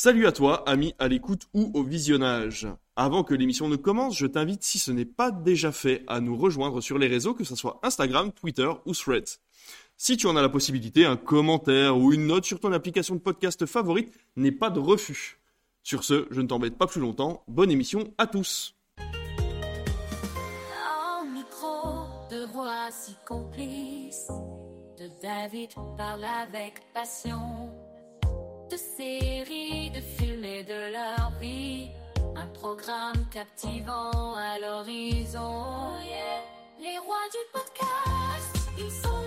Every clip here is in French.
Salut à toi, ami à l'écoute ou au visionnage. Avant que l'émission ne commence, je t'invite, si ce n'est pas déjà fait, à nous rejoindre sur les réseaux, que ce soit Instagram, Twitter ou Threads. Si tu en as la possibilité, un commentaire ou une note sur ton application de podcast favorite n'est pas de refus. Sur ce, je ne t'embête pas plus longtemps. Bonne émission à tous. De séries, de films et de leur vie, un programme captivant à l'horizon. Les rois du podcast, ils sont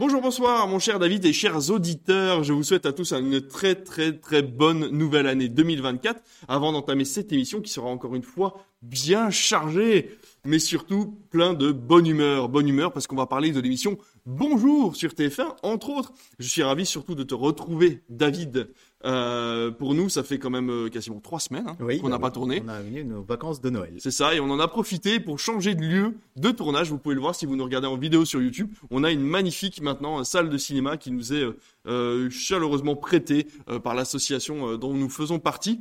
Bonjour, bonsoir, mon cher David et chers auditeurs. Je vous souhaite à tous une très très très bonne nouvelle année 2024 avant d'entamer cette émission qui sera encore une fois bien chargée, mais surtout plein de bonne humeur. Bonne humeur parce qu'on va parler de l'émission Bonjour sur TF1, entre autres. Je suis ravi surtout de te retrouver, David. Euh, pour nous, ça fait quand même euh, quasiment trois semaines hein, qu'on n'a bah pas tourné. On a venu nos vacances de Noël. C'est ça, et on en a profité pour changer de lieu de tournage. Vous pouvez le voir si vous nous regardez en vidéo sur YouTube. On a une magnifique maintenant euh, salle de cinéma qui nous est euh, euh, chaleureusement prêtée euh, par l'association euh, dont nous faisons partie.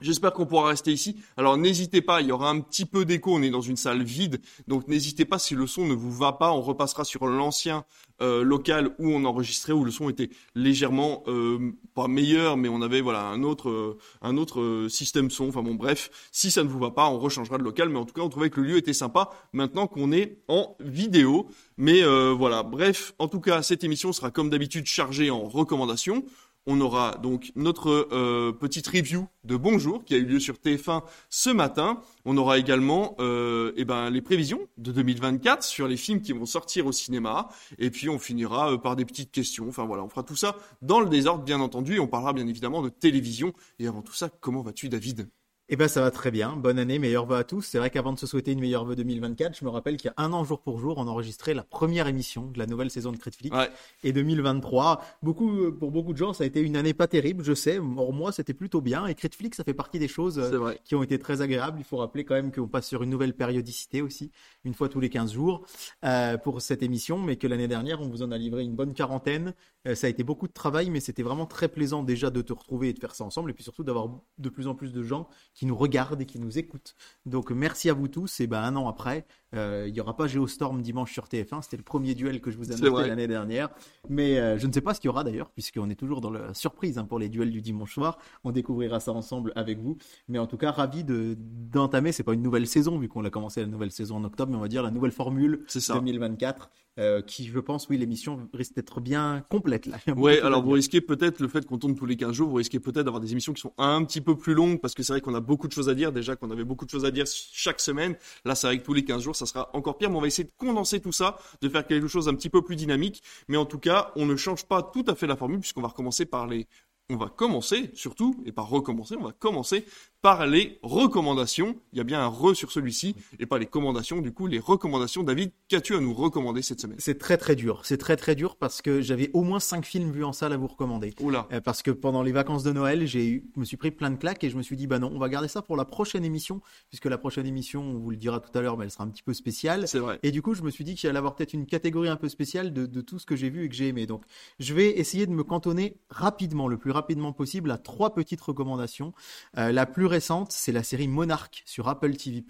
J'espère qu'on pourra rester ici. Alors n'hésitez pas, il y aura un petit peu d'écho, on est dans une salle vide, donc n'hésitez pas si le son ne vous va pas, on repassera sur l'ancien euh, local où on enregistrait, où le son était légèrement euh, pas meilleur, mais on avait voilà un autre euh, un autre système son. Enfin bon bref, si ça ne vous va pas, on rechangera de local, mais en tout cas on trouvait que le lieu était sympa maintenant qu'on est en vidéo. Mais voilà, bref, en tout cas cette émission sera comme d'habitude chargée en recommandations. On aura donc notre euh, petite review de Bonjour qui a eu lieu sur TF1 ce matin. On aura également euh, eh ben, les prévisions de 2024 sur les films qui vont sortir au cinéma. Et puis on finira euh, par des petites questions. Enfin voilà, on fera tout ça dans le désordre bien entendu. On parlera bien évidemment de télévision. Et avant tout ça, comment vas-tu David? Eh ben ça va très bien. Bonne année, meilleurs vœux à tous. C'est vrai qu'avant de se souhaiter une meilleure vœu 2024, je me rappelle qu'il y a un an jour pour jour, on enregistrait la première émission de la nouvelle saison de Crit Ouais, Et 2023, beaucoup, pour beaucoup de gens, ça a été une année pas terrible, je sais. Pour moi, c'était plutôt bien. Et Critflix, ça fait partie des choses euh, qui ont été très agréables. Il faut rappeler quand même qu'on passe sur une nouvelle périodicité aussi, une fois tous les 15 jours, euh, pour cette émission, mais que l'année dernière, on vous en a livré une bonne quarantaine. Euh, ça a été beaucoup de travail, mais c'était vraiment très plaisant déjà de te retrouver et de faire ça ensemble, et puis surtout d'avoir de plus en plus de gens qui nous regardent et qui nous écoutent. Donc merci à vous tous. Et ben un an après, euh, il y aura pas Geostorm dimanche sur TF1. C'était le premier duel que je vous annonçais l'année dernière, mais euh, je ne sais pas ce qu'il y aura d'ailleurs, puisqu'on est toujours dans la surprise hein, pour les duels du dimanche soir. On découvrira ça ensemble avec vous. Mais en tout cas, ravi de d'entamer. C'est pas une nouvelle saison vu qu'on a commencé la nouvelle saison en octobre, mais on va dire la nouvelle formule C'est ça. 2024, euh, qui je pense, oui, l'émission risque d'être bien complète là. Ouais, alors vous risquez peut-être le fait qu'on tourne tous les 15 jours, vous risquez peut-être d'avoir des émissions qui sont un petit peu plus longues parce que c'est vrai qu'on a beaucoup de choses à dire déjà qu'on avait beaucoup de choses à dire chaque semaine. Là, c'est vrai que tous les 15 jours, ça sera encore pire, mais on va essayer de condenser tout ça, de faire quelque chose un petit peu plus dynamique, mais en tout cas, on ne change pas tout à fait la formule puisqu'on va recommencer par les on va commencer surtout et par recommencer, on va commencer par les recommandations. Il y a bien un re sur celui-ci et pas les commandations. Du coup, les recommandations. David, qu'as-tu à nous recommander cette semaine? C'est très très dur. C'est très très dur parce que j'avais au moins cinq films vus en salle à vous recommander. Oula. Euh, parce que pendant les vacances de Noël, j'ai eu, je me suis pris plein de claques et je me suis dit bah non, on va garder ça pour la prochaine émission puisque la prochaine émission, on vous le dira tout à l'heure, mais elle sera un petit peu spéciale. C'est vrai. Et du coup, je me suis dit qu'il allait avoir peut-être une catégorie un peu spéciale de, de tout ce que j'ai vu et que j'ai aimé. Donc, je vais essayer de me cantonner rapidement, le plus rapidement possible, à trois petites recommandations. Euh, la plus récente, c'est la série Monarch sur Apple TV+,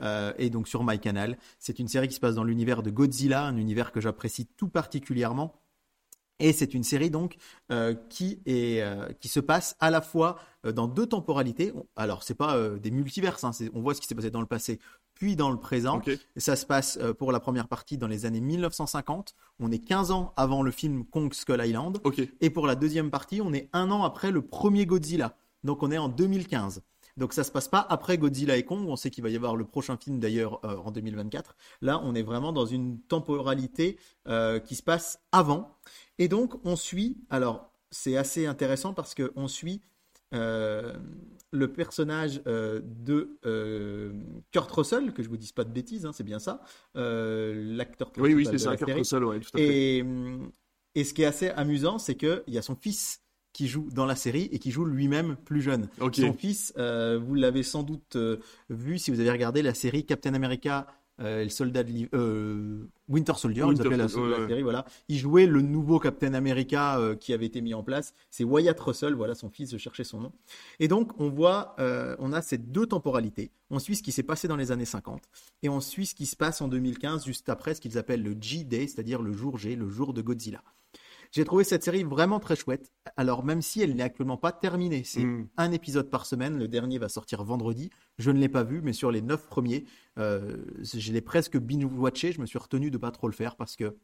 euh, et donc sur MyCanal. C'est une série qui se passe dans l'univers de Godzilla, un univers que j'apprécie tout particulièrement. Et c'est une série donc euh, qui est euh, qui se passe à la fois euh, dans deux temporalités. Alors c'est pas des multiverses, hein, on voit ce qui s'est passé dans le passé puis dans le présent. Ça se passe pour la première partie dans les années 1950. On est 15 ans avant le film Kong Skull Island. Et pour la deuxième partie, on est un an après le premier Godzilla. Donc on est en 2015. Donc ça se passe pas après Godzilla et Kong. On sait qu'il va y avoir le prochain film d'ailleurs euh, en 2024. Là, on est vraiment dans une temporalité euh, qui se passe avant. Et donc on suit. Alors c'est assez intéressant parce que on suit euh, le personnage de Kurt Russell, que je vous dise pas de bêtises, hein, c'est bien ça, l'acteur Oui, oui, c'est ça, Kurt. Russell, ouais, tout à fait. Et, hum, et ce qui est assez amusant, c'est qu'il y a son fils qui joue dans la série et qui joue lui-même plus jeune. Son fils, euh, vous l'avez sans doute euh, vu si vous avez regardé la série Captain America. euh, le soldat de Winter Soldier, Winter ils appelaient la, ouais. série, voilà. Il jouait le nouveau Captain America qui avait été mis en place. C'est Wyatt Russell, voilà son fils, je cherchais son nom. Et donc, on voit, on a ces deux temporalités. On suit ce qui s'est passé dans les années 50 et on suit ce qui se passe en 2015, juste après ce qu'ils appellent le G-Day, c'est-à-dire le jour G, le jour de Godzilla. J'ai trouvé cette série vraiment très chouette. Alors, même si elle n'est actuellement pas terminée, c'est Mm. un épisode par semaine. Le dernier va sortir vendredi. Je ne l'ai pas vu, mais sur les neuf premiers, euh, je l'ai presque binge-watché. Je me suis retenu de pas trop le faire parce que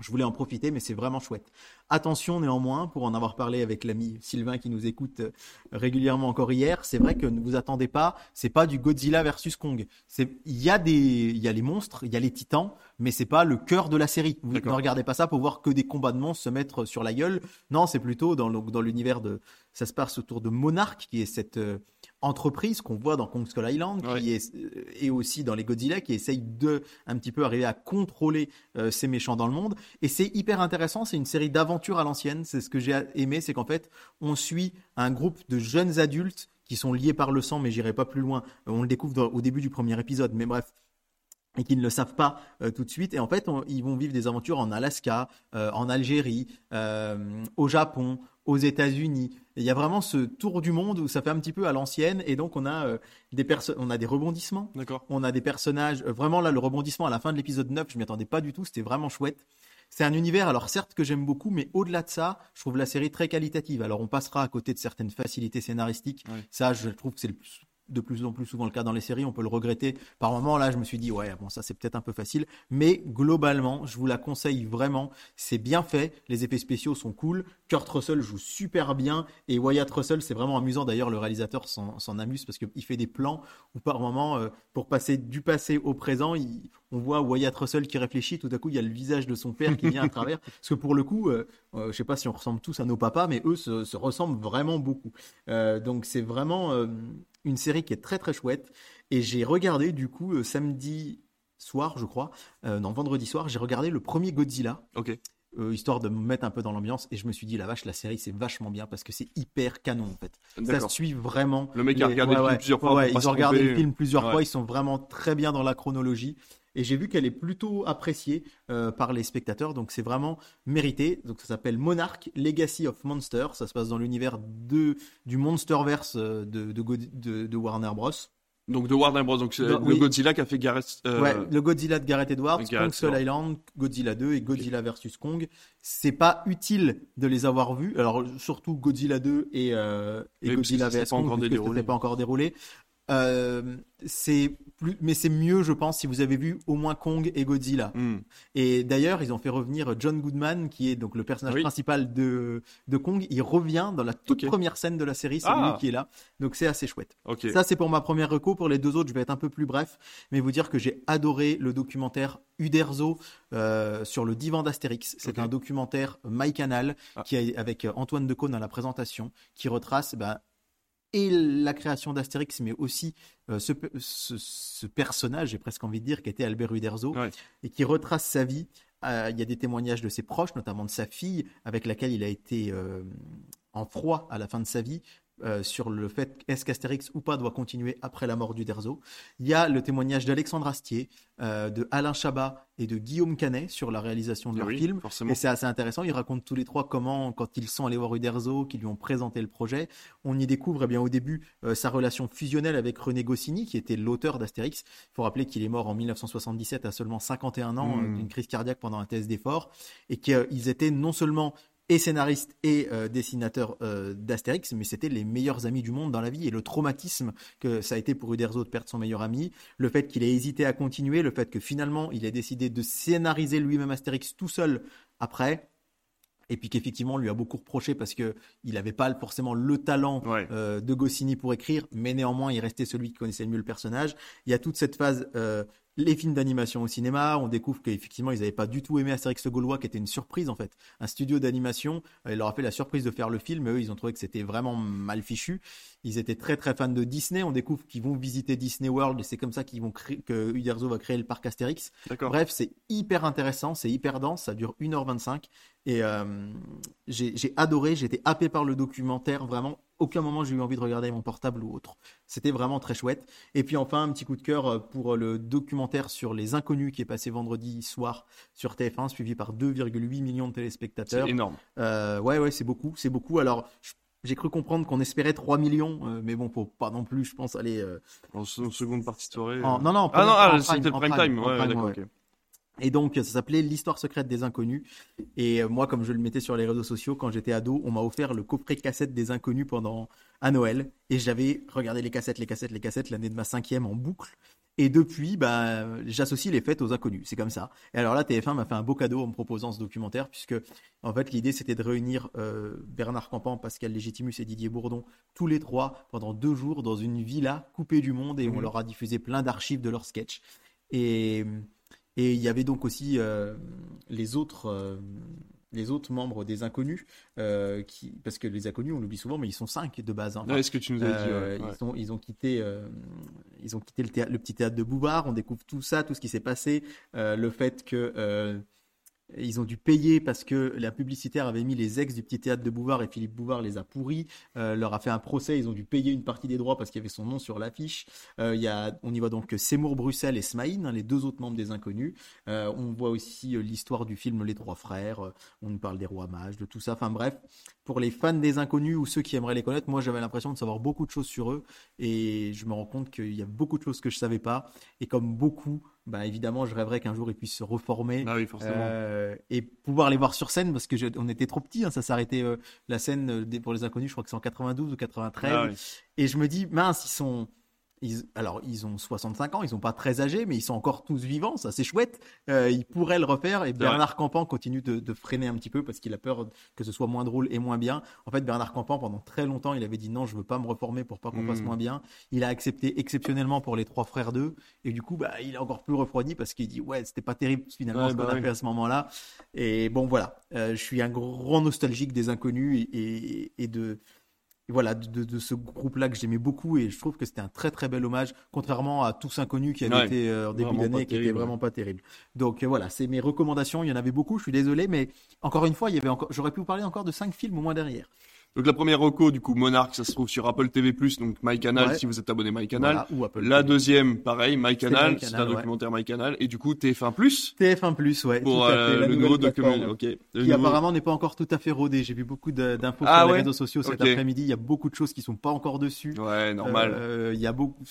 je voulais en profiter, mais c'est vraiment chouette. Attention néanmoins, pour en avoir parlé avec l'ami Sylvain qui nous écoute euh, régulièrement encore hier, c'est vrai que ne vous attendez pas, c'est pas du Godzilla versus Kong. C'est, il y a des, il y a les monstres, il y a les titans, mais c'est pas le cœur de la série. Vous ne regardez pas ça pour voir que des combats de monstres se mettre sur la gueule. Non, c'est plutôt dans l'univers de, ça se passe autour de Monarch, qui est cette euh, entreprise qu'on voit dans Kong Skull Island, Ouais. qui est, euh, et aussi dans les Godzilla, qui essaye de un petit peu arriver à contrôler euh, ces méchants dans le monde. Et c'est hyper intéressant, c'est une série d'aventures à l'ancienne. C'est ce que j'ai aimé, c'est qu'en fait, on suit un groupe de jeunes adultes qui sont liés par le sang, mais j'irai pas plus loin. Euh, On le découvre dans- au début du premier épisode, mais bref et qui ne le savent pas euh, tout de suite. Et en fait, on- ils vont vivre des aventures en Alaska, euh, en Algérie, euh, au Japon, aux États-Unis. Il y a vraiment ce tour du monde où ça fait un petit peu à l'ancienne. Et donc, on a euh, des perso- on a des rebondissements. D'accord. On a des personnages, euh, vraiment là, le rebondissement à la fin de l'épisode 9, je m'y attendais pas du tout, c'était vraiment chouette. C'est un univers, alors certes que j'aime beaucoup, mais au-delà de ça, je trouve la série très qualitative. Alors on passera à côté de certaines facilités scénaristiques. Ouais. Ça, je trouve que c'est le plus- de plus en plus souvent le cas dans les séries. On peut le regretter. Par moments, là, je me suis dit, ouais, bon, ça c'est peut-être un peu facile. Mais globalement, je vous la conseille vraiment. C'est bien fait. Les effets spéciaux sont cool. Kurt Russell joue super bien. Et Wyatt Russell, c'est vraiment amusant. D'ailleurs, le réalisateur s'en amuse parce qu'il fait des plans où par moment, euh, pour passer du passé au présent, il- on voit Wyatt Russell qui réfléchit. Tout à coup, il y a le visage de son père qui vient à travers. Parce que pour le coup, euh, euh, je sais pas si on ressemble tous à nos papas, mais eux se, se ressemblent vraiment beaucoup. Euh, donc c'est vraiment euh, une série qui est très très chouette. Et j'ai regardé du coup euh, samedi soir, je crois, euh, non vendredi soir, j'ai regardé le premier Godzilla. Ok. euh, histoire de me mettre un peu dans l'ambiance. Et je me suis dit la vache la série c'est vachement bien parce que c'est hyper canon en fait. Ça suit vraiment Le mec a les- regardé le film plusieurs fois ouais, ils ont regardé le film plusieurs fois. Ils sont vraiment très bien dans la chronologie et j'ai vu qu'elle est plutôt appréciée euh, par les spectateurs donc c'est vraiment mérité donc ça s'appelle Monarch Legacy of Monster ça se passe dans l'univers de du Monsterverse euh, de, de, God- de- de Warner Bros Donc de Warner Bros. Donc c'est le oui. Godzilla qui a fait Gareth. euh, Ouais, le Godzilla de Gareth Edwards, Gareth Kong Skull. Island, Godzilla 2 et Godzilla versus Kong. C'est pas utile de les avoir vus. Alors surtout Godzilla 2 et, euh, parce que Godzilla vs Kong, ça déroulé. s'est pas encore déroulé. Euh, c'est plus, mais c'est mieux, je pense, si vous avez vu au moins Kong et Godzilla. hmm. Et d'ailleurs, ils ont fait revenir John Goodman, qui est donc le personnage Oui. principal de, de Kong. Il revient dans la toute première scène de la série. C'est Ah. lui qui est là. Donc c'est assez chouette. Ça, c'est pour ma première reco. Pour les deux autres, je vais être un peu plus bref, mais vous dire que j'ai adoré le documentaire Uderzo euh, sur le divan d'Astérix. C'est un documentaire MyCanal Ah. qui est avec Antoine Decaune à la présentation, qui retrace ben, et la création d'Astérix, mais aussi euh, ce, ce- ce personnage, j'ai presque envie de dire, qui était Albert Uderzo, Ouais. et qui retrace sa vie. Euh, Il y a des témoignages de ses proches, notamment de sa fille, avec laquelle il a été euh, en froid à la fin de sa vie, euh, sur le fait est-ce qu'Astérix ou pas doit continuer après la mort d'Uderzo. Il y a le témoignage d'Alexandre Astier, euh, de Alain Chabat et de Guillaume Canet sur la réalisation de leur oui, film. forcément. Et c'est assez intéressant. Ils racontent tous les trois comment, quand ils sont allés voir Uderzo, qu'ils lui ont présenté le projet, on y découvre eh bien au début euh, sa relation fusionnelle avec René Goscinny, qui était l'auteur d'Astérix. Il faut rappeler qu'il est mort en 1977 à seulement 51 ans Mm. euh, d'une crise cardiaque pendant un test d'effort, et qu'ils étaient non seulement et scénaristes et euh, dessinateurs euh, d'Astérix, mais c'était les meilleurs amis du monde dans la vie. Et le traumatisme que ça a été pour Uderzo de perdre son meilleur ami, le fait qu'il ait hésité à continuer, le fait que finalement il ait décidé de scénariser lui-même Astérix tout seul après, et puis qu'effectivement on lui a beaucoup reproché parce que il n'avait pas forcément le talent Ouais. euh, de Goscinny pour écrire, mais néanmoins il restait celui qui connaissait le mieux le personnage. Il y a toute cette phase euh, les films d'animation au cinéma. On découvre qu'effectivement, ils n'avaient pas du tout aimé Astérix le Gaulois, qui était une surprise en fait. Un studio d'animation, euh, il leur a fait la surprise de faire le film, mais eux, ils ont trouvé que c'était vraiment mal fichu. Ils étaient très très fans de Disney. On découvre qu'ils vont visiter Disney World et c'est comme ça qu'ils vont créer, que Uderzo va créer le parc Astérix. D'accord. Bref, c'est hyper intéressant, c'est hyper dense, ça dure 1h25 et euh, j'ai j'ai adoré, j'étais happé par le documentaire, vraiment aucun moment j'ai eu envie de regarder mon portable ou autre. C'était vraiment très chouette. Et puis enfin un petit coup de cœur euh, pour le documentaire sur les inconnus qui est passé vendredi soir sur TF1, suivi par 2,8 millions de téléspectateurs. C'est énorme. Euh, ouais, ouais, c'est beaucoup, c'est beaucoup. Alors, je- j'ai cru comprendre qu'on espérait 3 millions, euh, mais bon, faut pas non plus, je pense, aller. euh, En, se- en seconde partie de soirée. en- euh. non, non, en Ah non, ah, c'était le prime time. Ouais, ouais. ok. Et donc, ça s'appelait L'histoire secrète des inconnus. Et euh, moi, comme je le mettais sur les réseaux sociaux, quand j'étais ado, on m'a offert le coffret cassette des inconnus pendant à Noël. Et j'avais regardé les cassettes, les cassettes, les cassettes l'année de ma cinquième en boucle. Et depuis, bah, j'associe les fêtes aux inconnus. C'est comme ça. Et alors là, TF1 m'a fait un beau cadeau en me proposant ce documentaire, puisque en fait, l'idée c'était de réunir euh, Bernard Campan, Pascal Légitimus et Didier Bourdon, tous les trois, pendant deux jours dans une villa coupée du monde, et on Mhm. leur a diffusé plein d'archives de leurs sketchs. Et et il y avait donc aussi euh, les autres, euh, les autres membres des inconnus, euh, qui, parce que les inconnus, on l'oublie souvent, mais ils sont cinq de base. hein. Enfin, Ouais, ce que tu nous as dit. euh, ouais, ouais. ils, ont, ils ont quitté, euh, ils ont quitté le, théâtre- le petit théâtre de Bouvard. On découvre tout ça, tout ce qui s'est passé, le fait que ils ont dû payer parce que la publicitaire avait mis les ex du petit théâtre de Bouvard et Philippe Bouvard les a pourris, euh, leur a fait un procès. Ils ont dû payer une partie des droits parce qu'il y avait son nom sur l'affiche. Euh, on y voit donc Seymour Bruxelles et Smaïn, hein, les deux autres membres des Inconnus. Euh, on voit aussi l'histoire du film Les Trois Frères. On nous parle des rois mages, de tout ça. Enfin bref, pour les fans des Inconnus ou ceux qui aimeraient les connaître, moi j'avais l'impression de savoir beaucoup de choses sur eux et je me rends compte qu'il y a beaucoup de choses que je savais pas. Et comme beaucoup, bah évidemment, je rêverais qu'un jour ils puissent se reformer. Ah oui, forcément. Euh, et pouvoir les voir sur scène parce que je- on était trop petits, hein, ça s'arrêtait euh, la scène euh, pour les inconnus, je crois que c'est en 92 ou 93. Ah oui. Et je me dis, mince, ils sont. Ils, alors, ils ont 65 ans, ils sont pas très âgés, mais ils sont encore tous vivants, ça c'est chouette. Euh, ils pourraient le refaire. Et Bernard Campan continue de, de freiner un petit peu parce qu'il a peur que ce soit moins drôle et moins bien. En fait, Bernard Campan, pendant très longtemps, il avait dit non, je veux pas me reformer pour pas qu'on fasse Mm. moins bien. Il a accepté exceptionnellement pour les trois frères d'eux. Et du coup, bah, il est encore plus refroidi parce qu'il dit ouais, c'était pas terrible finalement Ouais, ce qu'on bah a fait à ce moment-là. Et bon, voilà, Euh, je suis un grand nostalgique des inconnus et, et- et de et voilà, de, de ce groupe-là que j'aimais beaucoup et je trouve que c'était un très très bel hommage, contrairement à Tous Inconnus qui avait Ouais, été euh, en début d'année qui était vraiment pas terrible. Donc euh, voilà, c'est mes recommandations, il y en avait beaucoup, je suis désolé, mais encore une fois, il y avait encore, j'aurais pu vous parler encore de cinq films au moins derrière. Donc la première reco, du coup, Monarch, ça se trouve sur Apple TV+, donc MyCanal, Ouais. si vous êtes abonné MyCanal. Voilà, ou Apple La TV. deuxième, pareil, MyCanal, MyCanal, c'est un ouais. documentaire MyCanal. Et du coup, TF1+, TF1 Plus, ouais, pour tout à fait, euh, le nouveau documentaire. Ok. Le Qui nouveau- apparemment n'est pas encore tout à fait rodé. J'ai vu beaucoup d'infos Ah sur les réseaux sociaux cet après-midi. Il y a beaucoup de choses qui sont pas encore dessus. Ouais, normal. Euh, il y a beaucoup.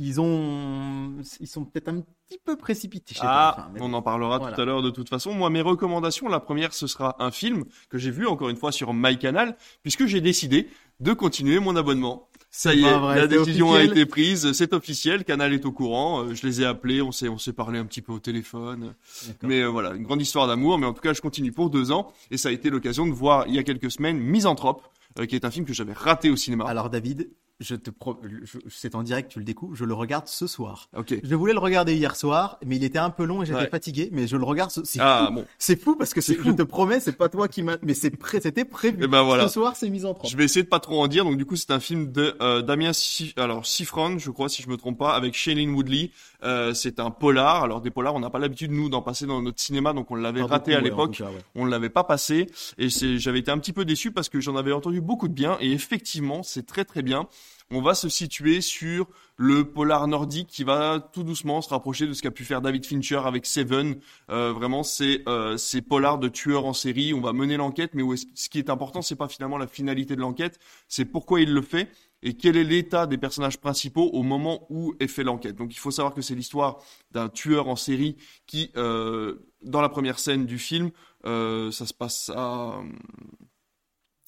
Ils ont, ils sont peut-être un petit peu précipités. chez Ah, TF1, mais on en parlera Voilà. tout à l'heure de toute façon. Moi, mes recommandations, la première, ce sera un film que j'ai vu encore une fois sur MyCanal, puisque j'ai décidé de continuer mon abonnement. Ça y est, vrai, la décision a été prise, c'est officiel, Canal est au courant, euh, je les ai appelés, on s'est, on s'est parlé un petit peu au téléphone. Mais euh, voilà, une grande histoire d'amour, mais en tout cas, je continue pour deux ans, et ça a été l'occasion de voir, il y a quelques semaines, Misanthrope, euh, qui est un film que j'avais raté au cinéma. Alors David, je te pro... je- c'est en direct, tu le découvres. Je le regarde ce soir. Ok. Je voulais le regarder hier soir, mais il était un peu long et j'étais Ouais. fatigué. Mais je le regarde. ce- C'est Ah fou. bon, C'est fou parce que C'est fou. je te promets, c'est pas toi qui m'a. Mais c'est pré... c'était prévu. et ben voilà. Ce soir, c'est mise en Je vais essayer de pas trop en dire. Donc du coup, c'est un film de euh, Damien Si- alors Sifron, je crois si je me trompe pas, avec Shailene Woodley. Euh, c'est un polar. Alors des polars, on n'a pas l'habitude nous d'en passer dans notre cinéma, donc on l'avait raté à l'époque. On ne l'avait pas passé et c'est j'avais été un petit peu déçu parce que j'en avais entendu beaucoup de bien et effectivement, c'est très très bien. On va se situer sur le polar nordique qui va tout doucement se rapprocher de ce qu'a pu faire David Fincher avec Seven. Euh, vraiment, c'est euh, ces polars de tueurs en série. On va mener l'enquête, mais ce qui est important, c'est pas finalement la finalité de l'enquête, c'est pourquoi il le fait et quel est l'état des personnages principaux au moment où est fait l'enquête. Donc il faut savoir que c'est l'histoire d'un tueur en série qui, euh, dans la première scène du film, euh, ça se passe à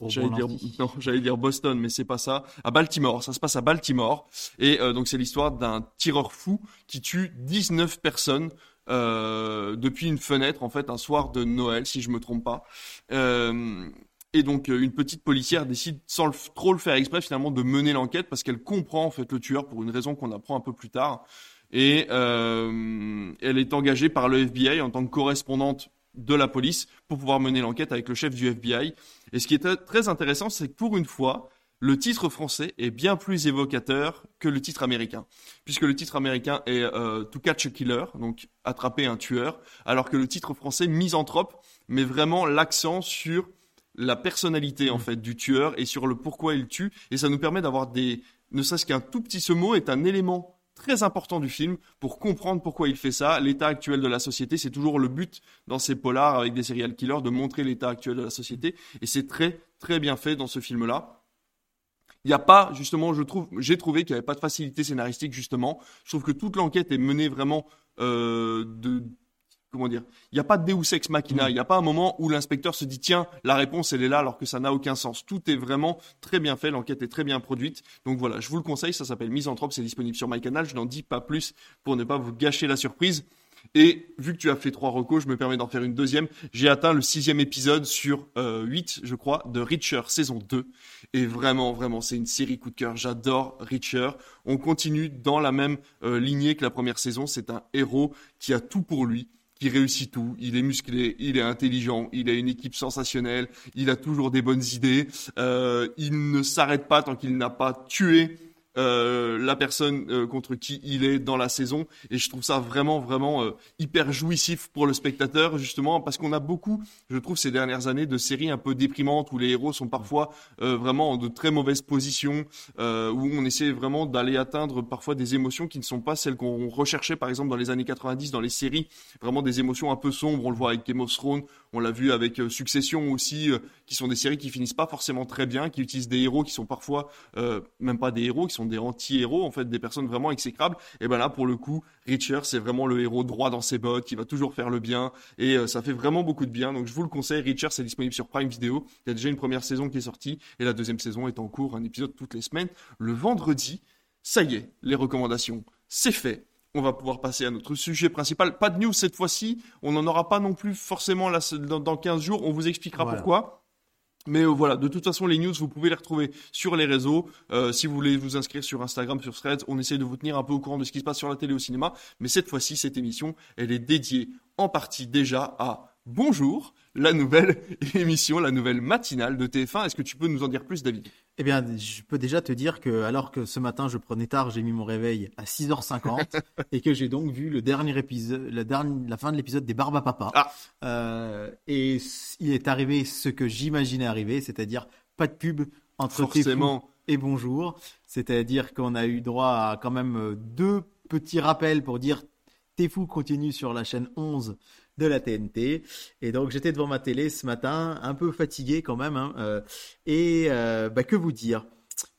J'allais dire, non, j'allais dire Boston, mais c'est pas ça. À Baltimore, ça se passe à Baltimore. Et euh, donc c'est l'histoire d'un tireur fou qui tue 19 personnes euh, depuis une fenêtre, en fait, un soir de Noël, si je me trompe pas. Euh, et donc une petite policière décide, sans le trop le faire exprès, finalement, de mener l'enquête parce qu'elle comprend en fait le tueur pour une raison qu'on apprend un peu plus tard. et elle est engagée par le FBI en tant que correspondante de la police pour pouvoir mener l'enquête avec le chef du FBI. Et ce qui est très intéressant, c'est que pour une fois, le titre français est bien plus évocateur que le titre américain, puisque le titre américain est euh, To Catch a Killer, donc attraper un tueur, alors que le titre français Misanthrope met vraiment l'accent sur la personnalité en mm. fait du tueur et sur le pourquoi il tue, et ça nous permet d'avoir des, ne serait-ce qu'un tout petit ce mot est un élément très important du film pour comprendre pourquoi il fait ça, l'état actuel de la société. C'est toujours le but dans ces polars avec des serial killers de montrer l'état actuel de la société. Et c'est très, très bien fait dans ce film-là. Il n'y a pas, justement, je trouve, j'ai trouvé qu'il n'y avait pas de facilité scénaristique, justement. Je trouve que toute l'enquête est menée vraiment euh, de, comment dire, il n'y a pas de Deus ex machina, mm. il n'y a pas un moment où l'inspecteur se dit tiens, la réponse elle est là alors que ça n'a aucun sens. Tout est vraiment très bien fait, l'enquête est très bien produite. Donc voilà, je vous le conseille, ça s'appelle Misanthrope, c'est disponible sur MyCanal, je n'en dis pas plus pour ne pas vous gâcher la surprise. Et vu que tu as fait trois recos, je me permets d'en faire une deuxième. J'ai atteint le sixième épisode sur euh, 8, je crois, de Reacher saison 2. Et vraiment, vraiment, c'est une série coup de cœur. J'adore Reacher. On continue dans la même euh, lignée que la première saison. C'est un héros qui a tout pour lui qui réussit tout. Il est musclé, il est intelligent, il a une équipe sensationnelle, il a toujours des bonnes idées. Euh, il ne s'arrête pas tant qu'il n'a pas tué euh, la personne euh, contre qui il est dans la saison. Et je trouve ça vraiment vraiment euh, hyper jouissif pour le spectateur justement parce qu'on a beaucoup je trouve ces dernières années de séries un peu déprimantes où les héros sont parfois vraiment en de très mauvaises positions où on essaie vraiment d'aller atteindre parfois des émotions qui ne sont pas celles qu'on recherchait par exemple dans les années 90 dans les séries vraiment des émotions un peu sombres. On le voit avec Game of Thrones on l'a vu avec Succession aussi qui sont des séries qui finissent pas forcément très bien qui utilisent des héros qui sont parfois même pas des héros qui sont des anti-héros, en fait, des personnes vraiment exécrables. Et ben là, pour le coup, Richard, c'est vraiment le héros droit dans ses bottes, qui va toujours faire le bien, et euh, ça fait vraiment beaucoup de bien. Donc je vous le conseille, Richard, c'est disponible sur Prime Video. Il y a déjà une première saison qui est sortie, et la deuxième saison est en cours, un épisode toutes les semaines. Le vendredi, ça y est, les recommandations, c'est fait. On va pouvoir passer à notre sujet principal. Pas de news cette fois-ci. On n'en aura pas non plus forcément là, dans, 15 jours. On vous expliquera pourquoi. Mais euh, voilà, de toute façon, les news, vous pouvez les retrouver sur les réseaux. Euh, si vous voulez vous inscrire sur Instagram, sur Threads, on essaie de vous tenir un peu au courant de ce qui se passe sur la télé au cinéma. Mais cette fois-ci, cette émission, elle est dédiée en partie déjà à Bonjour, la nouvelle émission, la nouvelle matinale de TF1. Est-ce que tu peux nous en dire plus, David? Eh bien, je peux déjà te dire que, alors que ce matin je prenais tard, j'ai mis mon réveil à 6h50 et que j'ai donc vu le dernier épisode, la, dernière, la fin de l'épisode des Barba Papa. Ah. Euh, et il est arrivé ce que j'imaginais arriver, c'est-à-dire pas de pub entre Forcément. et bonjour. C'est-à-dire qu'on a eu droit à quand même deux petits rappels pour dire T'es fou continue sur la chaîne 11 de la TNT. Et donc j'étais devant ma télé ce matin, un peu fatigué quand même. Hein, euh, et euh, bah, que vous dire?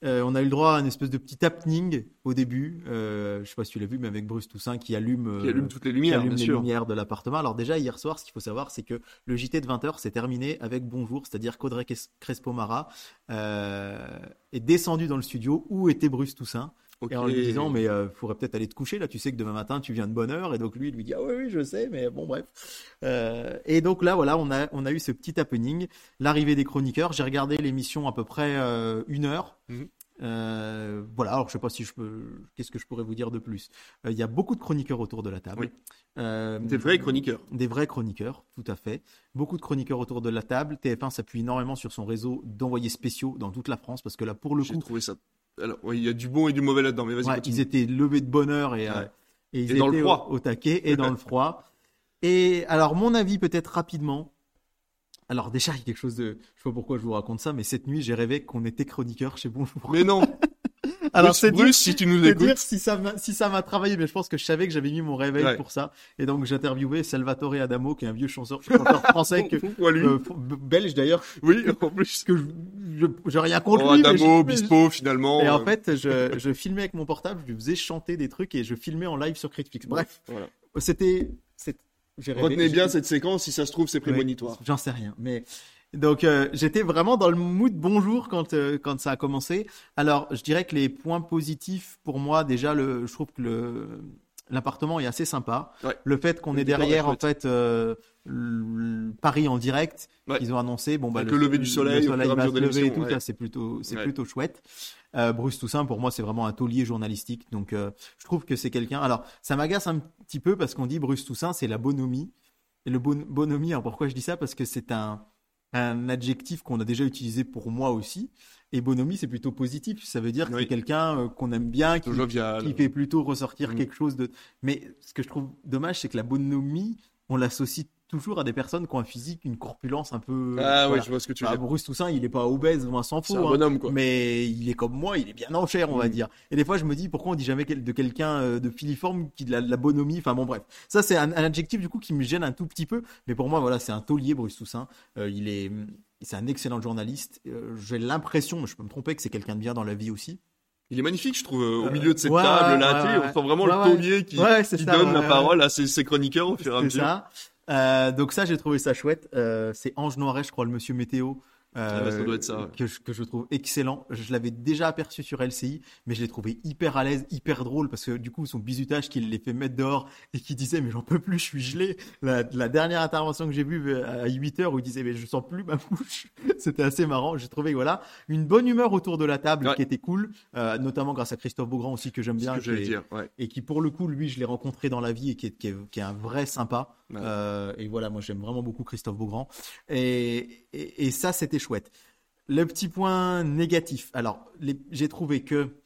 Euh, on a eu le droit à une espèce de petit happening au début. je sais pas si tu l'as vu, mais avec Bruce Toussaint qui allume, qui allume toutes les lumières, les lumières de l'appartement. Alors déjà hier soir, ce qu'il faut savoir, c'est que le JT de 20h s'est terminé avec bonjour, c'est-à-dire qu'Audrey Crespo-Mara est descendu dans le studio où était Bruce Toussaint. Et en lui disant, mais il euh, faudrait peut-être aller te coucher, là, tu sais que demain matin, tu viens de bonne heure. Et donc lui, il lui dit, ah oui, oui, je sais, mais bon, bref. Euh, et donc là, voilà, on a, on a eu ce petit happening, l'arrivée des chroniqueurs. J'ai regardé l'émission à peu près euh, une heure. Mhm. Euh, voilà, alors je sais pas si je peux. Qu'est-ce que je pourrais vous dire de plus Il y a beaucoup de chroniqueurs autour de la table. des vrais chroniqueurs. Des vrais chroniqueurs, tout à fait. Beaucoup de chroniqueurs autour de la table. TF1 s'appuie énormément sur son réseau d'envoyés spéciaux dans toute la France parce que là, pour le coup. J'ai trouvé ça alors, il y a du bon et du mauvais là-dedans, mais vas-y. ils étaient levés de bonheur et, euh, et ils étaient dans le froid. Au, taquet et dans le froid. Et alors, mon avis, peut-être rapidement. Alors, déjà, il y a quelque chose de. Je sais pas pourquoi je vous raconte ça, mais cette nuit, j'ai rêvé qu'on était chroniqueur chez Bonjour. Mais non Alors c'est Bruce, si tu nous écoutes. dire si ça m'a si ça m'a travaillé, mais je pense que je savais que j'avais mis mon réveil pour ça. Et donc j'interviewais Salvatore Adamo, qui est un vieux chanteur, chanteur français, que, euh, belge d'ailleurs. Oui, en plus. Que je, je, rien contre oh, Adamo, Bispo, finalement. Et en fait, je, je filmais avec mon portable, je lui faisais chanter des trucs et je filmais en live sur Criticflix. Bref, voilà. c'était, Retenez bien cette séquence, si ça se trouve, c'est prémonitoire. J'en sais rien, mais donc euh, j'étais vraiment dans le mood bonjour quand euh, quand ça a commencé. Alors je dirais que les points positifs pour moi déjà le je trouve que le l'appartement est assez sympa. Ouais. Le fait qu'on est derrière en fait euh, Paris en direct, Ouais. ils ont annoncé bon bah Avec le lever du soleil, le soleil va se lever et tout ouais. c'est plutôt c'est plutôt chouette. Euh, Bruce Toussaint pour moi c'est vraiment un taulier journalistique, donc euh, je trouve que c'est quelqu'un. Alors ça m'agace un petit peu parce qu'on dit Bruce Toussaint c'est la bonhomie. Et le bon, bonhomie, alors pourquoi je dis ça? Parce que c'est un un adjectif qu'on a déjà utilisé pour moi aussi. Et bonhomie, c'est plutôt positif. Ça veut dire que Oui. c'est quelqu'un euh, qu'on aime bien, qui fait plutôt ressortir Mm. quelque chose de. Mais ce que je trouve dommage, c'est que la bonhomie, on l'associe toujours à des personnes qui ont un physique, une corpulence un peu. Ah voilà. ouais, je vois ce que tu veux Bah, dire. Bruce Toussaint, il est pas obèse, on s'en C'est fout. un hein. bonhomme, quoi. Mais il est comme moi, il est bien en chair, on va Mm. dire. Et des fois, je me dis, pourquoi on dit jamais de quelqu'un euh, de filiforme qui de la, de la bonhomie? Enfin bon, bref. Ça, c'est un, un adjectif du coup qui me gêne un tout petit peu. Mais pour moi, voilà, c'est un taulier, Bruce Toussaint. Euh, il est, c'est un excellent journaliste. Euh, J'ai l'impression, mais je peux me tromper, que c'est quelqu'un de bien dans la vie aussi. Il est magnifique, je trouve, euh, au milieu de cette ouais, table là, ouais, ouais. on sent vraiment le taulier qui, c'est qui ça, donne la parole à ses, ses chroniqueurs au fur et à C'est mesure. ça. Euh, donc ça, j'ai trouvé ça chouette. Euh, c'est Ange Noiret, je crois, le monsieur météo. euh, Ah bah, ça doit être ça, ouais. que, je, que je trouve excellent. Je l'avais déjà aperçu sur LCI, mais je l'ai trouvé hyper à l'aise, hyper drôle, parce que du coup, son bisutage qu'il les fait mettre dehors et qui disait, mais j'en peux plus, je suis gelé. La, la dernière intervention que j'ai vue euh, à 8 heures où il disait, mais je sens plus ma bouche. C'était assez marrant. J'ai trouvé, voilà, une bonne humeur autour de la table Ouais. qui était cool, euh, notamment grâce à Christophe Beaugrand aussi, que j'aime bien. que est- dire, ouais. et qui pour le coup lui je l'ai rencontré dans la vie et qui est, qui est, qui est un vrai sympa Euh, et voilà moi j'aime vraiment beaucoup Christophe Beaugrand. Et, et, et ça c'était chouette. Le petit point négatif. Alors j'ai trouvé que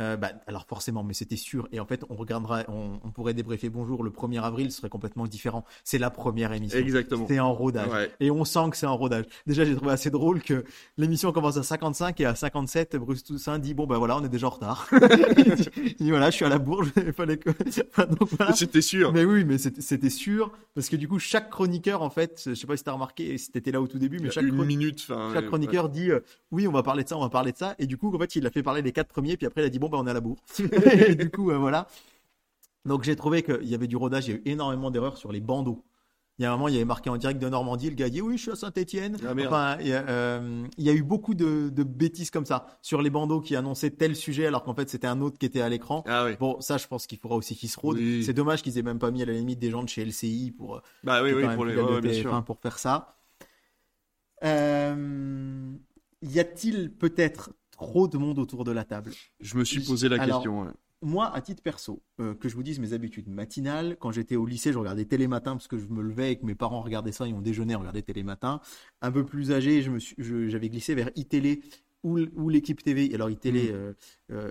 euh, bah, alors forcément, mais c'était sûr. Et en fait, on regardera, on, on pourrait débriefer bonjour le 1er avril, ce serait complètement différent. C'est la première émission. Exactement. C'est en rodage. Ouais. Et on sent que c'est en rodage. Déjà, j'ai trouvé assez drôle que l'émission commence à 55 et à 57, Bruce Toussaint dit bon ben voilà, on est déjà en retard. il, dit, il dit, voilà, je suis à la bourge, il fallait que. Enfin, donc, voilà. C'était sûr. Mais oui, mais c'était sûr parce que du coup, chaque chroniqueur, en fait, je sais pas si t'as remarqué, si t'étais là au tout début, mais chaque, une minute, chaque chroniqueur dit euh, oui, on va parler de ça, on va parler de ça, et du coup, en fait, il a fait parler les quatre premiers, puis après, il a dit bon ben on est à la bourre. et du coup, euh, voilà. Donc j'ai trouvé qu'il y avait du rodage, il y a eu énormément d'erreurs sur les bandeaux. Il y a un moment, il y avait marqué en direct de Normandie, le gars dit oui, je suis à Saint-Etienne. Ah, enfin, il y, a, euh, il y a eu beaucoup de, de bêtises comme ça sur les bandeaux qui annonçaient tel sujet alors qu'en fait c'était un autre qui était à l'écran. Ah oui. Bon, ça, je pense qu'il faudra aussi qu'ils se rôdent. Oui. C'est dommage qu'ils aient même pas mis à la limite des gens de chez LCI pour, euh, Bah oui, pour les. ouais, de ouais, bien TF1 sûr. pour faire ça. Euh, y a-t-il peut-être trop de monde autour de la table Je me suis posé la Alors, question. ouais. Moi, à titre perso, euh, que je vous dise mes habitudes matinales, quand j'étais au lycée, je regardais Télématin parce que je me levais et que mes parents regardaient ça, ils ont déjeuné, on regardait Télématin. Un peu plus âgé, je je- j'avais glissé vers iTélé ou, l'équipe TV. Alors iTélé Mm. euh, euh,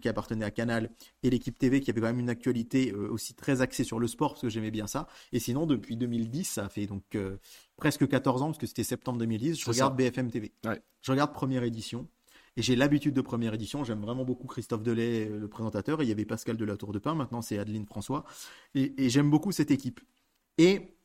qui appartenait à Canal et l'équipe TV qui avait quand même une actualité euh, aussi très axée sur le sport parce que j'aimais bien ça. Et sinon, depuis 2010, ça fait donc presque 14 ans parce que c'était septembre 2010, je regarde ça. BFM TV. Ouais. Je regarde première édition. Et j'ai l'habitude de première édition. J'aime vraiment beaucoup Christophe Delay, le présentateur. Et il y avait Pascal de la Tour de Pin. Maintenant, c'est Adeline François. Et, et j'aime beaucoup cette équipe. Et,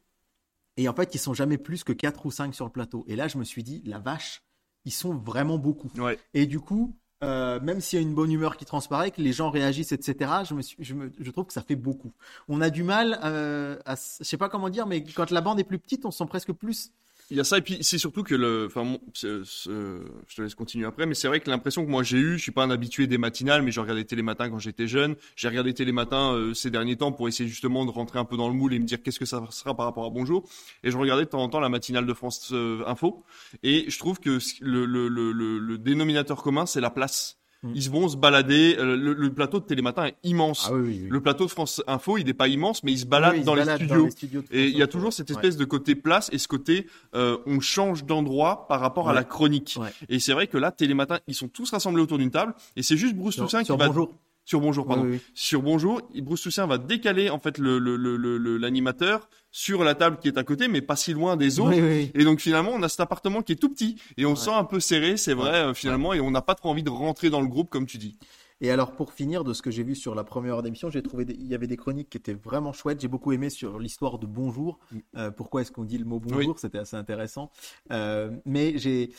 et en fait, ils sont jamais plus que 4 ou 5 sur le plateau. Et là, je me suis dit, la vache, ils sont vraiment beaucoup. Ouais. Et du coup, euh, même s'il y a une bonne humeur qui transparaît, que les gens réagissent, etc., je, me suis, je, me, je trouve que ça fait beaucoup. On a du mal euh, à, je sais pas comment dire, mais quand la bande est plus petite, on se sent presque plus. Il y a ça, et puis c'est surtout que le. Enfin, je te laisse continuer après, mais c'est vrai que l'impression que moi j'ai eue, je suis pas un habitué des matinales, mais j'ai regardé Télématin quand j'étais jeune. J'ai regardé Télématin euh, ces derniers temps pour essayer justement de rentrer un peu dans le moule et me dire qu'est-ce que ça sera par rapport à Bonjour. Et je regardais de temps en temps la matinale de France euh, Info, et je trouve que le, le, le, le dénominateur commun, c'est la place. Mm. Ils vont se balader. euh, Le, le plateau de Télématin est immense. oui, oui. oui. Le plateau de France Info, il n'est pas immense, mais il se balade Oui, ils dans, se les baladent studios. Et il y a toujours cette Ouais. espèce de côté place et ce côté euh, on change d'endroit par rapport à la chronique. Ouais. Et c'est vrai que là, Télématin, ils sont tous rassemblés autour d'une table et c'est juste Bruce Sur, Toussaint sur qui va bonjour. sur Bonjour, pardon. Oui, oui. Sur Bonjour, Bruce Toussaint va décaler en fait le le- le- le- le- l'animateur sur la table qui est à côté, mais pas si loin des autres. Oui, oui, oui. Et donc finalement, on a cet appartement qui est tout petit et on Ouais. se sent un peu serré, c'est vrai euh, finalement, et on n'a pas trop envie de rentrer dans le groupe comme tu dis. Et alors, pour finir, de ce que j'ai vu sur la première heure d'émission, j'ai trouvé des- il y avait des chroniques qui étaient vraiment chouettes. J'ai beaucoup aimé sur l'histoire de bonjour. Mm. Euh, pourquoi est-ce qu'on dit le mot bonjour? C'était assez intéressant. Euh, mais j'ai.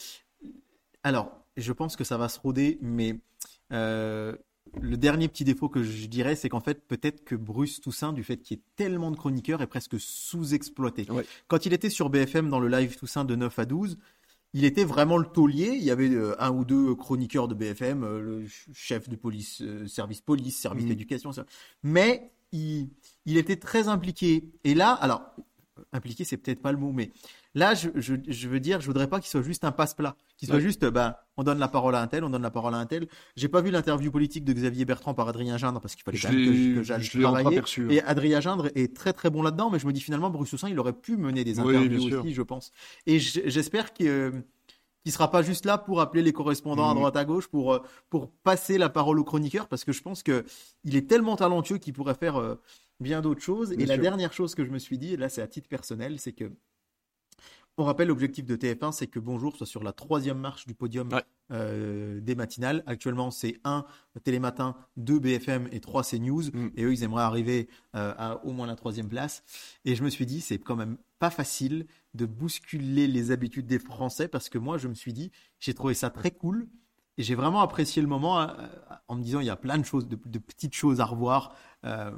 Alors, je pense que ça va se roder, mais euh, le dernier petit défaut que je dirais, c'est qu'en fait, peut-être que Bruce Toussaint, du fait qu'il y ait tellement de chroniqueurs, est presque sous-exploité. Ouais. Quand il était sur BFM dans le live Toussaint de 9 à 12, il était vraiment le taulier. Il y avait euh, un ou deux chroniqueurs de BFM, euh, le ch- chef de police, euh, service police, service Mhm. d'éducation. Mais il, il était très impliqué. Et là, alors, impliqué, c'est peut-être pas le mot, mais là, je, je, je veux dire, je voudrais pas qu'il soit juste un passe-plat, qu'il soit Ouais. juste, ben, on donne la parole à un tel, on donne la parole à un tel. J'ai pas vu l'interview politique de Xavier Bertrand par Adrien Gindre parce qu'il fallait quand même que, j'aille travailler. entreaperçu, Et Adrien Gindre est très très bon là-dedans, mais je me dis finalement, Bruce Toussaint, il aurait pu mener des interviews aussi, je pense. Et j'espère que qu'il sera pas juste là pour appeler les correspondants à Mhm. droite à gauche pour euh, pour passer la parole aux chroniqueurs parce que je pense que il est tellement talentueux qu'il pourrait faire euh, bien d'autres choses. et la dernière chose que je me suis dit, et là c'est à titre personnel, c'est que on rappelle l'objectif de TF1, c'est que Bonjour soit sur la troisième marche du podium Ouais. euh, des matinales. Actuellement, c'est 1 Télématin, 2 BFM et 3 CNews. Mm. Et eux, ils aimeraient arriver euh, à au moins la troisième place. Et je me suis dit, c'est quand même pas facile de bousculer les habitudes des Français parce que moi, je me suis dit, j'ai trouvé ça très cool. Et j'ai vraiment apprécié le moment euh, en me disant, il y a plein de choses, de, de petites choses à revoir. Euh,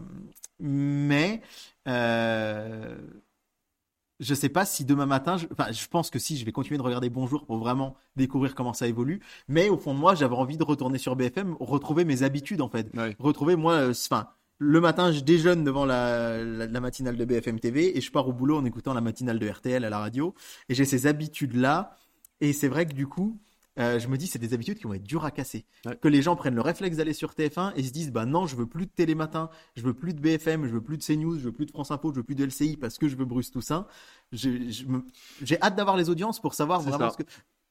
mais euh, je sais pas si demain matin, je, enfin, je pense que si, je vais continuer de regarder Bonjour pour vraiment découvrir comment ça évolue. Mais au fond de moi, j'avais envie de retourner sur BFM, retrouver mes habitudes en fait. Ouais. Retrouver moi, euh, enfin, le matin, je déjeune devant la, la, la matinale de BFM TV et je pars au boulot en écoutant la matinale de RTL à la radio. Et j'ai ces habitudes là. Et c'est vrai que du coup, euh, je me dis c'est des habitudes qui vont être dures à casser. Ouais. Que les gens prennent le réflexe d'aller sur TF1 et se disent bah non, je veux plus de Télématin, je veux plus de BFM, je veux plus de CNews, je veux plus de France Info, je veux plus de LCI parce que je veux Bruce Toussaint. J'ai hâte d'avoir les audiences pour savoir vraiment ce que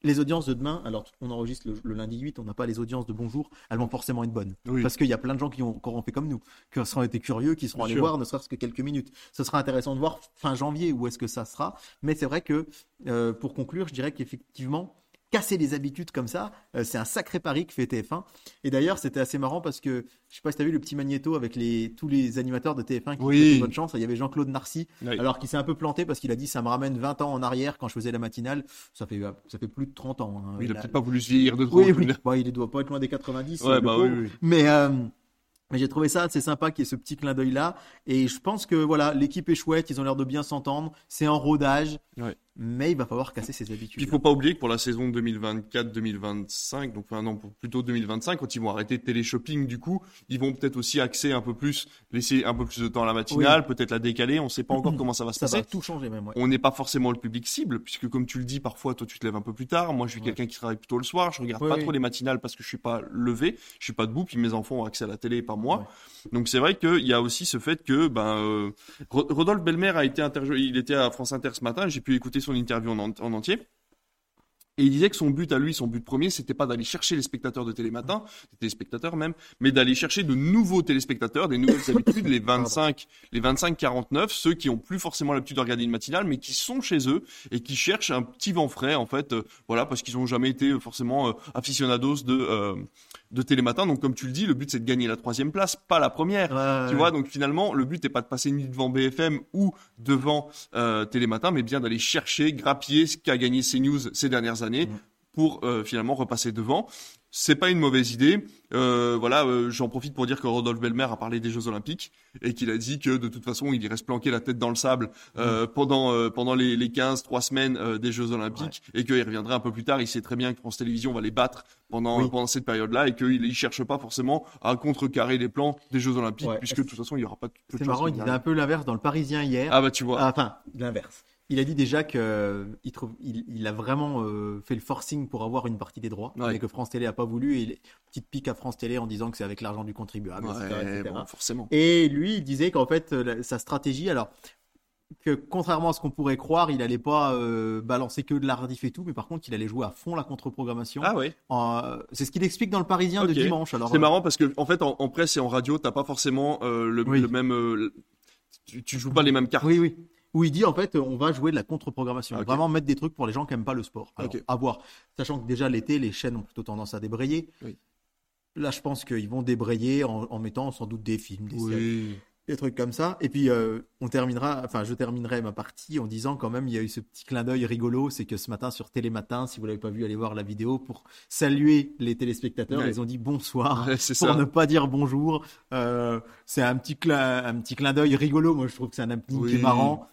les audiences de demain. Alors on enregistre le, le lundi 8, on n'a pas les audiences de Bonjour, elles vont forcément être bonnes Oui. parce qu'il y a plein de gens qui ont encore fait comme nous, qui seront été curieux, qui seront Bien allés sûr. voir ne serait-ce que quelques minutes. Ce sera intéressant de voir fin janvier où est-ce que ça sera. Mais c'est vrai que euh, pour conclure, je dirais qu'effectivement casser les habitudes comme ça, euh, c'est un sacré pari que fait TF1. Et d'ailleurs, c'était assez marrant parce que je sais pas si tu as vu le petit magnéto avec les tous les animateurs de TF1 qui Oui. souhaitaient bonne chance. Il y avait Jean-Claude Narcy, Oui. alors qui s'est un peu planté parce qu'il a dit ça me ramène 20 ans en arrière quand je faisais la matinale. Ça fait ça fait plus de 30 ans. hein. Il a peut-être pas voulu se vieillir de trop. oui, oui. Bon, il doit pas être loin des 90. Ouais, bah. Mais, euh, mais j'ai trouvé ça assez sympa qu'il y ait ce petit clin d'œil là. Et je pense que voilà, l'équipe est chouette, ils ont l'air de bien s'entendre. C'est en rodage. Ouais. Mais il va falloir casser ses habitudes. Il faut pas oublier que pour la saison 2024-2025, donc enfin non, pour plutôt 2025, quand ils vont arrêter de télé-shopping, du coup, ils vont peut-être aussi axer un peu plus, laisser un peu plus de temps à la matinale, peut-être la décaler. On sait pas encore comment ça va se ça passer. va tout changer même. Ouais. On n'est pas forcément le public cible, puisque comme tu le dis, parfois, toi, tu te lèves un peu plus tard. Moi, je suis Ouais. quelqu'un qui travaille plutôt le soir. Je regarde Ouais, pas oui. trop les matinales parce que je suis pas levé, je suis pas debout, puis mes enfants ont accès à la télé et pas moi. Donc c'est vrai qu'il y a aussi ce fait que ben euh, Ro- Rodolphe Belmer a été interviewé, il était à France Inter ce matin, j'ai pu écouter son interview en, en- en entier. Et il disait que son but à lui, son but premier, c'était pas d'aller chercher les spectateurs de Télématin, les téléspectateurs même, mais d'aller chercher de nouveaux téléspectateurs, des nouvelles habitudes, les 25, les 25-49, ceux qui ont plus forcément l'habitude de regarder une matinale, mais qui sont chez eux et qui cherchent un petit vent frais, en fait, euh, voilà, parce qu'ils ont jamais été forcément euh, aficionados de, euh, de Télématin. Donc, comme tu le dis, le but c'est de gagner la troisième place, pas la première. Ouais, Tu ouais. vois, donc finalement, le but n'est pas de passer une nuit devant BFM ou devant euh, Télématin, mais bien d'aller chercher, grappiller ce qu'a gagné CNews ces dernières années Mm. Pour euh, finalement repasser devant. C'est pas une mauvaise idée. Euh, voilà, euh, j'en profite pour dire que Rodolphe Belmer a parlé des Jeux Olympiques et qu'il a dit que de toute façon, il irait se planquer la tête dans le sable euh, pendant pendant les, les 15 3 semaines des Jeux Olympiques et qu'il reviendrait un peu plus tard. Il sait très bien que France Télévisions va les battre pendant Oui. pendant cette période-là et qu'il il cherche pas forcément à contrecarrer les plans des Jeux Olympiques Ouais. puisque de toute façon, il y aura pas C'est marrant, il disait un peu l'inverse dans le Parisien hier. Ah bah tu vois. Ah, Enfin, l'inverse. Il a dit déjà que euh, il trouve, il, il a vraiment euh, fait le forcing pour avoir une partie des droits, Ouais. mais que France Télé a pas voulu. Et il- petite pique à France Télé en disant que c'est avec l'argent du contribuable, etc., Ouais, etc. bon, forcément. Et lui, il disait qu'en fait, euh, la- sa stratégie, alors que contrairement à ce qu'on pourrait croire, il allait pas euh, balancer que de la rediff et tout, mais par contre, il allait jouer à fond la contre-programmation. Ah euh, c'est ce qu'il explique dans le Parisien de dimanche. Alors, C'est euh, marrant parce que en fait en, en presse et en radio t'as pas forcément le, Oui. le même tu, tu joues pas les mêmes cartes. Oui, oui. Où il dit en fait, on va jouer de la contre-programmation, Ah, vraiment mettre des trucs pour les gens qui aiment pas le sport. Alors, à voir. Sachant que déjà l'été, les chaînes ont plutôt tendance à débrayer. Oui. Là, je pense qu'ils vont débrayer en, en mettant sans doute des films, des séries, Oui. des trucs comme ça. Et puis, euh, on terminera, enfin, je terminerai ma partie en disant quand même, il y a eu ce petit clin d'œil rigolo, c'est que ce matin sur Télématin, si vous l'avez pas vu, allez voir la vidéo pour saluer les téléspectateurs. Ouais. Ils ont dit bonsoir. Ouais, Pour ça. ne pas dire bonjour, Euh, c'est un petit clin, un petit clin d'œil rigolo. Moi, je trouve que c'est un happening qui est Oui. marrant.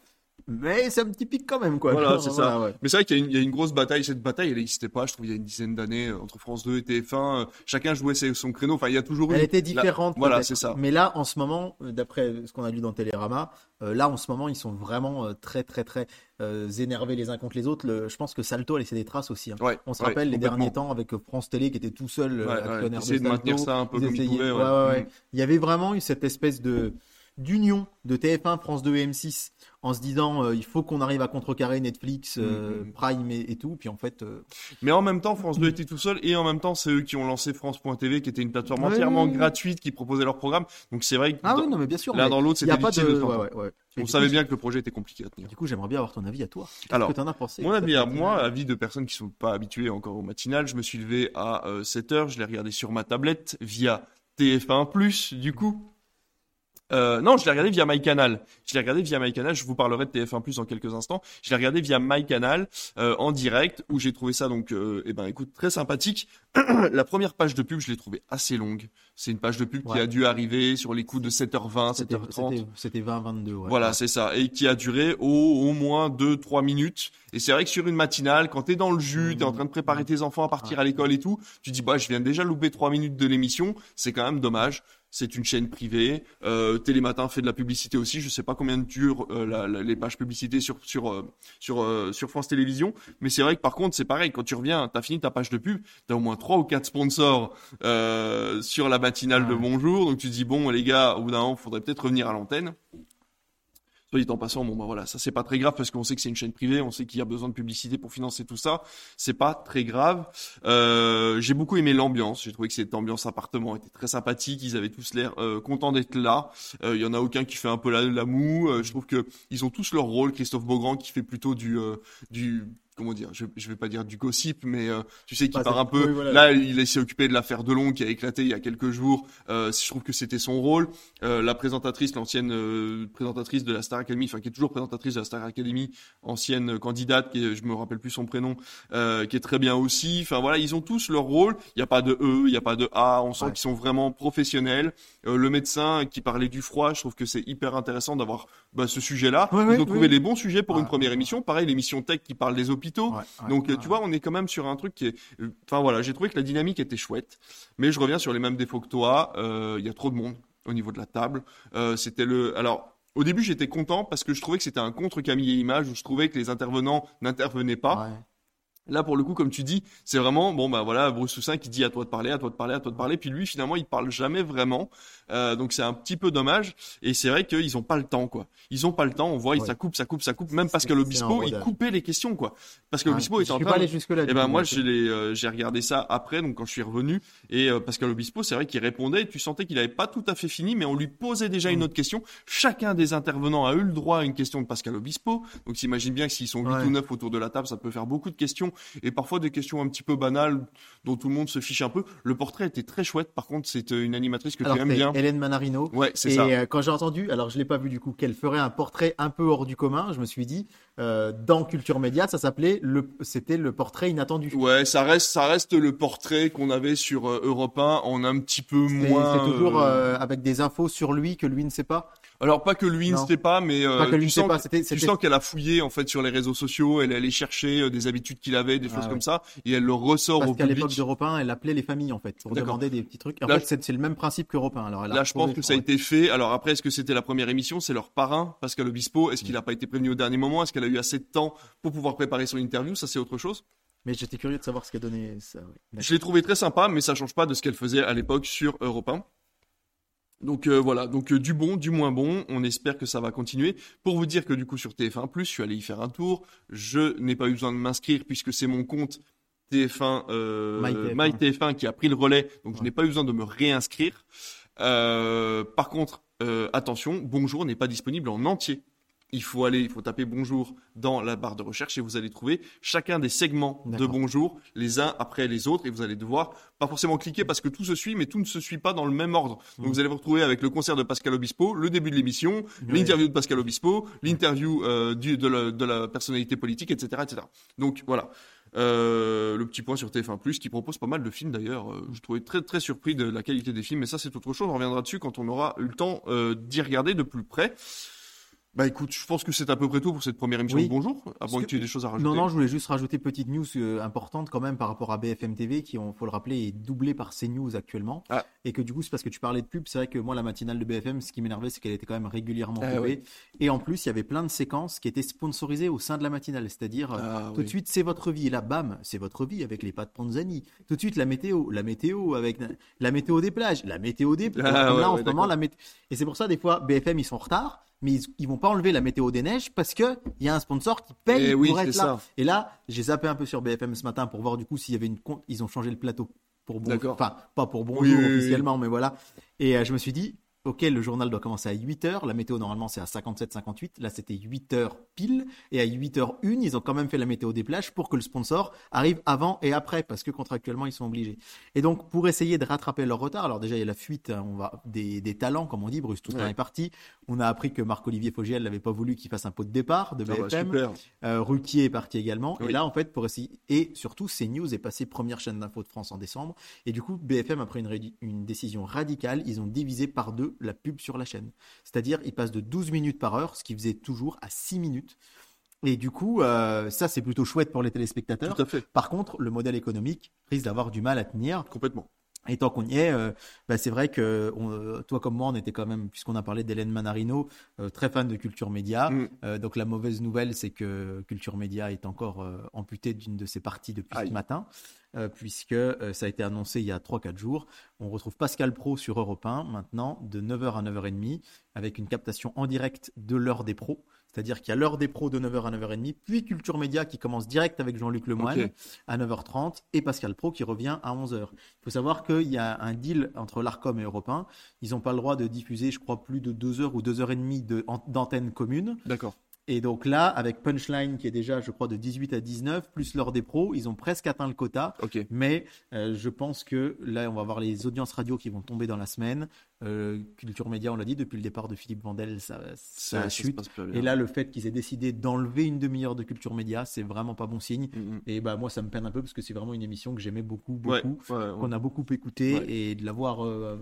Mais c'est un petit pic quand même, quoi. Voilà, c'est ça. ouais. Mais c'est vrai qu'il y, a une- il y a une grosse bataille. Cette bataille, elle n'existait pas, je trouve, il y a une dizaine d'années euh, entre France 2 et TF1. euh, Chacun jouait son créneau. Enfin, il y a toujours eu. Elle était la- différente. Voilà, c'est ça. Mais là, en ce moment, euh, d'après ce qu'on a lu dans Télérama, euh, là, en ce moment, ils sont vraiment euh, très, très, très euh, énervés les uns contre les autres. Le- je pense que Salto a laissé des traces aussi. hein. Ouais, On se ouais, rappelle les derniers temps avec France Télé qui était tout seul essayer de Salto. maintenir ça un peu Ils comme essayaient- pouvaient. ouais, ouais, ouais. Mm. Il y avait vraiment eu cette espèce de d'union de TF1, France 2 et M6 en se disant euh, il faut qu'on arrive à contrecarrer Netflix, euh, Mm, mm. Prime et, et tout. Puis en fait, euh, Mais en même temps, France 2 était tout seul et en même temps, c'est eux qui ont lancé France.tv, qui était une plateforme Ouais, entièrement ouais, gratuite, qui proposait leur programme. Donc c'est vrai que ah dans- oui, non mais bien sûr. l'un dans l'autre, c'était pas difficile de. de ouais, on savait coup, bien que le projet était compliqué à tenir. Du coup, j'aimerais bien avoir ton avis à toi. Alors, que t'en as pensé Mon avis à moi, avis de personnes qui sont pas habituées encore au matinal, je me suis levé à 7 heures, je l'ai regardé sur ma tablette via TF1+, du coup. Euh, non, je l'ai regardé via MyCanal. Je l'ai regardé via MyCanal. Je vous parlerai de TF1+ dans quelques instants. Je l'ai regardé via MyCanal euh, en direct, où j'ai trouvé ça donc, euh, eh ben, écoute, très sympathique. La première page de pub, je l'ai trouvée assez longue. C'est une page de pub qui a dû arriver sur les coups de 7h20, C'était 7h30. c'était- c'était 20-22. Ouais. Voilà, Ouais. c'est ça. Et qui a duré au, au moins 2-3 minutes. Et c'est vrai que sur une matinale, quand t'es dans le jus, t'es en train de préparer tes enfants à partir à l'école et tout, tu dis, bah, je viens déjà louper 3 minutes de l'émission. C'est quand même dommage. C'est une chaîne privée. Euh, Télématin fait de la publicité aussi. Je sais pas combien durent euh, la- la- les pages publicité sur sur euh, sur euh, sur France Télévisions, mais c'est vrai que par contre c'est pareil. Quand tu reviens, t'as fini ta page de pub, t'as au moins trois ou quatre sponsors euh, sur la matinale de. Bonjour. Donc tu te dis bon les gars, au bout d'un moment, faudrait peut-être revenir à l'antenne. En passant, bon bah voilà, ça c'est pas très grave parce qu'on sait que c'est une chaîne privée, on sait qu'il y a besoin de publicité pour financer tout ça. C'est pas très grave. Euh, j'ai beaucoup aimé l'ambiance. J'ai trouvé que cette ambiance appartement était très sympathique. Ils avaient tous l'air euh, contents d'être là. Euh, Il y en a aucun qui fait un peu la, moue. Euh, je trouve que ils ont tous leur rôle. Christophe Beaugrand qui fait plutôt euh, du comment dire, je, je vais pas dire du gossip, mais euh, tu sais, qui Bah, part un peu. oui, voilà. Là, il s'est occupé de l'affaire Delon qui a éclaté il y a quelques jours. Euh, je trouve que c'était son rôle. Euh, la présentatrice, l'ancienne euh, présentatrice de la Star Academy, enfin qui est toujours présentatrice de la Star Academy, ancienne candidate, qui est, je me rappelle plus son prénom, euh, qui est très bien aussi. Enfin voilà, ils ont tous leur rôle. Il n'y a pas de E, il n'y a pas de A. On sent Ouais. qu'ils sont vraiment professionnels. Euh, le médecin qui parlait du froid, je trouve que c'est hyper intéressant d'avoir bah, ce sujet-là. Ouais, ils ouais, ont trouvé les bons sujets pour une première ouais, émission. Pareil, l'émission Tech qui parle des hôpitaux. Ouais, Donc, euh, tu vois, on est quand même sur un truc qui est. euh, Enfin voilà, j'ai trouvé que la dynamique était chouette, mais je reviens sur les mêmes défauts que toi. Euh, Il y a trop de monde au niveau de la table. C'était le. Alors. Au début, j'étais content parce que je trouvais que c'était un contre Camille et Image où je trouvais que les intervenants n'intervenaient pas. Ouais. Là, pour le coup, comme tu dis, c'est vraiment bon, bah voilà, Bruce Toussaint qui dit à toi de parler, à toi de parler, à toi de parler, puis lui, finalement, il parle jamais vraiment. Euh, donc c'est un petit peu dommage. Et c'est vrai qu'ils ont pas le temps, quoi. Ils ont pas le temps. On voit, Ouais. ça coupe, ça coupe, ça coupe. Même C'est- Pascal c'est Obispo, un il coupait les questions, quoi. Pascal Ouais. Obispo était Je en suis train pas de- allé jusque-là. eh du ben moi euh, j'ai regardé ça après donc quand je suis revenu et euh, Pascal Obispo c'est vrai qu'il répondait et tu sentais qu'il avait pas tout à fait fini mais on lui posait déjà une Mm. autre question. Chacun des intervenants a eu le droit à une question de Pascal Obispo donc t'imagines bien que s'ils sont 8 Ouais. ou 9 autour de la table ça peut faire beaucoup de questions et parfois des questions un petit peu banales dont tout le monde se fiche un peu. Le portrait était très chouette par contre c'est euh, une animatrice que Alors, tu aimes bien. Hélène Manarino. Ouais c'est Et ça. euh, quand j'ai entendu, alors je l'ai pas vu du coup, qu'elle ferait un portrait un peu hors du commun, je me suis dit, euh, dans Culture Média, ça s'appelait le, c'était le portrait inattendu. Ouais, ça reste, ça reste le portrait qu'on avait sur euh, Europe 1 en un petit peu moins. c'est toujours euh, avec des infos sur lui que lui ne sait pas. Alors pas que lui ne sait pas, mais euh, Pas que lui tu sens pas. que- C'était, Tu c'était- sens qu'elle a fouillé en fait sur les réseaux sociaux, elle est allée chercher euh, des habitudes qu'il avait, des choses Ah ouais. comme ça, et elle le ressort parce au qu'à l'époque public. d'Europe 1, elle appelait les familles en fait pour D'accord. demander des petits trucs. En Là, fait, c'est, c'est le même principe qu'Europe 1. Alors elle a Là, je pense que ça a été fait. Alors après, est-ce que c'était la première émission? C'est leur parrain, Pascal Obispo. Est-ce qu'il n'a pas été prévenu au dernier moment? Est-ce qu'elle a eu assez de temps pour pouvoir préparer son interview? Ça, c'est autre chose. Mais j'étais curieux de savoir ce qu'a donné ça. Je l'ai trouvé très sympa, mais ça change pas de ce qu'elle faisait à l'époque sur Europe 1. Donc euh, voilà, donc euh, du bon, du moins bon, on espère que ça va continuer. Pour vous dire que du coup sur TF1+, je suis allé y faire un tour. Je n'ai pas eu besoin de m'inscrire puisque c'est mon compte TF1, euh, MyTF1. MyTF1 qui a pris le relais, donc je n'ai pas eu besoin de me réinscrire. Euh, par contre, euh, attention, Bonjour n'est pas disponible en entier. Il faut aller, il faut taper Bonjour dans la barre de recherche et vous allez trouver chacun des segments de. Bonjour, les uns après les autres, et vous allez devoir pas forcément cliquer parce que tout se suit, mais tout ne se suit pas dans le même ordre. Donc Mhm. vous allez vous retrouver avec le concert de Pascal Obispo, le début de l'émission, l'interview de Pascal Obispo, l'interview euh, de, la, de la personnalité politique, etc., etc. Donc voilà. Euh, le petit point sur TF1+, qui propose pas mal de films d'ailleurs. Euh, je trouvais très très surpris de la qualité des films, mais ça c'est autre chose. On reviendra dessus quand on aura eu le temps euh, d'y regarder de plus près. Bah écoute, je pense que c'est à peu près tout pour cette première émission Oui. de Bonjour, moins que que- tu aies des choses à rajouter. Non, non, je voulais juste rajouter petite news euh, importante quand même par rapport à BFM TV qui, on faut le rappeler, est doublé par CNews actuellement. Ah. Et que du coup, c'est parce que tu parlais de pub, c'est vrai que moi, la matinale de BFM, ce qui m'énervait, c'est qu'elle était quand même régulièrement Ah, coupée. Et en plus, il y avait plein de séquences qui étaient sponsorisées au sein de la matinale. C'est-à-dire, euh, Ah, tout oui. de suite, c'est votre vie. Et là, bam, c'est votre vie avec les pâtes Panzani. Tout de suite, la météo, la météo avec la météo des plages, la météo des plages. Ah, ouais, là, en ouais, ce moment, la météo. Et c'est pour ça, des fois, BFM, ils sont en retard. Mais ils, ils vont pas enlever la météo des neiges parce que il y a un sponsor qui paye Eh oui, pour c'est être là. ça. Et là, j'ai zappé un peu sur BFM ce matin pour voir du coup s'il y avait une compte. Ils ont changé le plateau pour bon, enfin pas pour bonjour Oui, oui, oui, officiellement, mais voilà. Et euh, je me suis dit, ok, le journal doit commencer à 8 heures. La météo normalement c'est à 57-58. Là c'était 8 heures pile. Et à 8 h 1 ils ont quand même fait la météo des plages pour que le sponsor arrive avant et après parce que contractuellement ils sont obligés. Et donc pour essayer de rattraper leur retard, alors déjà il y a la fuite, hein, on va des, des talents comme on dit. Bruce Toussaint Ouais. est parti. On a appris que Marc-Olivier Fogiel n'avait pas voulu qu'il fasse un pot de départ de Ah bah, BFM. Euh, Ruquier est parti également. Oui. Et là, en fait, pour essayer. Et surtout, CNews est passé première chaîne d'info de France en décembre. Et du coup, BFM a pris une, une décision radicale. Ils ont divisé par deux la pub sur la chaîne. C'est-à-dire, ils passent de 12 minutes par heure, ce qui faisait toujours à 6 minutes. Et du coup, euh, ça, c'est plutôt chouette pour les téléspectateurs. Tout à fait. Par contre, le modèle économique risque d'avoir du mal à tenir. Complètement. Et tant qu'on y est, euh, bah, c'est vrai que on, euh, toi comme moi, on était quand même, puisqu'on a parlé d'Hélène Manarino, euh, très fan de Culture Média. Mm. Euh, donc la mauvaise nouvelle, c'est que Culture Média est encore amputée d'une de ses parties depuis Aïe. ce matin, puisque ça a été annoncé il y a 3-4 jours. On retrouve Pascal Pro sur Europe 1 maintenant, de 9h à 9h30, avec une captation en direct de l'heure des pros. C'est-à-dire qu'il y a l'heure des pros de 9h à 9h30, puis Culture Média qui commence direct avec Jean-Luc Lemoyne Ok. à 9h30 et Pascal Pro qui revient à 11h. Il faut savoir qu'il y a un deal entre l'ARCOM et Europe 1. Ils n'ont pas le droit de diffuser, je crois, plus de 2 heures ou 2 heures et demie de- en- d'antenne commune. D'accord. Et donc là, avec Punchline qui est déjà, je crois, de 18 à 19, plus l'heure des pros, ils ont presque atteint le quota. Ok. Mais euh, je pense que là, on va avoir les audiences radio qui vont tomber dans la semaine. Euh, Culture Média, on l'a dit, depuis le départ de Philippe Vandel, ça, ça, Ça, ça chute. bien. Et là, le fait qu'ils aient décidé d'enlever une demi-heure de Culture Média, c'est vraiment pas bon signe. Mm, mm. Et bah moi, ça me peine un peu parce que c'est vraiment une émission que j'aimais beaucoup, beaucoup, ouais, ouais. qu'on a beaucoup écouté et de la voir euh,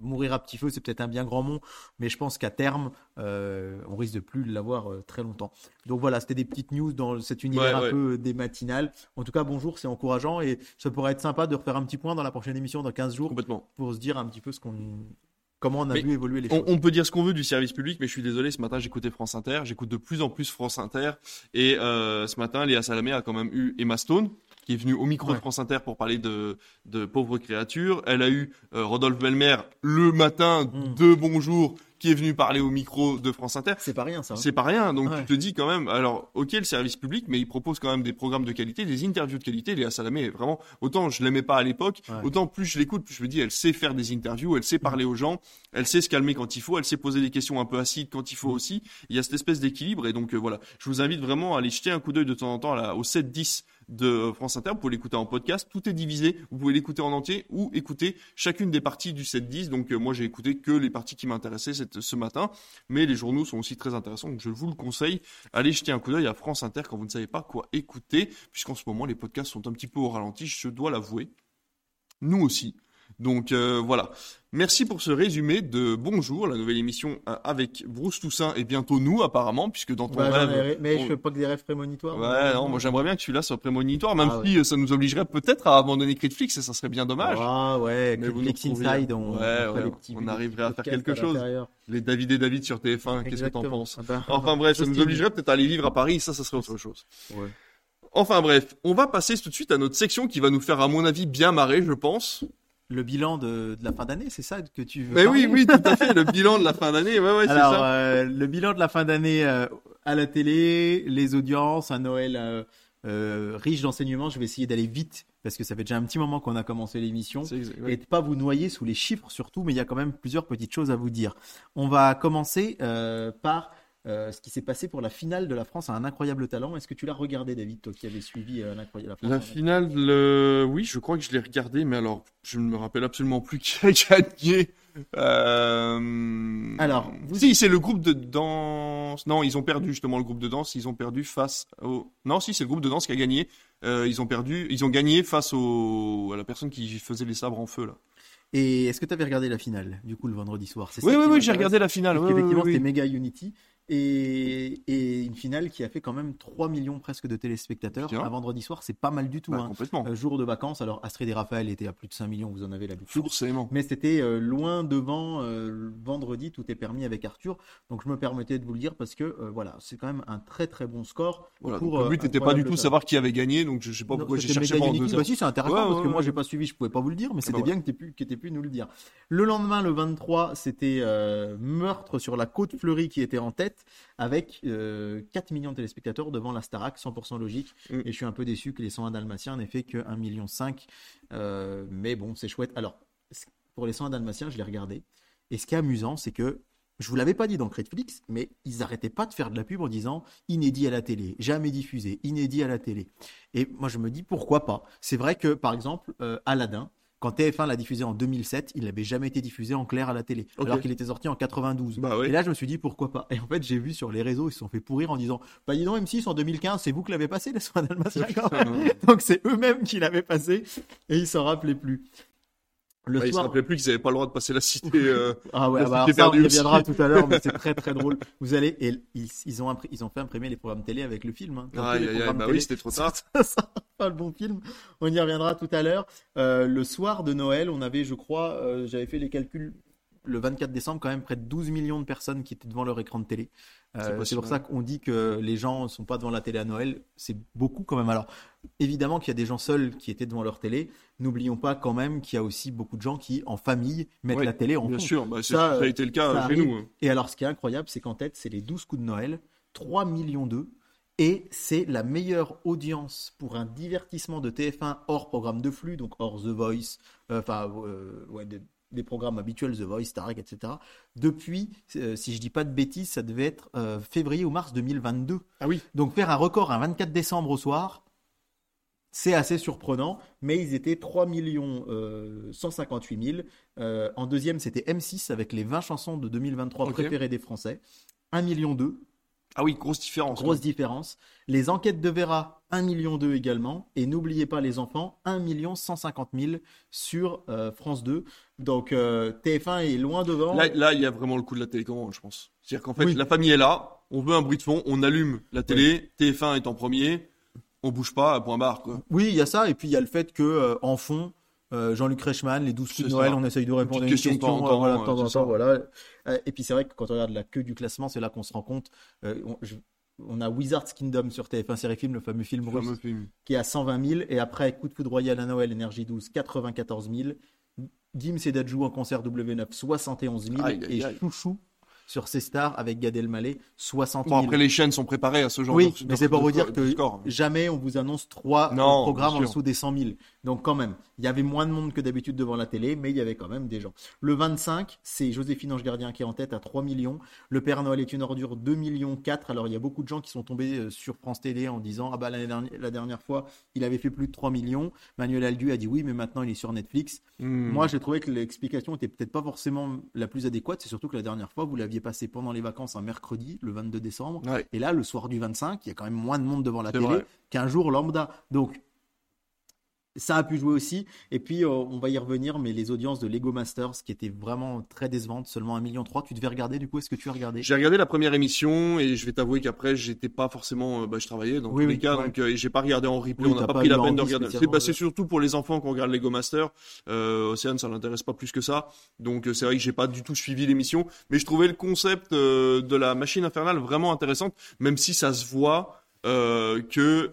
mourir à petit feu, c'est peut-être un bien grand mot, mais je pense qu'à terme, euh, on risque de plus l'avoir euh, très longtemps. Donc voilà, c'était des petites news dans cet univers Ouais, un peu des matinales. En tout cas, bonjour, c'est encourageant et ça pourrait être sympa de refaire un petit point dans la prochaine émission dans 15 jours Complètement. pour se dire un petit peu ce qu'on comment on a Mais vu évoluer les On, choses. on peut dire ce qu'on veut du service public, mais je suis désolé, ce matin j'écoutais France Inter, j'écoute de plus en plus France Inter, et euh, ce matin Léa Salamé a quand même eu Emma Stone, qui est venue au micro Ouais. de France Inter pour parler de, de pauvres créatures. Elle a eu euh, Rodolphe Belmer le matin Mm. de Bonjour, qui est venu parler au micro de France Inter. C'est pas rien ça. hein. C'est pas rien, donc Ouais. tu te dis quand même, alors ok le service public, mais il propose quand même des programmes de qualité, des interviews de qualité. Léa Salamé est vraiment, autant je l'aimais pas à l'époque, Ouais. autant plus je l'écoute, plus je me dis, elle sait faire des interviews, elle sait parler aux gens, elle sait se calmer quand il faut, elle sait poser des questions un peu acides quand il faut aussi. Il y a cette espèce d'équilibre et donc euh, voilà, je vous invite vraiment à aller jeter un coup d'œil de temps en temps à la- au 7-10 de France Inter. Vous pouvez l'écouter en podcast, tout est divisé, vous pouvez l'écouter en entier ou écouter chacune des parties du 7-10. Donc euh, moi j'ai écouté que les parties qui m'intéressaient ce matin, mais les journaux sont aussi très intéressants, donc je vous le conseille. Allez jeter un coup d'œil à France Inter quand vous ne savez pas quoi écouter, puisqu'en ce moment les podcasts sont un petit peu au ralenti, je dois l'avouer. Nous aussi. Donc euh, voilà. Merci pour ce résumé de Bonjour, la nouvelle émission euh, avec Bruce Toussaint et bientôt nous apparemment, puisque dans ton Ouais, rêve... mais on- je fais pas que des rêves prémonitoires. Ouais, non, moi j'aimerais bien que celui-là soit prémonitoire, même Ah si euh, ça nous obligerait peut-être à abandonner Netflix et ça serait bien dommage. Ah ouais, Mais vous Netflix. Inside, on, Ouais, petits on arriverait à faire quelque chose. Les David et David sur TF1, qu'est-ce que t'en penses Ah ben, Enfin bref, ça nous obligerait peut-être à aller vivre à Paris, ça, ça serait autre chose. Ouais. Enfin bref, on va passer tout de suite à notre section qui va nous faire, à mon avis, bien marrer, je pense. Le bilan de, de la fin d'année, c'est ça que tu veux Mais oui, oui, tout à fait, le bilan de la fin d'année, ouais, ouais, c'est ça. euh, le bilan de la fin d'année euh, à la télé, les audiences, un Noël euh, euh, riche d'enseignements. Je vais essayer d'aller vite parce que ça fait déjà un petit moment qu'on a commencé l'émission. Et de pas vous noyer sous les chiffres surtout, mais il y a quand même plusieurs petites choses à vous dire. On va commencer euh, par euh, ce qui s'est passé pour la finale de la France à un incroyable talent. Est-ce que tu l'as regardé, David, toi qui avais suivi euh, la France La finale, le... oui, je crois que je l'ai regardé, mais alors, je ne me rappelle absolument plus qui a gagné. Euh... Alors, vous- si, c'est le groupe de danse. Non, ils ont perdu justement le groupe de danse. Ils ont perdu face au. Non, si, c'est le groupe de danse qui a gagné. Ils ont perdu. Ils ont gagné face au à la personne qui faisait les sabres en feu là. Et est-ce que tu avais regardé la finale, du coup, le vendredi soir? Ça Oui, oui, oui, j'ai regardé la finale. Oui, oui, c'était méga Unity. Et, et une finale qui a fait quand même 3 millions presque de téléspectateurs. Un vendredi soir, c'est pas mal du tout. Bah, hein. complètement. Euh, jour de vacances, alors Astrid et Raphaël étaient à plus de 5 millions, vous en avez l'habitude. Forcément. Mais c'était euh, loin devant euh, vendredi, tout est permis avec Arthur. Donc je me permettais de vous le dire parce que voilà, c'est quand même un très très bon score. Voilà, pour, donc le but n'était pas du tout de savoir qui avait gagné, donc je sais pas Non, pourquoi j'ai cherché pendant deux Bah si, c'est intéressant Ouais, parce ouais, que moi ouais. j'ai pas suivi, je pouvais pas vous le dire, mais c'était bah bien que tu pu, que pu nous le dire. Le lendemain, le 23, c'était Meurtre sur la côte fleurie qui était en tête avec euh, 4 millions de téléspectateurs devant la Starac, 100% logique. Mm. Et je suis un peu déçu que les 101 Dalmatiens n'aient fait que 1,5 million. Euh, mais bon, c'est chouette. Alors, pour les 101 Dalmatiens, je l'ai regardé. Et ce qui est amusant, c'est que je vous l'avais pas dit dans Netflix, mais ils arrêtaient pas de faire de la pub en disant inédit à la télé, jamais diffusé, inédit à la télé. Et moi, je me dis pourquoi pas? C'est vrai que, par exemple, euh, Aladdin, quand TF1 l'a diffusé en 2007, il n'avait jamais été diffusé en clair à la télé, alors qu'il était sorti en 92. Bah oui. Et là, je me suis dit pourquoi pas? Et en fait, j'ai vu sur les réseaux, ils se sont fait pourrir en disant Bah, dis donc, M6 en 2015, c'est vous qui l'avez passé, les soins même. Donc, c'est eux-mêmes qui l'avaient passé et ils s'en rappelaient plus. Le Bah, il se rappelait plus qu'ils avaient pas le droit de passer la cité. euh, Ah ouais, La bah, cité alors ça, on y reviendra tout à l'heure, mais c'est très très drôle. Vous allez, et ils, ils, ont, impr- ils ont fait imprimer les programmes télé avec le film. Hein. Bah télé. oui, c'était trop tard. ça pas le bon film. On y reviendra tout à l'heure. Euh, le soir de Noël, on avait, je crois, euh, j'avais fait les calculs. Le 24 décembre, quand même près de 12 millions de personnes qui étaient devant leur écran de télé. Euh, C'est si pour ça qu'on dit que les gens ne sont pas devant la télé à Noël. C'est beaucoup quand même. Alors, évidemment qu'il y a des gens seuls qui étaient devant leur télé. N'oublions pas quand même qu'il y a aussi beaucoup de gens qui, en famille, mettent Ouais, la télé en Bien sûr, bah, Ça, ça, a été le cas chez nous. hein. Et alors, ce qui est incroyable, c'est qu'en tête, c'est les 12 coups de Noël, 3 millions d'eux. Et c'est la meilleure audience pour un divertissement de TF1 hors programme de flux, donc hors The Voice, euh, enfin, euh, ouais, des programmes habituels, The Voice, Starek, etc. Depuis, euh, si je dis pas de bêtises, ça devait être euh, février ou mars 2022. Ah oui. Donc faire un record un 24 décembre au soir, c'est assez surprenant, mais ils étaient 3 millions euh, 158 000. Euh, en deuxième, c'était M6 avec les 20 chansons de 2023 Ok. préférées des Français. 1 million 2, Ah oui, grosse différence. grosse différence. Les enquêtes de Vera, 1 million 2 également. Et n'oubliez pas les enfants, 1 million 150 000 sur euh, France 2. Donc euh, TF1 est loin devant. Là, là, il y a vraiment le coup de la télécommande, je pense. C'est-à-dire qu'en fait, Oui. la famille est là, on veut un bruit de fond, on allume la télé, TF1 est en premier, on bouge pas, point barre, quoi. Oui, il y a ça, et puis il y a le fait que euh, en fond, euh, Jean-Luc Reichmann, les 12 coups de Noël, ça. on essaye de répondre à une question, question de temps en voilà, temps, voilà. Et puis c'est vrai que quand on regarde la queue du classement, c'est là qu'on se rend compte. on, je- on a Wizard's Kingdom sur TF1 Série Film, le fameux film Le russe, fameux film. qui est à 120 000, et après Coup de foudre royal à Noël, Énergie 12, 94 000. Gims et Dadju en concert W9, 71 000. Aïe, aïe, et aïe. Chouchou sur C Stars avec Gad Elmaleh, 60 000. Bon, après, les chaînes sont préparées à ce genre Oui, de mais de- c'est pour vous dire que score. jamais on vous annonce trois Non, programmes en dessous des 100 000. Donc quand même, il y avait moins de monde que d'habitude devant la télé, mais il y avait quand même des gens. Le 25, c'est Joséphine Ange Gardien qui est en tête à 3 millions. Le Père Noël est une ordure, 2 millions 4. Alors il y a beaucoup de gens qui sont tombés euh, sur France Télé en disant ah bah dernière, la dernière fois il avait fait plus de 3 millions. Manuel Aldu a dit oui, mais maintenant il est sur Netflix. Hmm. Moi, j'ai trouvé que l'explication était peut-être pas forcément la plus adéquate. C'est surtout que la dernière fois, vous l'aviez passé pendant les vacances un mercredi, le 22 décembre. Ouais. Et là, le soir du 25, il y a quand même moins de monde devant la télé qu'un jour lambda. Donc, ça a pu jouer aussi. Et puis, euh, on va y revenir, mais les audiences de Lego Masters, qui étaient vraiment très décevantes, seulement 1,3 million. Tu devais regarder, du coup, est-ce que tu as regardé? J'ai regardé la première émission et je vais t'avouer qu'après j'étais pas forcément, euh, bah, je travaillais dans Oui, tous oui, les cas, ouais. donc euh, j'ai pas regardé en replay. Oui, on n'a pas pas pris la peine de regarder. C'est bah, surtout pour les enfants qu'on regarde Lego Master. Euh, Océane, ça l'intéresse pas plus que ça. Donc c'est vrai que j'ai pas du tout suivi l'émission, mais je trouvais le concept euh, de la machine infernale vraiment intéressante, même si ça se voit euh, que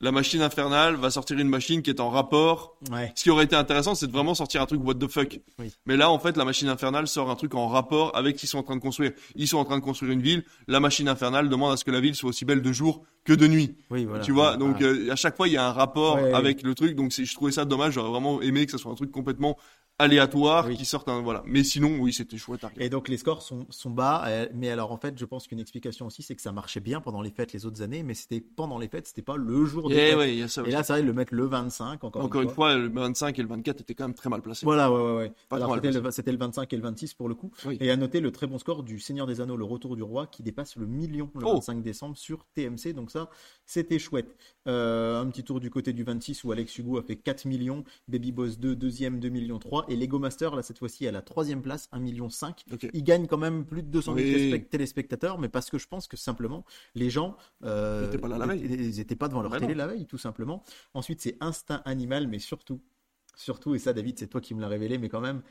la machine infernale va sortir une machine qui est en rapport Ouais. ce qui aurait été intéressant, c'est de vraiment sortir un truc what the fuck. Oui. Mais là, en fait, la machine infernale sort un truc en rapport avec ce qu'ils sont en train de construire. Ils sont en train de construire une ville. La machine infernale demande à ce que la ville soit aussi belle de jour que de nuit. Oui, voilà. tu vois, donc euh, à chaque fois, il y a un rapport avec le truc. Donc je trouvais ça dommage. J'aurais vraiment aimé que ce soit un truc complètement aléatoire Oui. qui sorte un voilà. Mais sinon, oui, c'était chouette à. Et donc les scores sont, sont bas, euh, mais alors en fait je pense qu'une explication aussi c'est que ça marchait bien pendant les fêtes les autres années, mais c'était pendant les fêtes, c'était pas le jour des Et fêtes. Eh ouais, il y a ça Et là ça va le mettre le 25 encore, Encore une fois, le 25 et le 24 étaient quand même très mal placés. Voilà, ouais, ouais, ouais. C'était le, c'était le 25 et le 26 pour le coup. Oui. Et à noter le très bon score du Seigneur des Anneaux, le Retour du Roi, qui dépasse le million le Oh. 25 décembre sur TMC. Donc ça, c'était chouette. Euh, un petit tour du côté du 26 où Alex Hugo a fait 4 millions, Baby Boss 2 deuxième 2 millions 3 3 et Lego Master là cette fois-ci à la troisième place, 1,5 million. Ok. Il gagne quand même plus de 200 000 Oui. téléspect- téléspectateurs, mais parce que je pense que simplement les gens euh, Ils étaient pas la Ils étaient devant leur Bah télé non. la veille, tout simplement. Ensuite, c'est Instinct Animal, mais surtout, surtout, et ça, David, c'est toi qui me l'as révélé, mais quand même,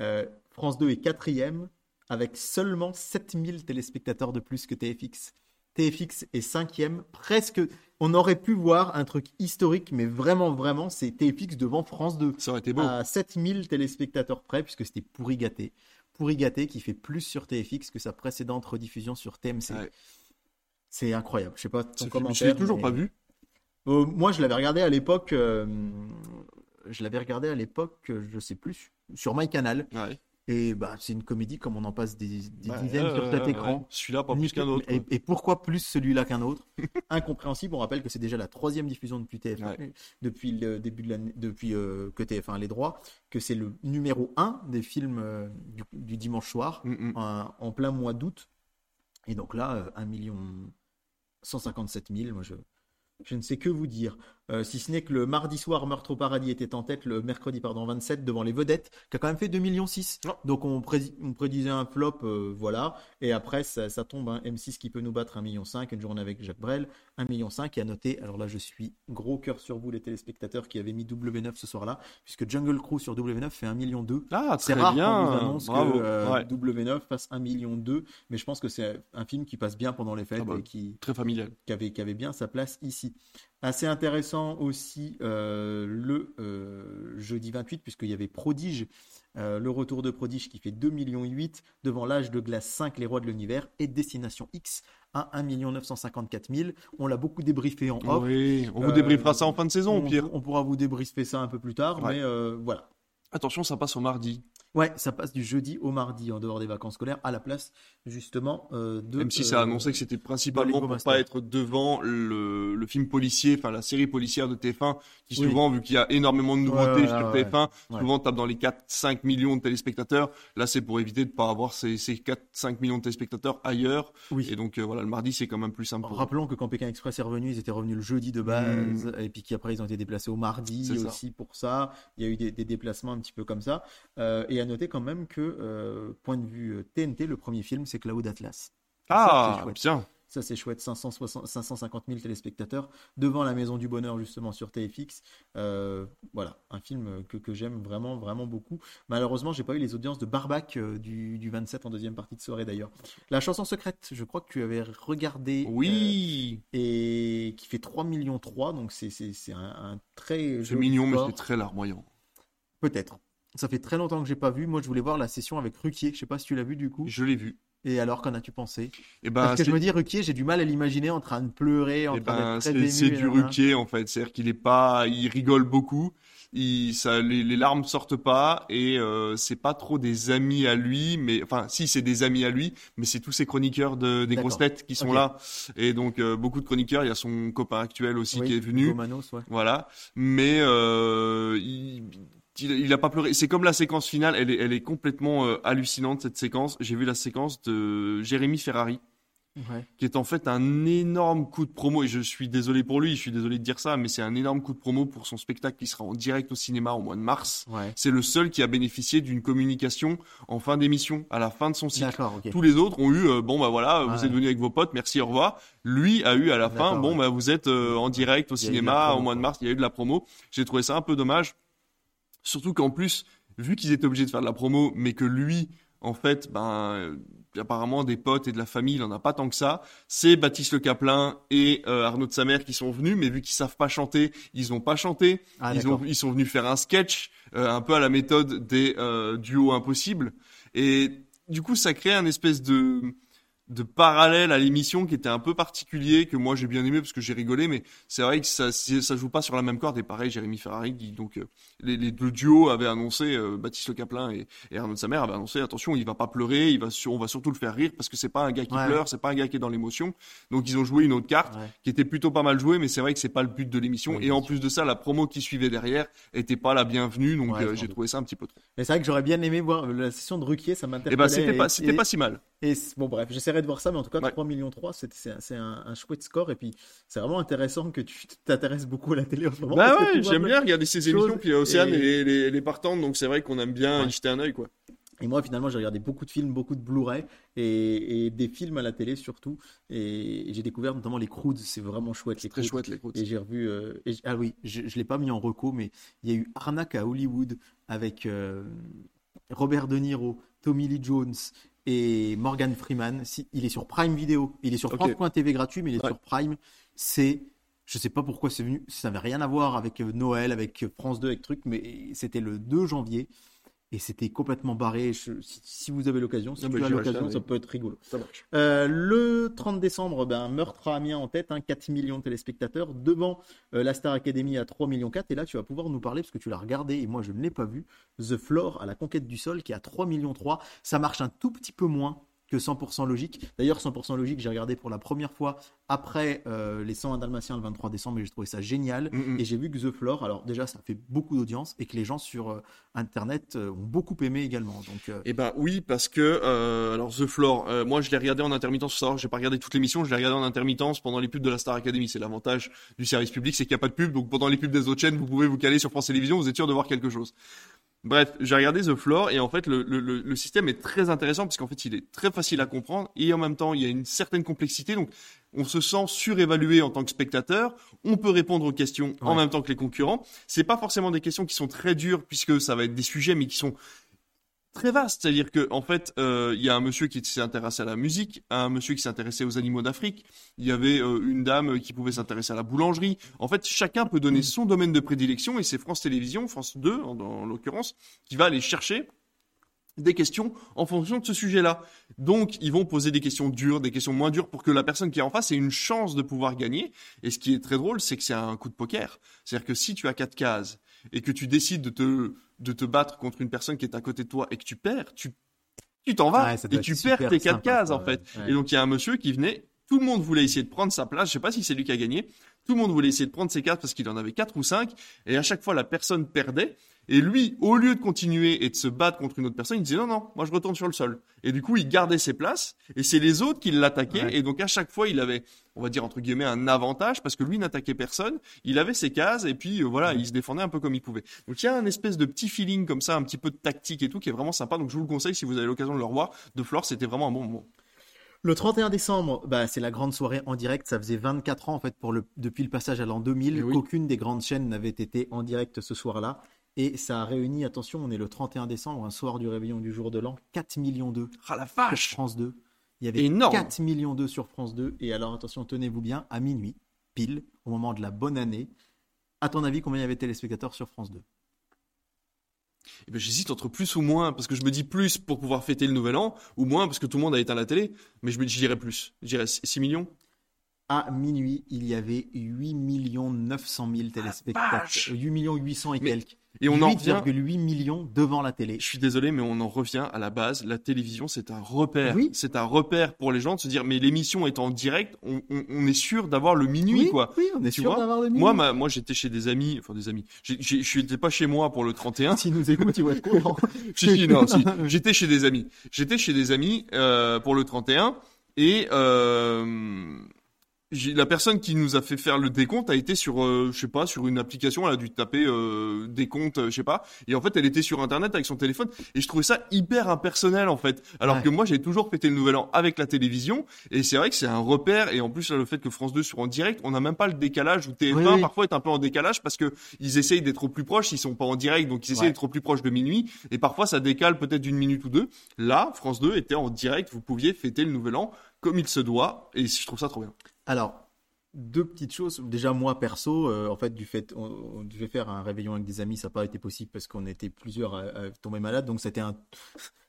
euh, France 2 est quatrième avec seulement 7000 téléspectateurs de plus que TFX. TFX est cinquième, presque. On aurait pu voir un truc historique, mais vraiment, vraiment, c'est TFX devant France 2 Ça aurait été beau. à 7000 téléspectateurs près, puisque c'était Pourri Gâté. Pourri Gâté qui fait plus sur TFX que sa précédente rediffusion sur TMC. Ouais. C'est incroyable. Je sais pas ton film, commentaire. je l'ai toujours mais- pas vu. Euh, moi, je l'avais regardé à l'époque. euh, je l'avais regardé à l'époque, je sais plus, sur MyCanal. Ouais. Et bah, c'est une comédie comme on en passe des, dizaines sur cet écran. ouais. Celui-là, pas plus qu'un autre. Et, quoi. et pourquoi plus celui-là qu'un autre? Incompréhensible. On rappelle que c'est déjà la troisième diffusion depuis TF1, Ouais. depuis le début de l'année, depuis euh, que TF1 a les droits, que c'est le numéro un des films euh, du, du dimanche soir Mm, mm. en, en plein mois d'août. Et donc là, euh, 1 million 157 000, moi je, je ne sais que vous dire. Euh, si ce n'est que le mardi soir, Meurtre au paradis était en tête, le mercredi, pardon, 27, devant les vedettes, qui a quand même fait 2 millions 6. Non. Donc on, prédi- on prédisait un flop, euh, voilà. Et après, ça, ça tombe, un M6 qui peut nous battre 1 million 5, une journée avec Jacques Brel, 1 million 5. Et à noter, alors là je suis gros cœur sur vous les téléspectateurs qui avaient mis W9 ce soir-là, puisque Jungle Cruise sur W9 fait 1 million 2. Ah, C'est très rare bien. qu'on annonce Bravo. que euh, Ouais. W9 fasse 1 million 2, mais je pense que c'est un film qui passe bien pendant les fêtes Ah bah. et qui, Très familial. qui, avait, qui avait bien sa place ici. Assez intéressant aussi euh, le euh, jeudi 28, puisqu'il y avait Prodige, euh, le retour de Prodige qui fait 2 millions 8 devant l'âge de glace 5, les rois de l'univers, et Destination X à 1 954 000. On l'a beaucoup débriefé en off. Oui, on vous Euh, débriefera ça en fin de saison, au on, pire. on pourra vous débriefer ça un peu plus tard, Ouais. mais euh, voilà. Attention, ça passe au mardi. Ouais, ça passe du jeudi au mardi en dehors des vacances scolaires à la place justement euh, de. Même si ça euh, a annoncé que c'était principalement pour pas être devant le, le film policier, enfin la série policière de TF1, qui Oui. souvent, vu qu'il y a énormément de nouveautés Ouais, sur ouais, TF1, ouais. souvent tape dans les 4-5 millions de téléspectateurs. Là, c'est pour éviter de pas avoir ces, ces 4-5 millions de téléspectateurs ailleurs. Oui. Et donc, euh, voilà, le mardi, c'est quand même plus simple. Rappelons que quand Pékin Express est revenu, ils étaient revenus le jeudi de base, et puis qu'après ils ont été déplacés au mardi ça. aussi pour ça. Il y a eu des, des déplacements un petit peu comme ça. Euh, et à noter quand même que, euh, point de vue euh, TNT, le premier film, c'est Cloud Atlas. Ça, Ah, chouette. bien. Ça, c'est chouette, 560 550 000 téléspectateurs devant la Maison du Bonheur, justement, sur TFX. Euh, voilà, un film que, que j'aime vraiment, vraiment beaucoup. Malheureusement, j'ai pas eu les audiences de Barbac euh, du, du 27 en deuxième partie de soirée, d'ailleurs. La chanson secrète, je crois que tu avais regardé. euh, Oui, et qui fait 3 millions 3, donc c'est un, un très c'est mignon, mais c'est très larmoyant. Peut-être. Ça fait très longtemps que j'ai pas vu. Moi, je voulais voir la session avec Ruquier. Je sais pas si tu l'as vu du coup. Je l'ai vu. Et alors, qu'en as-tu pensé? Et ben, Parce que je me dis, Ruquier, j'ai du mal à l'imaginer en train de pleurer, en Eh train ben, d'être c'est du. Ruquier en fait, c'est-à-dire qu'il est pas, il rigole beaucoup, il, ça, les, les larmes sortent pas et euh, c'est pas trop des amis à lui, mais enfin si c'est des amis à lui, mais c'est tous ces chroniqueurs de, des grosses têtes qui sont là et donc euh, beaucoup de chroniqueurs, il y a son copain actuel aussi Oui, qui est venu, Manos, ouais. voilà, mais euh, il, il, il a pas pleuré. C'est comme la séquence finale, elle est, elle est complètement euh, hallucinante cette séquence. J'ai vu la séquence de Jérémy Ferrari Ouais. qui est en fait un énorme coup de promo, et je suis désolé pour lui, je suis désolé de dire ça, mais c'est un énorme coup de promo pour son spectacle qui sera en direct au cinéma au mois de mars. Ouais. C'est le seul qui a bénéficié d'une communication en fin d'émission, à la fin de son cycle. D'accord, ok. Tous les autres ont eu, euh, bon bah voilà, vous Ouais. êtes venus avec vos potes, merci, au revoir. Lui a eu à la fin, bon bah vous êtes euh, en direct au cinéma promo, au mois de mars, il y a eu de la promo. J'ai trouvé ça un peu dommage. Surtout qu'en plus, vu qu'ils étaient obligés de faire de la promo, mais que lui, en fait, ben, euh, apparemment des potes et de la famille, il en a pas tant que ça. C'est Baptiste Le Caplin et euh, Arnaud de sa mère qui sont venus, mais vu qu'ils savent pas chanter, ils ont pas chanté. Ah, ils, ont, ils sont venus faire un sketch, euh, un peu à la méthode des euh, duos impossibles. Et du coup, ça crée un espèce de de parallèle à l'émission qui était un peu particulier que moi j'ai bien aimé parce que j'ai rigolé mais c'est vrai que ça ça joue pas sur la même corde et pareil Jérémy Ferrari qui donc euh, les, les deux duos avaient annoncé euh, Baptiste Le Caplin et, et Arnaud de sa mère avaient annoncé attention il va pas pleurer il va sur, on va surtout le faire rire parce que c'est pas un gars qui Ouais. pleure c'est pas un gars qui est dans l'émotion donc ils ont joué une autre carte Ouais. qui était plutôt pas mal jouée mais c'est vrai que c'est pas le but de l'émission Oui, et en plus de ça la promo qui suivait derrière était pas la bienvenue donc Ouais, euh, j'ai trouvé ça un petit peu trop Mais c'est vrai que j'aurais bien aimé voir la session de Ruquier, ça m'intéressait. ben c'était pas c'était pas si mal Et bon, bref, j'essaierai de voir ça, mais en tout cas, Ouais. 3 millions 3, c'est c'est un, un- chouette score. Et puis, c'est vraiment intéressant que tu t'intéresses beaucoup à la télé en ce moment. Bah ouais, j'aime bien regarder ces émissions, puis Océane et- et les, les partantes, donc c'est vrai qu'on aime bien Ouais. y jeter un œil, quoi. Et moi, finalement, j'ai regardé beaucoup de films, beaucoup de Blu-ray et, et des films à la télé surtout. Et, et j'ai découvert notamment les Croods, c'est vraiment chouette. Les Très Croods. chouette, les croûtes. Et j'ai revu. euh, et ah oui, je ne l'ai pas mis en reco, mais il y a eu Arnaque à Hollywood avec euh, Robert De Niro, Tommy Lee Jones et Morgan Freeman. Si, il est sur Prime Video. Il est sur Ok. France.tv gratuit, mais il est Ouais. sur Prime. C'est. Je sais pas pourquoi c'est venu. Ça n'avait rien à voir avec euh, Noël, avec euh, France 2, avec truc, mais c'était le 2 janvier. Et c'était complètement barré. Je- si, si vous avez l'occasion, si Ah bah, tu as j'irai l'occasion, ça peut être rigolo. Ça marche. Euh, le 30 décembre, ben, Meurtre à Amiens en tête, hein, 4 millions de téléspectateurs, devant euh, la Star Academy à 3 millions 4. Et là, tu vas pouvoir nous parler, parce que tu l'as regardé et moi je ne l'ai pas vu, The Floor à la conquête du sol qui est à 3 millions 3. Ça marche un tout petit peu moins que 100% logique. D'ailleurs, 100% logique, j'ai regardé pour la première fois après euh, les 101 Dalmatiens le 23 décembre et j'ai trouvé ça génial. Mm, mm. Et j'ai vu que The Floor, alors déjà, ça fait beaucoup d'audience et que les gens sur euh, Internet euh, ont beaucoup aimé également. Donc, Eh ben oui, parce que alors The Floor, moi je l'ai regardé en intermittence. Faut savoir, j'ai pas regardé toute l'émission, je l'ai regardé en intermittence pendant les pubs de la Star Academy. C'est l'avantage du service public, c'est qu'il n'y a pas de pub. Donc pendant les pubs des autres chaînes, vous pouvez vous caler sur France Télévisions, vous êtes sûr de voir quelque chose. Bref, j'ai regardé The Floor et en fait le, le, le, système est très intéressant parce qu'en fait il est très facile à comprendre et en même temps il y a une certaine complexité. Donc on se sent surévalué en tant que spectateur. On peut répondre aux questions en même temps que les concurrents. C'est pas forcément des questions qui sont très dures puisque ça va être des sujets mais qui sont très vaste. C'est-à-dire que en fait, euh, il y a un monsieur qui s'est intéressé à la musique, un monsieur qui s'est intéressé aux animaux d'Afrique. Il y avait euh, une dame qui pouvait s'intéresser à la boulangerie. En fait, chacun peut donner son domaine de prédilection et c'est France Télévisions, France 2 en, en l'occurrence, qui va aller chercher des questions en fonction de ce sujet-là. Donc, ils vont poser des questions dures, des questions moins dures pour que la personne qui est en face ait une chance de pouvoir gagner. Et ce qui est très drôle, c'est que c'est un coup de poker. C'est-à-dire que si tu as quatre cases et que tu décides de te, de te battre contre une personne qui est à côté de toi et que tu perds, tu, tu t'en vas Ouais, et tu perds tes quatre sympa, cases, en fait. ouais. Et donc, il y a un monsieur qui venait, tout le monde voulait essayer de prendre sa place. Je sais pas si c'est lui qui a gagné. Tout le monde voulait essayer de prendre ses cartes parce qu'il en avait quatre ou cinq. Et à chaque fois, la personne perdait. Et lui, au lieu de continuer et de se battre contre une autre personne, il disait non, non, moi je retourne sur le sol. Et du coup, il gardait ses places. Et c'est les autres qui l'attaquaient. Ouais. Et donc, à chaque fois, il avait, on va dire entre guillemets, un avantage parce que lui n'attaquait personne. Il avait ses cases et puis euh, voilà, il se défendait un peu comme il pouvait. Donc, il y a un espèce de petit feeling comme ça, un petit peu de tactique et tout qui est vraiment sympa. Donc, je vous le conseille si vous avez l'occasion de le revoir. De Flore, c'était vraiment un bon moment. Le 31 décembre, bah, c'est la grande soirée en direct. Ça faisait 24 ans en fait pour le, depuis le passage à l'an 2000 Eh oui. qu'aucune des grandes chaînes n'avait été en direct ce soir-là. Et ça a réuni, attention, on est le 31 décembre, un soir du réveillon du jour de l'an, 4 millions d'eux Ah la sur vache France 2. Il y avait Énorme. 4 millions d'eux sur France 2. Et alors attention, tenez-vous bien, à minuit, pile, au moment de la bonne année, à ton avis, combien il y avait de téléspectateurs sur France 2 Eh ben, j'hésite entre plus ou moins, parce que je me dis plus pour pouvoir fêter le nouvel an, ou moins parce que tout le monde a éteint la télé, mais je me dirais plus. Je dirais 6 millions. À minuit, il y avait 8 900 000 téléspectateurs. Ah, vache 8 millions 800 et Mais- quelques. Et on en revient, 8,8 millions devant la télé. je suis désolé, mais on en revient à la base. La télévision, c'est un repère. Oui. C'est un repère pour les gens de se dire, mais l'émission est en direct, on, on- on est sûr d'avoir le minuit, oui, quoi. oui, on est Tu sûr d'avoir le minuit. Moi, ma- moi, j'étais chez des amis, enfin des amis. Je n'étais pas chez moi pour le 31. S'ils nous écoutent, ils vont être contents. Si, si, non, si. J'étais chez des amis. J'étais chez des amis euh, pour le 31 et euh, la personne qui nous a fait faire le décompte a été sur, euh, je sais pas, sur une application. Elle a dû taper euh, décompte, euh, je sais pas. Et en fait, elle était sur Internet avec son téléphone. Et je trouvais ça hyper impersonnel en fait. Alors Ouais. que moi, j'ai toujours fêté le Nouvel An avec la télévision. Et c'est vrai que c'est un repère. Et en plus, là, le fait que France 2 soit en direct, on n'a même pas le décalage. Ou TF1 Oui, oui. parfois est un peu en décalage parce que ils essayent d'être au plus proche. Ils sont pas en direct, donc ils essayent Ouais. d'être au plus proche de minuit. Et parfois, ça décale peut-être d'une minute ou deux. Là, France 2 était en direct. Vous pouviez fêter le Nouvel An comme il se doit. Et je trouve ça trop bien. Alors, deux petites choses. Déjà, moi, perso, euh, en fait, du fait, on, on devait faire un réveillon avec des amis, ça n'a pas été possible parce qu'on était plusieurs à, à tomber malades. Donc, c'était un.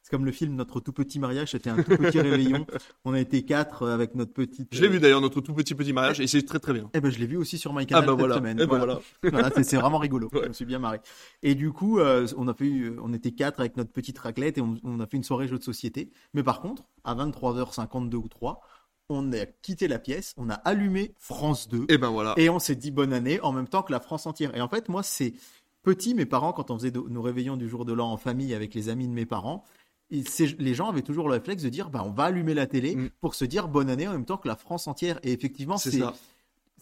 C'est comme le film Notre tout petit mariage, c'était un tout petit réveillon. On a été quatre euh, avec notre petite. Je l'ai vu d'ailleurs, notre tout petit petit mariage. Et c'est très très bien. Eh ben, je l'ai vu aussi sur Ah MyCanal bah cette voilà. semaine. Eh ben voilà. Voilà, c'est vraiment rigolo. Ouais. Je me suis bien marré. Et du coup, euh, on a fait, euh, on était quatre avec notre petite raclette et on, on a fait une soirée jeu de société. Mais par contre, à 23h52 ou 3, on a quitté la pièce, on a allumé France 2 Et ben voilà. et on s'est dit bonne année en même temps que la France entière. Et en fait, moi, c'est petit, mes parents, quand on faisait nos réveillons du jour de l'an en famille avec les amis de mes parents, les gens avaient toujours le réflexe de dire bah, on va allumer la télé Mm. pour se dire bonne année en même temps que la France entière. Et effectivement, C'est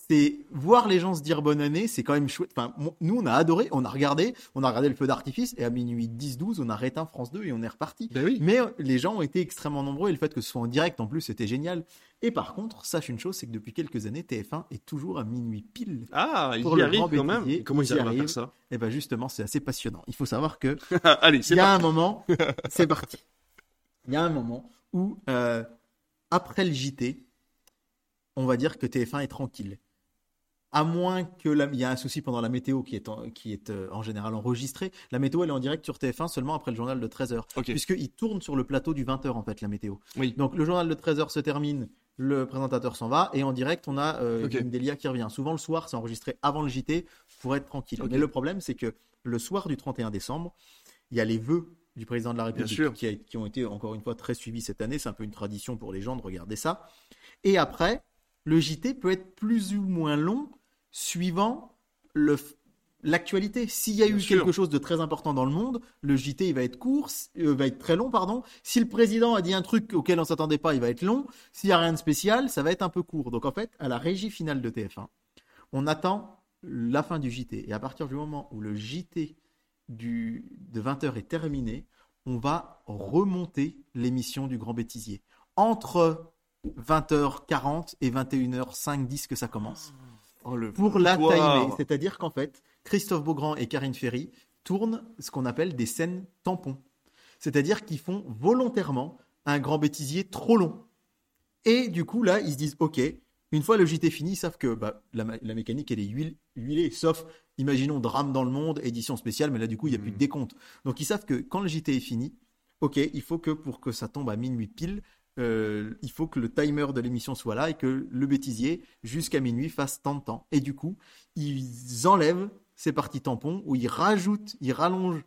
c'est voir les gens se dire bonne année, c'est quand même chouette. Enfin, nous, on a adoré, on a regardé, on a regardé le feu d'artifice et à minuit 10-12, on a réteint France 2 et on est reparti. Ben oui. Mais euh, les gens ont été extrêmement nombreux et le fait que ce soit en direct en plus, c'était génial. Et par contre, sache une chose, c'est que depuis quelques années, TF1 est toujours à minuit pile. Ah, il Pour y le arrive grand quand même. Comment ils arrivent à faire ça Et ben justement, c'est assez passionnant. Il faut savoir que Allez, il y a parti. un moment, c'est parti. Il y a un moment où, euh, après le JT, on va dire que TF1 est tranquille. À moins que la- il y a un souci pendant la météo qui est, en, qui est euh, en général enregistrée. La météo, elle est en direct sur TF1 seulement après le journal de 13h. Ok. Puisqu'il tourne sur le plateau du 20h, en fait, la météo. Oui. Donc, le journal de 13h se termine, le présentateur s'en va, et en direct, on a euh, Ok. Guillaume Delia qui revient. Souvent, le soir, c'est enregistré avant le JT pour être tranquille. Ok. Mais le problème, c'est que le soir du 31 décembre, il y a les vœux du président de la République sûr. qui, a- qui ont été encore une fois très suivis cette année. C'est un peu une tradition pour les gens de regarder ça. Et après, le JT peut être plus ou moins long suivant le l'actualité. S'il y a Bien eu sûr. quelque chose de très important dans le monde, le JT il va être court, euh, va être très long, pardon. Si le président a dit un truc auquel on s'attendait pas, il va être long. S'il y a rien de spécial, ça va être un peu court. Donc en fait, à la régie finale de TF1, on attend la fin du JT. Et à partir du moment où le JT du, de 20h est terminé, on va remonter l'émission du Grand Bêtisier. Entre 20h40 et 21h5, 10 que ça commence. Oh, Pour la timer. C'est-à-dire qu'en fait, Christophe Beaugrand et Karine Ferry tournent ce qu'on appelle des scènes tampons. C'est-à-dire qu'ils font volontairement un grand bêtisier trop long. Et du coup, là, ils se disent, OK, une fois le JT fini, ils savent que bah, la, mécanique, elle est huile- huilée, sauf, imaginons, drame dans le monde, édition spéciale, mais là, du coup, il n'y a plus de décompte. Donc, ils savent que quand le JT est fini, OK, il faut que pour que ça tombe à minuit pile, euh, il faut que le timer de l'émission soit là et que le bêtisier, jusqu'à minuit, fasse tant de temps. Et du coup, ils enlèvent ces parties tampons ou ils rajoutent, ils rallongent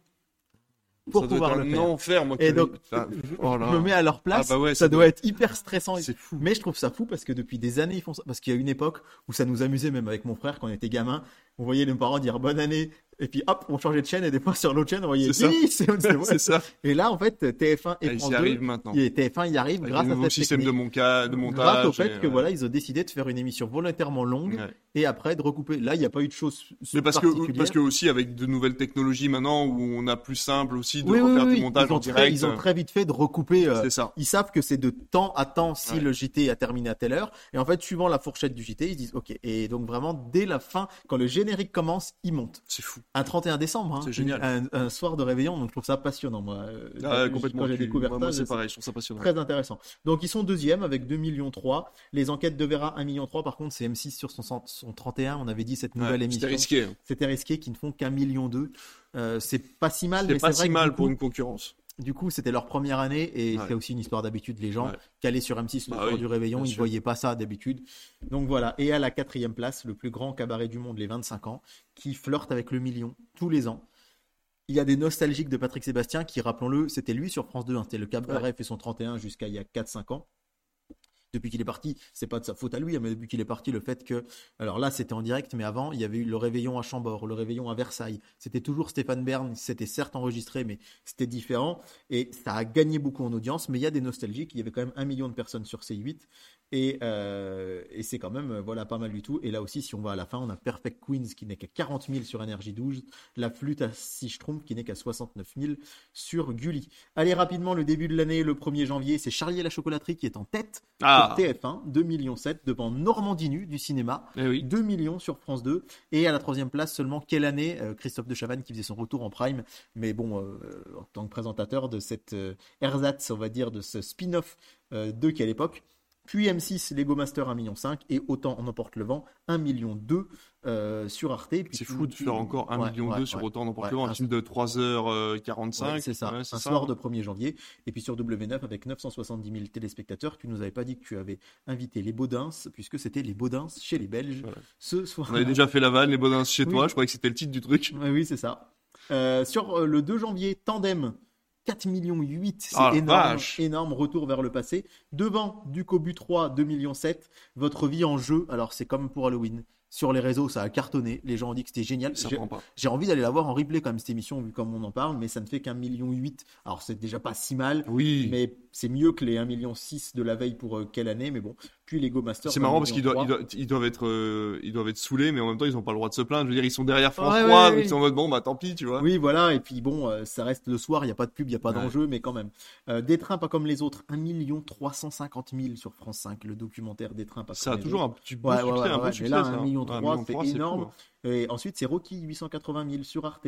pour Ça doit pouvoir être le faire. enfer, moi. Et donc, Enfin, je, oh je me mets à leur place. Ah bah ouais, ça, ça doit doit- être hyper stressant. C'est fou. mais je trouve ça fou parce que depuis des années, ils font ça. Parce qu'il y a une époque où ça nous amusait, même avec mon frère, quand on était gamin. On voyait nos parents dire bonne année, et puis hop, on changeait de chaîne, et des fois sur l'autre chaîne, on voyait C'est ça. 10, et. C'est ça. Là, en fait, TF1 et Ah, France y 2, arrivent maintenant. et TF1 y arrive Avec grâce à cette système de, monca- de montage. Grâce au fait et, que euh, voilà, ils ont décidé de faire une émission volontairement longue ouais. et après de recouper. Là, il n'y a pas eu de choses Mais parce que, particulières. parce que aussi avec de nouvelles technologies maintenant où on a plus simple aussi de oui, oui, refaire oui, du montage ils ont, en très, direct. ils ont très vite fait de recouper. euh, C'est ça. Ils savent que c'est de temps à temps si Ouais. le JT a terminé à telle heure. Et en fait, suivant la fourchette du JT, ils se disent OK. Et donc vraiment, dès la fin, quand le générique commence, ils montent. C'est fou. Un 31 décembre, hein, C'est génial. Un, un soir de réveillon, donc je trouve ça passionnant, moi. euh, Ah, quand complètement. j'ai tu- découvert moi, c'est pareil, je trouve ça passionnant. très intéressant. Donc ils sont deuxième avec 2 millions 3. Les enquêtes de Vera 1 million 3. Par contre, c'est M6 sur son, son 31. On avait dit cette nouvelle Ouais, émission. C'était risqué. C'était risqué, qui ne font qu'un million 2. Euh, c'est pas si mal, C'est mais pas c'est vrai si mal pour une concurrence. Du coup, c'était leur première année et Ouais. c'était aussi une histoire d'habitude. Les gens Ouais. calés sur M6 le Bah soir oui, du réveillon, ils sûr. voyaient pas ça d'habitude. Donc voilà. Et à la quatrième place, le plus grand cabaret du monde, les 25 ans, qui flirte avec le million tous les ans. Il y a des nostalgiques de Patrick Sébastien qui, rappelons-le, c'était lui sur France 2. hein. C'était le cabaret fait son 31 jusqu'à il y a 4-5 ans. Depuis qu'il est parti, c'est pas de sa faute à lui, hein, mais depuis qu'il est parti, le fait que, alors là, c'était en direct, mais avant, il y avait eu le réveillon à Chambord, le réveillon à Versailles. C'était toujours Stéphane Bern, c'était certes enregistré, mais c'était différent. Et ça a gagné beaucoup en audience, mais il y a des nostalgiques. Il y avait quand même un million de personnes sur C8. Et, euh, et c'est quand même, euh, voilà, pas mal du tout. Et là aussi, si on va à la fin, on a Perfect Queens qui n'est qu'à 40 000 sur Energy 12, la flûte à 6 schtroumpfs qui n'est qu'à 69 000 sur Gulli. Allez, rapidement, le début de l'année, le 1er janvier, c'est Charlie et la chocolaterie qui est en tête Ah, sur TF1, 2 millions 7 devant Normandie Nu du cinéma. eh oui. 2 millions sur France 2 et à la troisième place seulement quelle année euh, Christophe de Chavannes qui faisait son retour en prime mais bon euh, en tant que présentateur de cette ersatz on va dire de ce spin-off de quelle époque puis M6 Lego Master 1 million 5 et autant on emporte le vent 1 million 2 euh, sur Arte C'est fou de faire encore 1 Ouais, million ouais, 2 sur ouais. autant n'importe Ouais, comment. un- Un film de 3h45. Ouais, c'est ça, un ça. soir de 1er janvier. Et puis sur W9 avec 970 000 téléspectateurs, tu nous avais pas dit que tu avais invité les Baudins, puisque c'était les Baudins chez les Belges ce soir. On avait déjà fait la vanne, les bonins chez Oui. toi. Je croyais que c'était le titre du truc. Oui, c'est ça. Euh, sur euh, le 2 janvier, Tandem, 4 millions 8, c'est la énorme, énorme retour vers le passé. Devant, du Cobu 3, 2 millions 7, votre vie en jeu, alors c'est comme pour Halloween. Sur les réseaux, ça a cartonné. Les gens ont dit que c'était génial. Ça J'ai- envie d'aller la voir en replay quand même cette émission vu comme on en parle, mais ça ne fait qu'un million huit. Alors c'est déjà pas si mal, Oui. mais c'est mieux que les 1 million 6 de la veille pour euh, quelle année, mais bon. Puis les Go Masters. C'est 1 marrant parce qu'ils million doivent, ils, 3. doivent, être, euh, ils doivent être saoulés, mais en même temps, ils ont pas le droit de se plaindre. Je veux dire, ils sont derrière France Ouais, 3, ouais, donc ils sont en mode bon, bah tant pis, tu vois. Oui, voilà, et puis bon, euh, ça reste le soir, il n'y a pas de pub, il n'y a pas Ouais. d'enjeu, mais quand même. Des trains pas comme les autres, 1 350 000 sur France 5, le documentaire des trains pas Ça comme a les toujours autres. un petit ouais, succès, ouais, un beau ouais, succès. là, ça. 1 million Ouais, un trois, million c'est trois, énorme. hein. Et ensuite, c'est Rocky 880 000 sur Arte.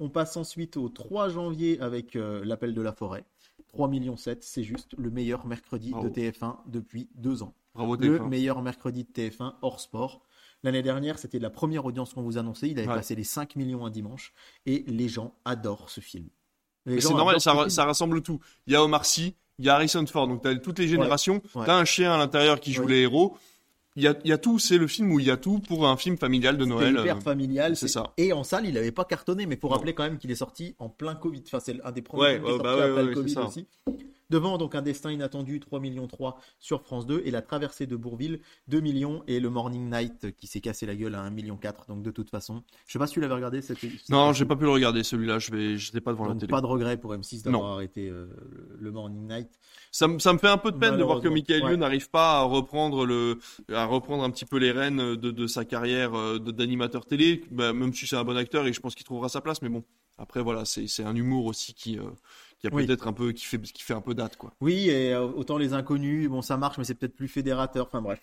On passe ensuite au 3 janvier avec euh, L'appel de la forêt. 3 millions 7, c'est juste le meilleur mercredi Bravo. de TF1 depuis deux ans. Bravo Le TF1. meilleur mercredi de TF1 hors sport. L'année dernière, c'était la première audience qu'on vous annonçait. Il avait Ouais. passé les 5 millions un dimanche. Et les gens adorent ce film. C'est normal, ça, ra- rassemble tout. Il y a Omar Sy, il y a Harrison Ford, donc t'as toutes les générations. ouais. T'as un chien à l'intérieur qui joue les héros. Il y a, il y a tout, c'est le film où il y a tout pour un film familial de Noël. hyper euh, familial. c'est ça. Et en salle, il n'avait pas cartonné, mais faut Non. rappeler quand même qu'il est sorti en plein Covid. Enfin, c'est un des premiers Ouais, films qui est ouais, sorti bah ouais, après ouais, le ouais, Covid aussi. Devant, donc, un destin inattendu, 3 millions 3 sur France 2, et la traversée de Bourville, 2 millions, et le Morning Night qui s'est cassé la gueule à 1 million 4. Donc, de toute façon, je sais pas si tu l'avais regardé. Cette... Non, j'ai pas pu le regarder celui-là. Je vais, j'étais pas devant la télé. pas de regret pour M6 d'avoir arrêté euh, le Morning Night. Ça, me- ça me fait un peu de peine de voir que Michael ouais. N'arrive pas à reprendre le, à reprendre un petit peu les rênes de, de sa carrière euh, d'animateur télé. Bah, même si c'est un bon acteur et je pense qu'il trouvera sa place, mais bon. Après voilà, c'est c'est un humour aussi qui, euh, qui a Oui. peut-être un peu, qui fait, qui fait un peu date quoi. Oui, et euh, autant les inconnus, bon, ça marche, mais c'est peut-être plus fédérateur. Enfin, bref.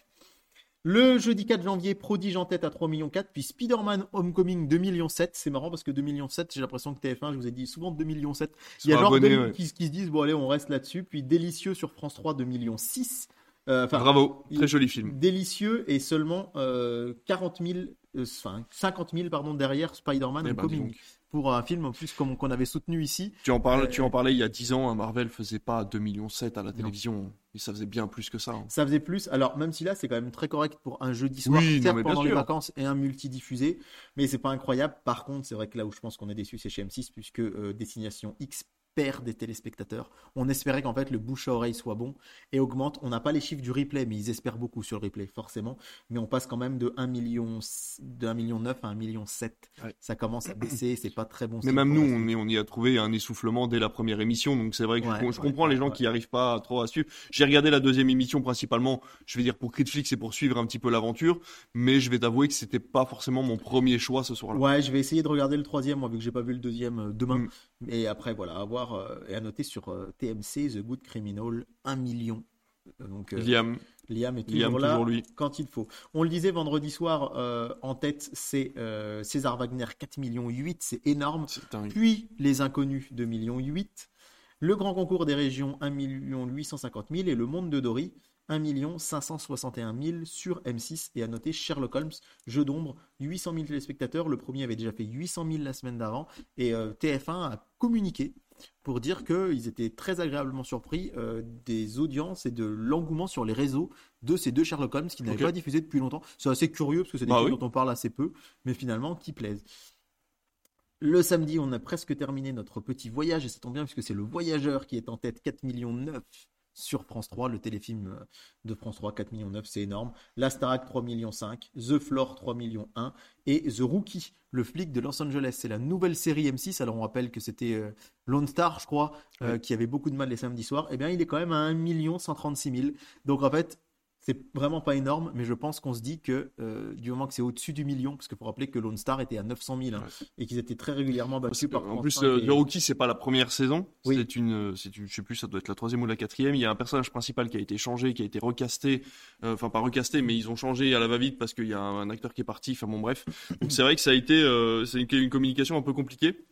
Le jeudi 4 janvier, Prodige en tête à 3 millions 4, puis Spider-Man Homecoming 2 millions 7. C'est marrant parce que 2 millions 7, j'ai l'impression que TF1, je vous ai dit souvent 2 millions 7. Il y a genre abonné, deux ouais. qui, qui se disent, bon allez, on reste là-dessus. Puis Délicieux sur France 3, 2 millions 6. Euh, Bravo, très joli film. Délicieux et seulement euh, 40 000, euh, enfin 50 000 pardon, derrière Spider-Man Eh ben, Homecoming. Pour un film en plus comme qu'on avait soutenu ici. Tu en parles, Euh, tu en parlais il y a 10 ans, hein, Marvel faisait pas 2 millions 7 à la télévision, mais ça faisait bien plus que ça. hein. Ça faisait plus. Alors, même si là, c'est quand même très correct pour un jeudi soir, Oui, non, pendant les vacances et un multidiffusé, mais c'est pas incroyable. Par contre, c'est vrai que là où je pense qu'on est déçu, c'est chez M6, puisque euh, Destination X perd des téléspectateurs. On espérait qu'en fait le bouche à oreille soit bon et augmente. On n'a pas les chiffres du replay, mais ils espèrent beaucoup sur le replay, forcément. Mais on passe quand même de 1 million, de 1 million 9 à 1 million 7. Ouais. Ça commence à baisser, c'est pas très bon. Mais même nous, on, est- on y a trouvé un essoufflement dès la première émission, donc c'est vrai que je- Ouais, je, ouais, comprends les gens qui arrivent pas trop à suivre. J'ai regardé la deuxième émission principalement, je vais dire pour Critflix et pour suivre un petit peu l'aventure, mais je vais t'avouer que c'était pas forcément mon premier choix ce soir-là. Ouais, je vais essayer de regarder le troisième, moi, vu que j'ai pas vu le deuxième euh, demain. Mm. Et après, voilà, à voir euh, et à noter sur euh, TMC, The Good Criminal, 1 million. Euh, Donc, euh, Liam, Liam est toujours Liam, là toujours lui. quand il faut. On le disait vendredi soir, euh, en tête, c'est euh, César Wagner, 4 millions 8, c'est énorme. Puis Les Inconnus, 2 millions 8. Le Grand Concours des Régions, 1 million 850 000. Et Le Monde de Dory, 1 million 561 000 sur M6. Et à noter Sherlock Holmes, Jeu d'ombre, 800 000 téléspectateurs. Le premier avait déjà fait 800 000 la semaine d'avant. Et euh, TF1 a communiqué pour dire qu'ils étaient très agréablement surpris euh, des audiences et de l'engouement sur les réseaux de ces deux Sherlock Holmes qui n'avaient pas diffusé depuis longtemps. C'est assez curieux parce que c'est des Bah oui. dont on parle assez peu, mais finalement qui plaisent. Le samedi, on a presque terminé notre petit voyage et ça tombe bien puisque c'est le voyageur qui est en tête 4 millions 9 sur France 3, le téléfilm euh, de France 3 4 millions 9, c'est énorme. La Starac 3 millions 5, The Floor 3 millions 1 et The Rookie, le flic de Los Angeles, c'est la nouvelle série M6. Alors on rappelle que c'était euh, Lone Star, je crois, euh, qui avait beaucoup de mal les samedis soirs. Eh bien, il est quand même à 1 million 136 000. Donc en fait, c'est vraiment pas énorme, mais je pense qu'on se dit que euh, du moment que c'est au-dessus du million, parce qu'il faut rappeler que Lone Star était à 900 000 hein, Ouais. et qu'ils étaient très régulièrement battus par En plus, 5 euh, et- The Rookie, c'est pas la première saison. Oui. C'est une, euh, c'est une, je sais plus, ça doit être la troisième ou la quatrième. Il y a un personnage principal qui a été changé, qui a été recasté, euh, enfin pas recasté, mais ils ont changé à la va-vite parce qu'il y a un, un acteur qui est parti. Enfin bon, bref. Donc c'est vrai que ça a été, euh, c'est une, une communication un peu compliquée.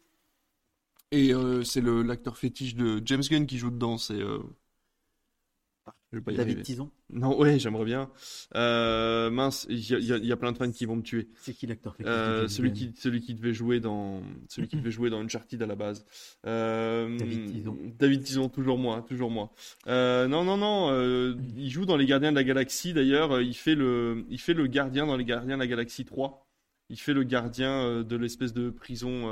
Et euh, c'est le l'acteur fétiche de James Gunn qui joue dedans. C'est, euh... je pas David. Tison, Non, ouais, j'aimerais bien. Euh, mince, il y, a- y y plein de fans qui vont me tuer. c'est qui l'acteur Euh, celui qui celui qui devait jouer dans celui qui devait jouer dans Uncharted à la base. Euh, David Tison. David Tison, toujours moi, toujours moi. Euh, non non non, il joue dans les Gardiens de la Galaxie d'ailleurs. Il fait le il fait le gardien dans les Gardiens de la Galaxie 3. Il fait le gardien de l'espèce de prison.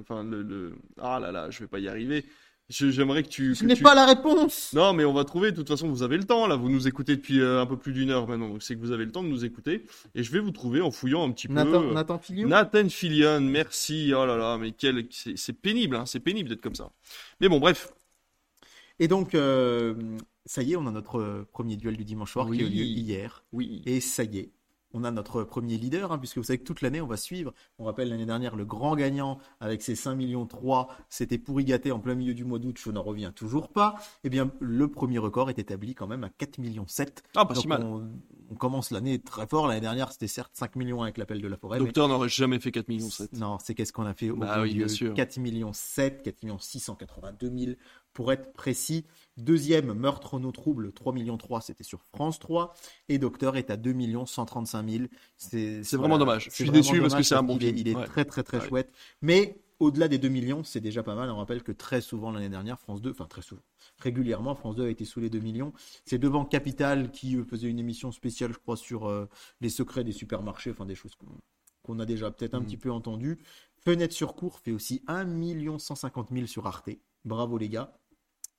Enfin le, le- ah là là, je vais pas y arriver. Je- J'aimerais que tu. N'est tu- pas la réponse. Non, mais on va trouver. De toute façon, vous avez le temps là. Vous nous écoutez depuis euh, un peu plus d'une heure maintenant, donc c'est que vous avez le temps de nous écouter. Et je vais vous trouver en fouillant un petit peu. Nathan, euh, Nathan Fillion. Nathan Fillion, merci. Oh là là, mais quel, c'est pénible, hein, c'est pénible d'être comme ça. Mais bon, bref. Et donc, euh, ça y est, on a notre euh, premier duel du dimanche soir Oui. qui a eu lieu hier. Oui. Et ça y est, on a notre premier leader, hein, puisque vous savez que toute l'année, on va suivre. On rappelle l'année dernière, le grand gagnant avec ses 5 millions 3, c'était pourri gâté en plein milieu du mois d'août, je n'en reviens toujours pas. Eh bien, le premier record est établi quand même à 4 millions 7. Ah, pas Donc si mal. on, on commence l'année très fort. L'année dernière, c'était certes 5 millions avec l'appel de la forêt. mais- Docteur n'aurait jamais fait 4 millions 7. non, c'est qu'est-ce qu'on a fait au Bah oui, bien sûr. 4 millions 7, 4 millions 682 000 pour être précis. Deuxième, Meurtre nos troubles, 3 millions 3, c'était sur France 3. Et Docteur est à 2 millions 135 000. C'est vraiment dommage. Je suis déçu parce que c'est un bon est- film. Il est Ouais. très très très Ouais. chouette. Mais au-delà des 2 millions, c'est déjà pas mal. On rappelle que très souvent l'année dernière, France 2, enfin très souvent, régulièrement, France 2 a été sous les 2 millions. C'est devant Capital qui euh, faisait une émission spéciale, je crois, sur euh, les secrets des supermarchés, enfin des choses qu'on a déjà peut-être un Mhm. petit peu entendu. Fenêtre sur cours fait aussi 1 150 000 sur Arte. Bravo les gars.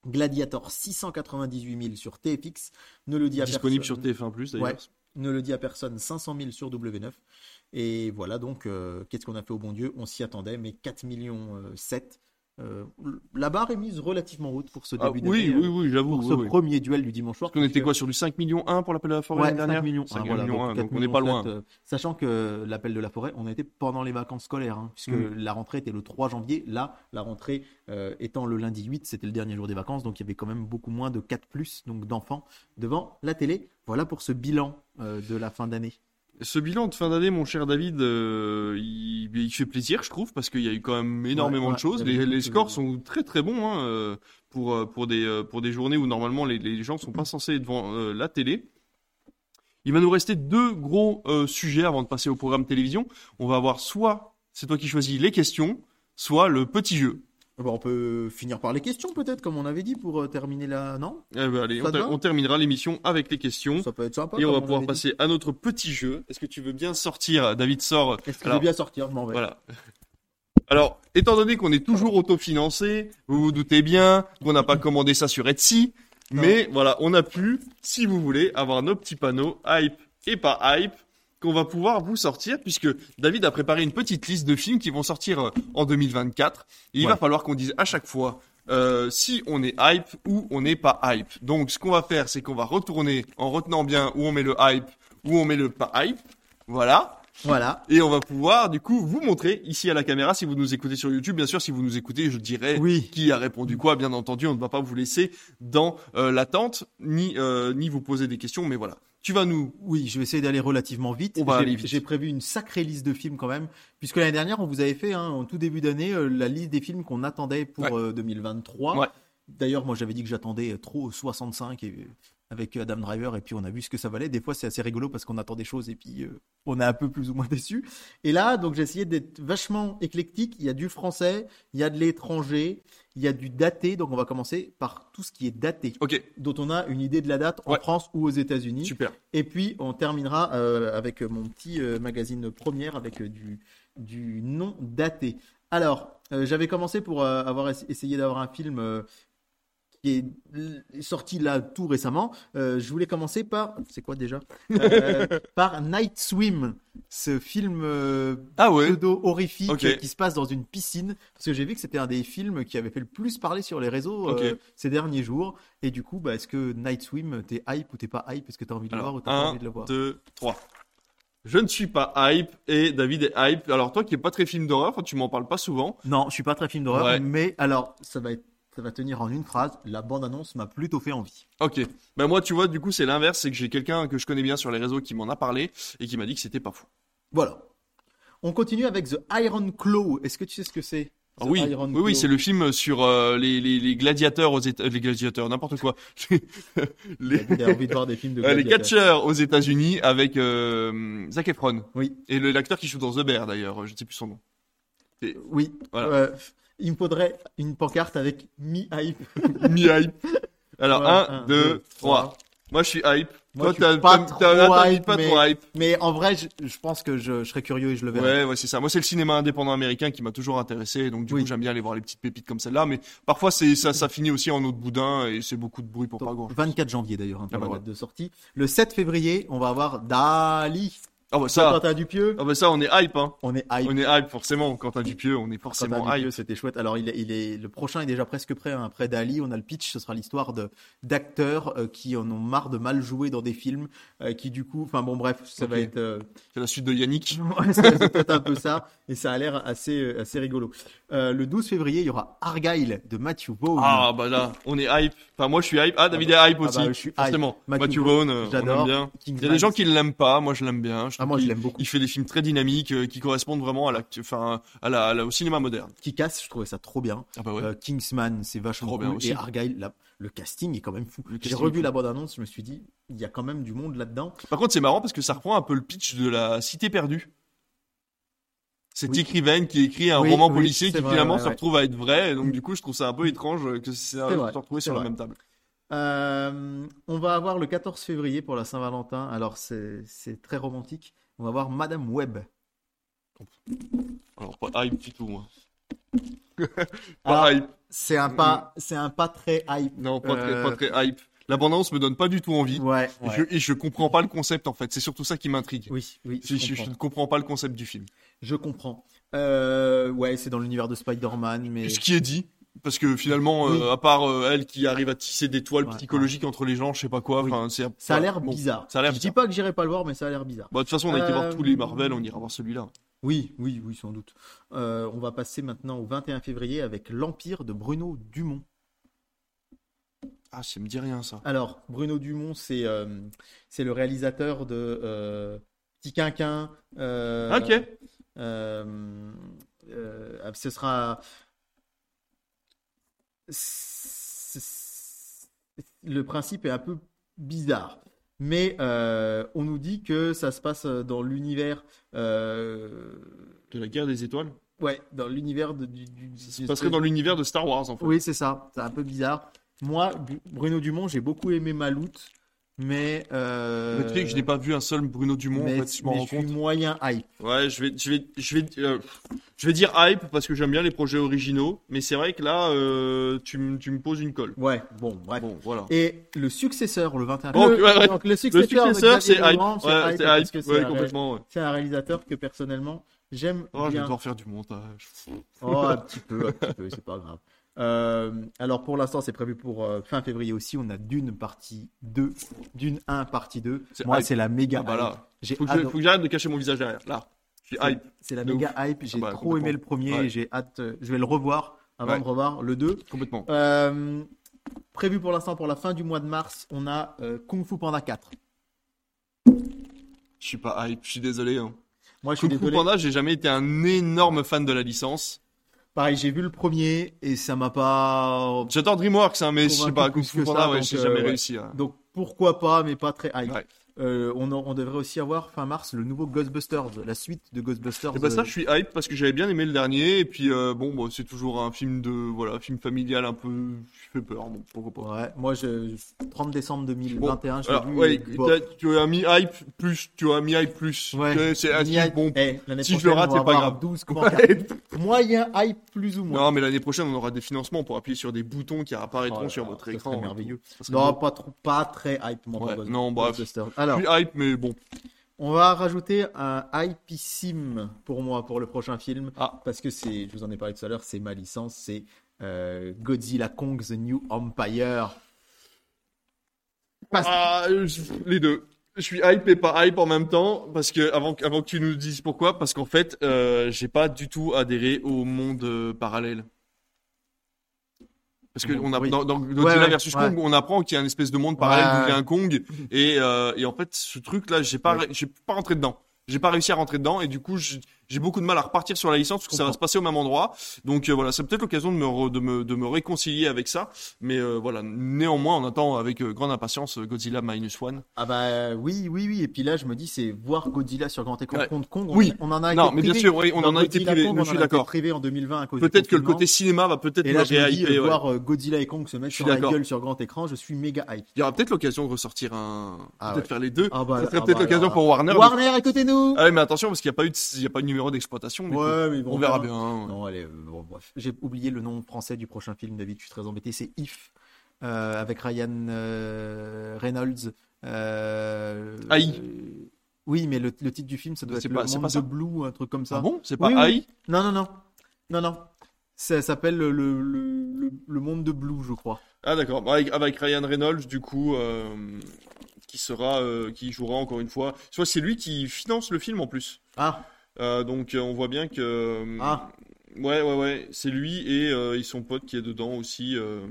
Gladiator 698 000 sur TFX. Ne le dit à Disponible sur personne. TF1 d'ailleurs. Ouais. Ne le dit à personne, 500 000 sur W9. Et voilà donc, euh, qu'est-ce qu'on a fait au bon Dieu? On s'y attendait, mais 4 millions euh, 7. Euh, la barre est mise relativement haute pour ce Ah, début oui, d'année, oui, euh, oui, j'avoue. pour oui, ce oui. premier duel du dimanche soir. Parce qu'on était quoi sur du 5 millions 1 pour l'appel de la forêt Ouais, l'année dernière 5 millions. 5 Ah, voilà, millions donc 1, 4 donc on n'est pas loin. euh, sachant que l'appel de la forêt, on était pendant les vacances scolaires, hein, puisque Mm. la rentrée était le 3 janvier. Là, la rentrée euh, étant le lundi 8, c'était le dernier jour des vacances, donc il y avait quand même beaucoup moins de 4 plus, donc d'enfants devant la télé. Voilà pour ce bilan euh, de la fin d'année. Ce bilan de fin d'année, mon cher David, euh, il, il fait plaisir, je trouve, parce qu'il y a eu quand même énormément Ouais, de choses. Les, les scores sont très très bons hein, euh, pour, euh, pour, des, pour des journées où normalement les, les gens sont pas censés être devant euh, la télé. Il va nous rester deux gros euh, sujets avant de passer au programme télévision. On va avoir soit, c'est toi qui choisis les questions, soit le petit jeu. Bon, on peut finir par les questions peut-être, comme on avait dit, pour euh, terminer la... Non? Eh ben, allez, on, ter- terminera l'émission avec les questions. Ça peut être sympa. Et on va pouvoir dit. passer à notre petit jeu. Est-ce que tu veux bien sortir David sort. Est-ce qu'il Alors, veut bien sortir Je m'en vais. Voilà. Alors, étant donné qu'on est toujours autofinancé, vous vous doutez bien qu'on n'a pas commandé ça sur Etsy, Non. mais voilà, on a pu, si vous voulez, avoir nos petits panneaux hype et pas hype qu'on va pouvoir vous sortir puisque David a préparé une petite liste de films qui vont sortir euh, en 2024 et il Ouais. va falloir qu'on dise à chaque fois euh, si on est hype ou on n'est pas hype. Donc ce qu'on va faire c'est qu'on va retourner en retenant bien où on met le hype, où on met le pas hype. Voilà. Voilà. Et on va pouvoir, du coup, vous montrer ici à la caméra, si vous nous écoutez sur YouTube. Bien sûr, si vous nous écoutez, je dirais Oui. qui a répondu quoi. Bien entendu, on ne va pas vous laisser dans euh, l'attente, ni, euh, ni vous poser des questions. Mais voilà, tu vas nous... Oui, je vais essayer d'aller relativement vite. On va J'ai- aller vite. J'ai prévu une sacrée liste de films quand même, puisque l'année dernière, on vous avait fait, hein, en tout début d'année, euh, la liste des films qu'on attendait pour Ouais. euh, 2023. Ouais. D'ailleurs, moi, j'avais dit que j'attendais trop 65 et, avec Adam Driver, et puis on a vu ce que ça valait. Des fois, c'est assez rigolo parce qu'on attend des choses et puis euh, on est un peu plus ou moins déçu. Et là, donc, j'ai essayé d'être vachement éclectique. Il y a du français, il y a de l'étranger, il y a du daté. Donc, on va commencer par tout ce qui est daté, Ok, dont on a une idée de la date en Ouais. France ou aux États-Unis. super. Et puis on terminera euh, avec mon petit euh, magazine première avec euh, du, du non daté. Alors, euh, j'avais commencé pour euh, avoir ess- essayé d'avoir un film euh, qui est sorti là tout récemment. Euh, je voulais commencer par, c'est quoi déjà? Euh, Par Night Swim, ce film euh, Ah ouais pseudo horrifique qui se passe dans une piscine. Parce que j'ai vu que c'était un des films qui avait fait le plus parler sur les réseaux ces derniers jours. Et du coup, bah, est-ce que Night Swim, t'es hype ou t'es pas hype? Est-ce que t'as envie de le voir ou t'as pas 1, envie de le voir? 2, 3. Je ne suis pas hype et David est hype. Alors toi qui es pas très film d'horreur, tu m'en parles pas souvent. Non, je suis pas très film d'horreur, Ouais. mais alors ça va être, ça va tenir en une phrase. La bande-annonce m'a plutôt fait envie. Ok. Ben moi, tu vois, du coup, c'est l'inverse, c'est que j'ai quelqu'un que je connais bien sur les réseaux qui m'en a parlé et qui m'a dit que c'était pas fou. Voilà. On continue avec The Iron Claw. Est-ce que tu sais ce que c'est Ah oui, Iron oui, oui, c'est le film sur euh, les, les, les gladiateurs aux Éta- les gladiateurs, n'importe quoi. les, envie de voir des films de euh, les gladiateurs. catcheurs aux États-Unis avec euh, Zac Efron Oui, et l'acteur qui joue dans The Bear d'ailleurs, je ne sais plus son nom. oui. Voilà. Euh, il me faudrait une pancarte avec mi-hype. Mi hype. Alors Ouais, 1, un, 2, deux, 3. trois. Moi, je suis hype. Moi, Toi, t'as pas trop hype, pas mais, trop hype. mais en vrai, je, je pense que je, je serais curieux et je le verrai. Ouais, ouais, c'est ça. Moi, c'est le cinéma indépendant américain qui m'a toujours intéressé. Donc, du Oui. coup, j'aime bien aller voir les petites pépites comme celle-là. Mais parfois, c'est ça, ça finit aussi en autre boudin et c'est beaucoup de bruit pour Donc, pas grand. 24 janvier d'ailleurs, hein, pour Ah bah la date de sortie. Le 7 février, on va avoir Dali. Ah bah ça, Quentin Dupieux, ah bah ça, on est hype, hein. on est hype. On est hype forcément. Quentin Dupieux, on est forcément hype. c'était chouette. Alors, il est, il est, le prochain est déjà presque prêt. hein. Après Dali, on a le pitch. Ce sera l'histoire de d'acteurs euh, qui en ont marre de mal jouer dans des films, euh, qui du coup, enfin bon, bref, ça va être. euh, C'est la suite de Yannick. Ouais, c'est c'est peut-être un peu ça, et ça a l'air assez, euh, assez rigolo. Euh, le 12 février, il y aura Argyle de Matthew Vaughn. Ah bah là, on est hype. Enfin, moi, je suis hype. Ah, David est hype Ah aussi. bah, je suis hype. forcément. Matthew Matthew Vaughn, euh, j'adore. Il y a des gens qui l'aiment pas. Moi, je l'aime bien. Je Ah, moi, je l'aime beaucoup. Il fait des films très dynamiques euh, qui correspondent vraiment à la, enfin, à la, à la- au cinéma moderne. qui casse, je trouvais ça trop bien. Ah bah ouais. Euh, Kingsman, c'est vachement Trop cool. bien aussi. Et Argyle, le casting est quand même fou. J'ai revu la bande-annonce, je me suis dit, il y a quand même du monde là-dedans. Par contre, c'est marrant parce que ça reprend un peu le pitch de la Cité perdue. Cette Oui. écrivaine qui écrit un Oui, roman oui, policier c'est qui vrai, finalement ouais, se retrouve à être vrai. Et donc, du coup, je trouve ça un peu étrange que ça C'est se retrouve c'est sur la vrai. même table. Euh, on va avoir le 14 février pour la Saint-Valentin. Alors, c'est très romantique. On va voir Madame Webb. Alors, pas hype du tout, moi. Alors, Pas hype. C'est un pas, c'est un pas très hype. Non, pas, très, Euh, pas très hype. L'abondance me donne pas du tout envie. Ouais, Et, ouais. je, et je comprends pas le concept, en fait. C'est surtout ça qui m'intrigue. Oui, oui, Je, je ne comprends pas le concept du film. Je comprends. Euh, ouais, c'est dans l'univers de Spider-Man, mais Ce qui est dit, parce que finalement, Oui. euh, à part euh, elle qui arrive à tisser des toiles Ouais, psychologiques entre les gens, je sais pas quoi. Oui. C'est ça a l'air bon, bizarre. Ça a l'air Je dis pas que j'irai pas le voir, mais ça a l'air bizarre. Bon, de toute façon, on a été voir Euh, tous les Marvel, on ira voir celui-là. Oui, oui, oui, sans doute. Euh, on va passer maintenant au 21 février avec L'Empire de Bruno Dumont. Ah, ça me dit rien, ça. Alors, Bruno Dumont, c'est euh, c'est le réalisateur de euh, Petit Quinquin. euh, ok. euh, euh, ce sera. Le principe est un peu bizarre. Mais euh, on nous dit que ça se passe dans l'univers. euh, De la guerre des étoiles? ouais, dans l'univers de, du, du- Ça se du- passerait dans l'univers de Star Wars, en fait. Oui, c'est ça. C'est un peu bizarre. Moi, Bruno Dumont, j'ai beaucoup aimé Maloute, mais. Euh... Le truc, je n'ai pas vu un seul Bruno Dumont, mais, en fait, je m'en mais rends je suis compte. moyen hype. Ouais, je vais, je vais, je vais, euh, je vais dire hype parce que j'aime bien les projets originaux, mais c'est vrai que là, euh, tu, me- tu me poses une colle. Ouais, bon, bref. Bon, voilà. Et le successeur, le 21 Bon, le, ouais, ouais. donc le successeur, c'est hype. Ouais, c'est parce hype. que c'est Ouais, un, complètement. ouais. c'est un réalisateur que personnellement j'aime Oh, je vais devoir faire du montage. Oh, un petit peu, un petit peu, c'est pas grave. Euh, alors pour l'instant, c'est prévu pour euh, fin février aussi. On a Dune partie 2, Dune 1 partie 2. C'est Moi, hype. c'est la méga Ah bah hype. là, J'ai faut que, je- faut que j'arrête de cacher mon visage derrière. Là, je suis hype. C'est la De méga hype. J'ai Ah bah, trop aimé le premier. Ouais. J'ai hâte. euh, Je vais le revoir avant Ouais. de revoir le 2. Complètement. Euh, prévu pour l'instant pour la fin du mois de mars, on a Kung Fu Panda 4. Je suis pas hype, je suis désolé. Hein. Moi, je suis Kung Fu désolé. Panda, j'ai jamais été un énorme fan de la licence. Pareil, j'ai vu le premier et ça m'a pas. J'adore DreamWorks, hein, mais je sais pas, Kung Fu Panda, ouais, j'ai euh, jamais ouais. réussi. hein. Donc pourquoi pas, mais pas très hype. Ouais. Euh, on, en- on devrait aussi avoir fin mars le nouveau Ghostbusters, la suite de Ghostbusters. Et bah ça, euh, je suis hype parce que j'avais bien aimé le dernier. Et puis euh, bon, bon, c'est toujours un film de voilà, film familial un peu. Je fais peur, bon, pourquoi pas. Ouais, moi, je... 30 décembre 2021, je l'ai Alors, vu. ouais, tu as mis hype plus, tu as mis hype plus. Ouais. C'est bon. Eh, l'année Si je le rate, c'est pas grave. 12 commentaires. Moyen hype plus ou moins. Non, mais l'année prochaine, on aura des financements pour appuyer sur des boutons qui apparaîtront Oh sur votre écran. merveilleux. Non, pas trop, pas très hype, moi, non, bref. Ghostbusters. Je suis hype, mais bon. on va rajouter un hypissime pour moi pour le prochain film. Ah. Parce que c'est, je vous en ai parlé tout à l'heure, c'est ma licence, c'est euh, Godzilla Kong The New Empire. Parce- Ah, les deux. Je suis hype et pas hype en même temps parce que avant, avant que tu nous dises pourquoi, parce qu'en fait, euh, j'ai pas du tout adhéré au monde euh, parallèle. Parce que Bon, on a, oui. dans, dans Godzilla Ouais, ouais, versus. Kong, on apprend qu'il y a une espèce de monde parallèle Ouais. d'où vient Kong et, euh, et en fait, ce truc-là, j'ai pas, j'ai pas rentré dedans. j'ai pas réussi à rentrer dedans et du coup j'ai j'ai beaucoup de mal à repartir sur la licence parce que ça va se passer au même endroit. Donc euh, voilà, c'est peut-être l'occasion de me, re- de me de me réconcilier avec ça. Mais euh, voilà, néanmoins, on attend avec euh, grande impatience euh, Godzilla Minus One. Ah bah oui, oui, oui. Et puis là, je me dis, c'est voir Godzilla sur grand écran Ouais. contre Kong. On, Oui. on en a Non, été mais bien sûr, oui, on Dans en a été privé. Kong, Je on suis d'accord. privé en 2020 à cause du Peut-être que le côté cinéma va peut-être Et là, je me dis, réhyper. ouais. voir Godzilla et Kong se mettre sur la gueule sur grand écran, je suis méga hype. Il y aura peut-être l'occasion de ressortir un, Ah peut-être ouais. faire les deux. Ah bah, Ça serait ah peut-être bah, l'occasion pour Warner. Warner, écoutez-nous Ah mais attention parce qu'il n'y a pas eu il y a pas eu numéro d'exploitation. Ouais, mais bon, on verra bien. Non, allez, bon, bref. J'ai oublié le nom français du prochain film, David, je suis très embêté. C'est If, euh, avec Ryan euh, Reynolds. Euh, Aïe. euh, oui, mais le, le titre du film, ça doit être pas- Le Monde pas ça de Blue, un truc comme ça. Ah bon? C'est pas Oui, oui. AI Non, non, non. Non, non. Ça s'appelle le, le, le, le Monde de Blue, je crois. Ah d'accord. Bah, Avec, avec Ryan Reynolds du coup, euh, qui sera, euh, qui jouera encore une fois. Soit c'est lui qui finance le film en plus. Ah, Euh, donc euh, on voit bien que. euh, Ah. Ouais ouais ouais, c'est lui et, euh, et son pote qui est dedans aussi. euh,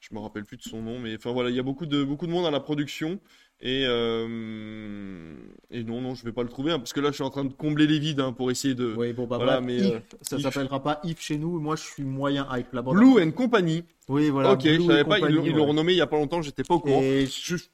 je me rappelle plus de son nom, mais enfin voilà, il y a beaucoup de beaucoup de monde à la production. Et, euh, et non, non, je vais pas le trouver, hein, parce que là, je suis en train de combler les vides hein, pour essayer de... oui, bon, bah Voilà, voilà. mais, If, euh, ça s'appellera pas If chez nous. Moi, je suis moyen hype là-bas. Blue and Company. Oui, voilà. ok, je Blue savais et pas, ils l'ont ouais. renommé il y a pas longtemps, j'étais pas au courant. Et Je- je-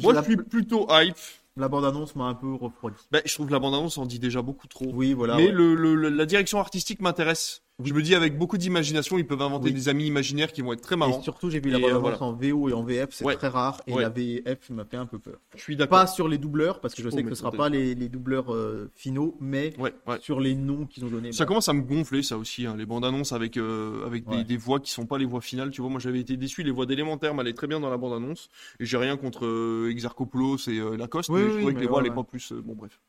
moi, je suis plutôt hype. La bande-annonce m'a un peu refroidi. Ben, je trouve que la bande-annonce en dit déjà beaucoup trop. Oui, voilà. Mais ouais. le- le- la direction artistique m'intéresse. Je me dis, avec beaucoup d'imagination, ils peuvent inventer Oui. des amis imaginaires qui vont être très Et marrants. surtout, j'ai vu la Et, bande-annonce euh, en VO et en VF, c'est Ouais. très rare. Et Ouais. la VF m'a fait un peu peur. Je suis d'accord. Pas sur les doubleurs, parce que je Oh, sais que ce sera peut-être. pas les, les doubleurs euh, finaux, mais Ouais, sur les noms qu'ils ont donnés. Ça Bon. commence à me gonfler, ça aussi, hein, les bandes annonces avec, euh, avec des, voix qui sont pas les voix finales. Tu vois, moi j'avais été déçu, les voix d'élémentaire m'allaient très bien dans la bande annonce. Et j'ai rien contre euh, Exarchopoulos et Lacoste, Oui, mais oui, je trouvais que les voix ouais, allaient ouais. pas plus. bon, bref.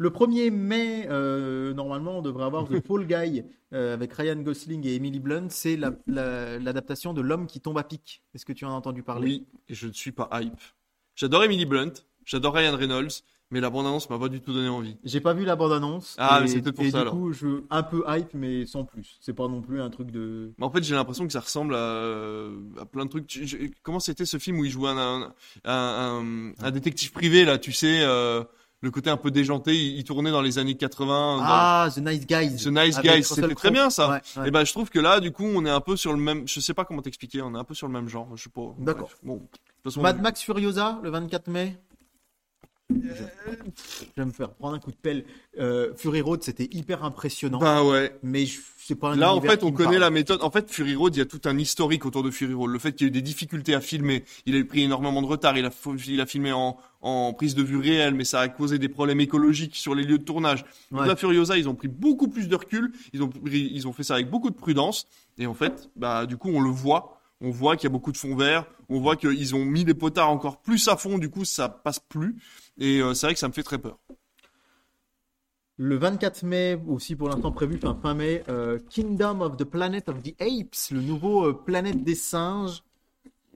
Le 1er mai, euh, normalement, on devrait avoir The Fall Guy euh, avec Ryan Gosling et Emily Blunt. C'est la- la- l'adaptation de L'homme qui tombe à pic. Est-ce que tu en as entendu parler? Oui, je ne suis pas hype. J'adore Emily Blunt, j'adore Ryan Reynolds, mais la bande annonce m'a pas du tout donné envie. J'ai pas vu la bande-annonce. Ah, et, mais c'est peut-être pour et ça, du alors. coup, je un peu hype, mais sans plus. C'est pas non plus un truc de. Mais en fait, j'ai l'impression que ça ressemble à, à plein de trucs. Tu- je- comment c'était ce film où il jouait un, un, un, un- un détective privé, là, tu sais, euh, le côté un peu déjanté, il, il tournait dans les années 80. dans- Ah, The Nice Guys. The Nice avec Guys, c'était très bien, ça. Ouais, ouais. Et ben, je trouve que là, du coup, on est un peu sur le même. Je sais pas comment t'expliquer. On est un peu sur le même genre. Je sais pas. D'accord. Bon. De toute façon, Mad Max Furiosa, le 24 mai. Je... je vais me faire prendre un coup de pelle. Euh, Fury Road, c'était hyper impressionnant. bah ouais. mais je... c'est pas un Là, en fait, on connaît parle. la méthode. En fait, Fury Road, il y a tout un historique autour de Fury Road. Le fait qu'il y a eu des difficultés à filmer, il a pris énormément de retard. Il a, il a filmé en, en prise de vue réelle, mais ça a causé des problèmes écologiques sur les lieux de tournage. Ouais. là, Furiosa, ils ont pris beaucoup plus de recul. Ils ont, ils ont fait ça avec beaucoup de prudence. Et en fait, bah, du coup, on le voit. On voit qu'il y a beaucoup de fond vert. On voit qu'ils ont mis des potards encore plus à fond. Du coup, ça passe plus. Et euh, c'est vrai que ça me fait très peur. Le 24 mai, aussi pour l'instant prévu, fin, fin mai, euh, Kingdom of the Planet of the Apes, le nouveau euh, planète des singes.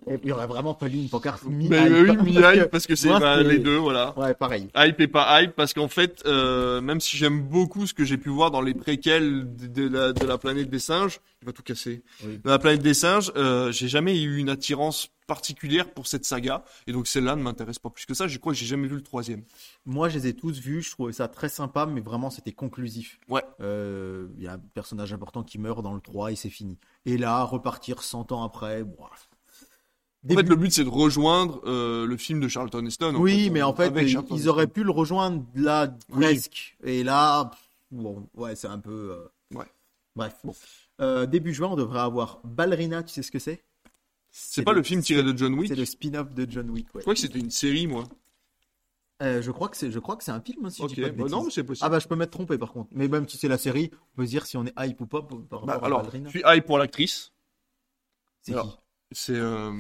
Et il aurait vraiment fallu une pancarte mi Mais euh, oui, mi-hype, parce que c'est bah, les deux, voilà. Ouais, pareil. Hype et pas hype parce qu'en fait, euh, même si j'aime beaucoup ce que j'ai pu voir dans les préquels de, de la, de la planète des singes, il va tout casser. Oui. Dans la planète des singes, euh, j'ai jamais eu une attirance particulière pour cette saga et donc celle-là ne m'intéresse pas plus que ça. Je crois que j'ai jamais vu le troisième. Moi, je les ai tous vus, je trouvais ça très sympa, mais vraiment, c'était conclusif. Ouais. Euh, Il y a un personnage important qui meurt dans le 3 et c'est fini. Et là, repartir 100 ans après, En fait, le but c'est de rejoindre euh, le film de Charlton Heston. Oui, fait, mais euh, en fait, avec ils, auraient pu le rejoindre là, Oui. presque. Et là, bon, ouais, c'est un peu. euh, Ouais. Bref. Euh, début juin, on devrait avoir Ballerina, tu sais ce que c'est? C'est pas le film tiré de John Wick? C'est le spin-off de John Wick, ouais. Je crois que c'était une série, moi. Euh, je crois que c'est, je crois que c'est un film, hein, si je ok, dis pas de bah non, c'est possible. Ah bah je peux m'être trompé par contre. Mais même si c'est la série, on peut se dire si on est hype ou pas par Bah, rapport à alors, Ballerina. je suis hype pour l'actrice. C'est qui? C'est euh...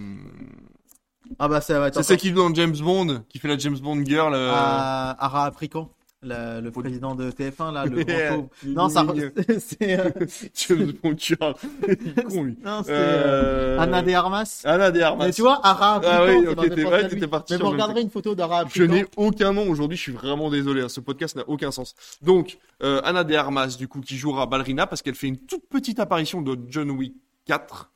Ah bah ça va être c'est celle qui joue dans James Bond, qui fait la James Bond girl. euh, Ah, Ara African, la- le président de TF1 là, le grand Non, ça, c'est, euh, James Bond con, lui. non, c'est euh, Euh... Anna de Armas. Anna de Armas. Mais tu vois, Ara Ah oui, ok, t'es- ouais, t'étais parti Mais vous regarderez une photo d'Ara Je n'ai aucun nom aujourd'hui, je suis vraiment désolé. hein, Ce podcast n'a aucun sens. Donc, euh, Anna de Armas, du coup, qui jouera Ballerina parce qu'elle fait une toute petite apparition de John Wick 4.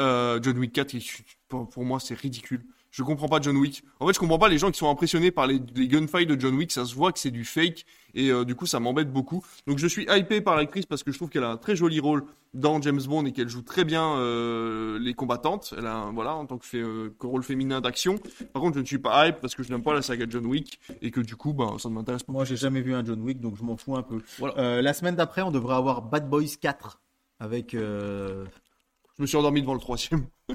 Euh, John Wick 4, il- pour, pour moi, c'est ridicule. Je comprends pas John Wick. En fait, je comprends pas les gens qui sont impressionnés par les, les gunfights de John Wick. Ça se voit que c'est du fake et euh, du coup, ça m'embête beaucoup. Donc, je suis hypé par l'actrice parce que je trouve qu'elle a un très joli rôle dans James Bond et qu'elle joue très bien euh, les combattantes. Elle a, un- voilà, en tant que, fait, euh, que rôle féminin d'action. Par contre, je ne suis pas hype parce que je n'aime pas la saga John Wick et que du coup, ben, ça ne m'intéresse pas. Moi, j'ai jamais vu un John Wick, donc je m'en fous un peu. Voilà. La semaine d'après, on devrait avoir Bad Boys 4 avec. Je me suis endormi devant le troisième.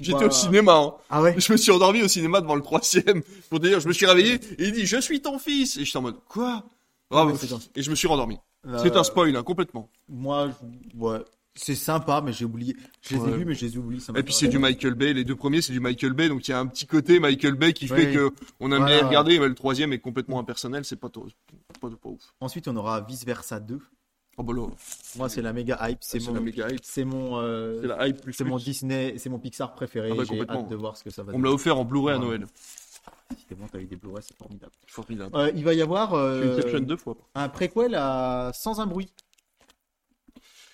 J'étais Bah. au cinéma. Hein. Ah ouais. Je me suis endormi au cinéma devant le troisième. Pour te dire, je me suis réveillé et il dit Je suis ton fils. Et j'étais en mode Quoi? Ah, Ouais, bah, Et je me suis rendormi. Euh, C'est un spoil, hein, complètement. Moi, je- ouais, c'est sympa, mais j'ai oublié. Je les ai vus, mais je les ai oubliés. ça Et puis c'est du. Michael Bay. Les deux premiers, c'est du Michael Bay. Donc il y a un petit côté Michael Bay qui fait que on aime bien regarder. Mais le troisième est complètement impersonnel. C'est pas, pas ouf. Ensuite, on aura Vice Versa 2. Oh, bah là, Moi, c'est la méga hype. C'est c'est mon, la méga hype. c'est mon, euh, C'est la hype plus. c'est plus. mon Disney, c'est mon Pixar préféré. Ah bah, j'ai complètement. hâte de voir ce que ça va On me l'a donner. offert en Blu-ray à Voilà. Noël. Si t'es bon, t'as eu des Blu-ray, c'est formidable. Formidable. Euh, il va y avoir euh, J'ai eu Inception deux fois. un préquel à Sans un bruit.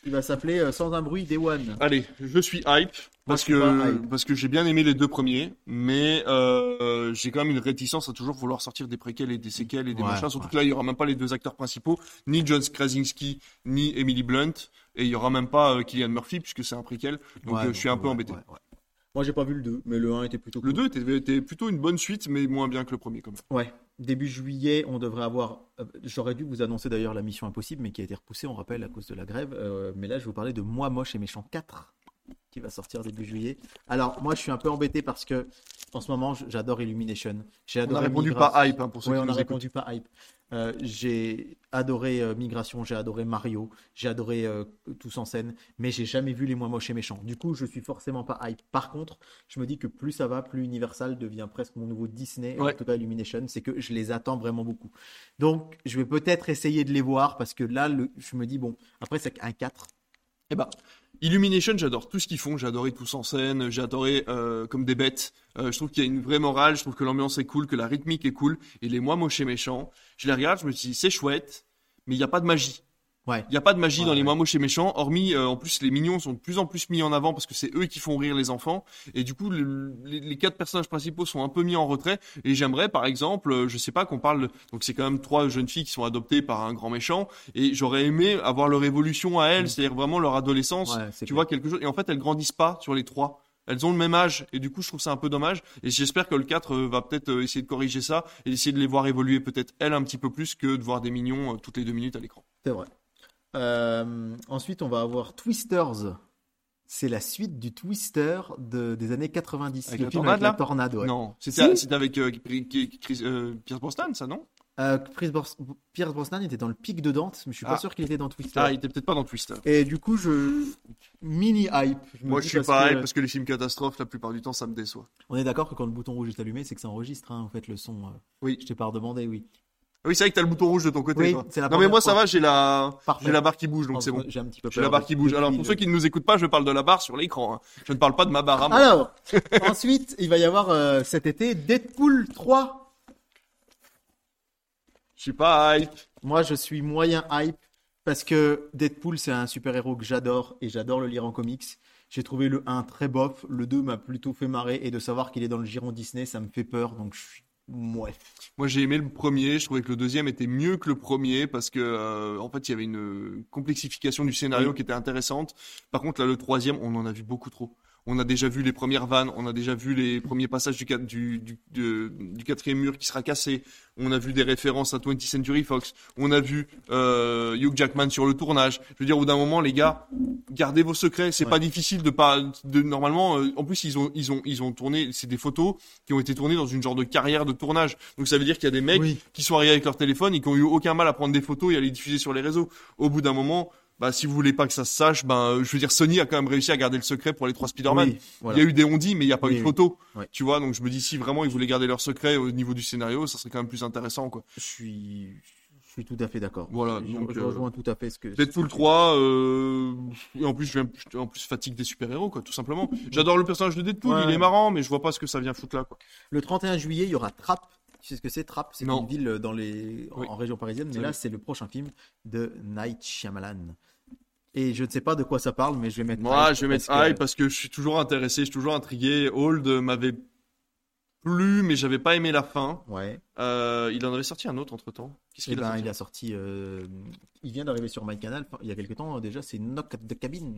Il va s'appeler euh, Sans un bruit Day One. Allez, je suis hype parce que hype. parce que j'ai bien aimé les deux premiers, mais euh, j'ai quand même une réticence à toujours vouloir sortir des préquels et des séquelles et des Ouais, machins. Surtout ouais. que là, il y aura même pas les deux acteurs principaux, ni John Krasinski, ni Emily Blunt, et il y aura même pas euh, Killian Murphy puisque c'est un préquel. Donc Ouais, euh, je suis un peu embêté. ouais, ouais. Moi, j'ai pas vu le 2, mais le 1 était plutôt Le cool. 2 était, était plutôt une bonne suite, mais moins bien que le premier quand même. Ouais. Début juillet, on devrait avoir. euh, J'aurais dû vous annoncer d'ailleurs la mission impossible, mais qui a été repoussée, on rappelle, à cause de la grève. Euh, mais là, je vous parler de Moi Moche et Méchant 4, qui va sortir début juillet. Alors, moi, je suis un peu embêté parce que, en ce moment, j'adore Illumination. On a répondu Migration. pas hype hein, pour ceux Oui, qui on a nous écoutent. répondu pas hype. Euh, j'ai adoré euh, Migration, j'ai adoré Mario, j'ai adoré euh, Tous en scène, mais j'ai jamais vu les moins moches et méchants. Du coup, je suis forcément pas hype. Par contre, je me dis que plus ça va, plus Universal devient presque mon nouveau Disney, Ouais. en tout cas Illumination, c'est que je les attends vraiment beaucoup. Donc, je vais peut-être essayer de les voir parce que là, le, je me dis, bon, après, c'est un 4. Eh ben, Illumination, j'adore tout ce qu'ils font. Adoré tous en scène. J'ai adoré euh, comme des bêtes. Euh, je trouve qu'il y a une vraie morale. Je trouve que l'ambiance est cool, que la rythmique est cool. Et les moi moches et méchants, je les regarde, je me dis c'est chouette, mais il n'y a pas de magie. Ouais. Il n'y a pas de magie Ouais, dans les ouais. moi moches et méchants, hormis euh, en plus les mignons sont de plus en plus mis en avant parce que c'est eux qui font rire les enfants. Et du coup, le- les, les quatre personnages principaux sont un peu mis en retrait. Et j'aimerais, par exemple, euh, je sais pas qu'on parle. de- Donc c'est quand même trois jeunes filles qui sont adoptées par un grand méchant. Et j'aurais aimé avoir leur évolution à elles, Mm. c'est-à-dire vraiment leur adolescence Ouais, tu clair. vois quelque chose et en fait elles grandissent pas sur les trois elles ont le même âge et du coup je trouve ça un peu dommage et j'espère que le 4 euh, va peut-être euh, essayer de corriger ça et essayer de les voir évoluer peut-être elles un petit peu plus que de voir des mignons euh, toutes les deux minutes à l'écran C'est vrai. Euh, ensuite, on va avoir Twisters. C'est la suite du Twister de, des années 90. Avec le la film tornade, avec la tornade, ouais. non c'était Si. avec euh, Chris- euh, Pierce Brosnan ça non? Euh, Pierce, Bros- Pierce Brosnan était dans le pic de Dante, mais je suis pas Ah. sûr qu'il était dans Twister. ah il était peut-être pas dans Twister Et du coup, je mini hype. moi je suis pas que- hype parce que les films catastrophes la plupart du temps ça me déçoit On est d'accord que quand le bouton rouge est allumé, c'est que ça enregistre. Hein, en fait, le son. Oui. Je t'ai pas redemandé, oui. Ah oui c'est vrai que t'as le bouton rouge de ton côté Oui, toi. c'est la non mais moi ça va j'ai la j'ai la barre qui bouge donc c'est bon J'ai un petit peu j'ai la barre qui bouge alors pour ceux qui ne nous écoutent pas je parle de la barre sur l'écran hein. je ne parle pas de ma barre à moi Alors, ensuite, il va y avoir euh, cet été Deadpool 3. je suis pas hype Moi, je suis moyen hype parce que Deadpool, c'est un super-héros que j'adore et j'adore le lire en comics. J'ai trouvé le 1 très bof, le 2 m'a plutôt fait marrer et de savoir qu'il est dans le giron Disney, ça me fait peur, donc je suis... Ouais. Moi, j'ai aimé le premier. Je trouvais que le deuxième était mieux que le premier parce que, euh, en fait, il y avait une euh, complexification du scénario Oui. qui était intéressante. Par contre, là, le troisième, on en a vu beaucoup trop. On a déjà vu les premières vannes, on a déjà vu les premiers passages du, du, du, de- du quatrième mur qui sera cassé. On a vu des références à 20th Century Fox. On a vu euh, Hugh Jackman sur le tournage. Je veux dire, au bout d'un moment, les gars, gardez vos secrets. C'est Ouais. pas difficile de pas, de normalement. euh, en plus, ils ont, ils ont, ils ont tourné. C'est des photos qui ont été tournées dans une genre de carrière de tournage. Donc ça veut dire qu'il y a des mecs Oui. qui sont arrivés avec leur téléphone et qui ont eu aucun mal à prendre des photos et à les diffuser sur les réseaux. Au bout d'un moment, bah si vous voulez pas que ça se sache, ben euh, je veux dire Sony a quand même réussi à garder le secret pour les trois Spider-Man. Oui, voilà. Il y a eu des ondits, mais il n'y a pas Oui, eu de photos. Tu vois, donc je me dis si vraiment ils voulaient garder leur secret au niveau du scénario, ça serait quand même plus intéressant quoi. Je suis, je suis tout à fait d'accord. Voilà, Je, donc, je euh, rejoins tout à fait ce que. Deadpool 3, euh, et en plus je je- en plus fatigue des super-héros quoi, tout simplement. J'adore le personnage de Deadpool, Ouais. il est marrant, mais je vois pas ce que ça vient foutre là quoi. Le 31 juillet, il y aura Trapp. Tu sais ce que c'est Trapp? C'est une ville dans les... en- Oui. en région parisienne, mais Oui. là, c'est le prochain film de Night Shyamalan. Et je ne sais pas de quoi ça parle, mais je vais mettre. Moi, je vais mettre que- hype parce que je suis toujours intéressé, je suis toujours intrigué. Old m'avait plu, mais j'avais pas aimé la fin. Ouais. Euh, il en avait sorti un autre entre temps. Qu'est-ce Eh qu'il a ben, sorti il a sorti. euh, il vient d'arriver sur MyCanal il y a quelques temps déjà. C'est Knock at the Cabin.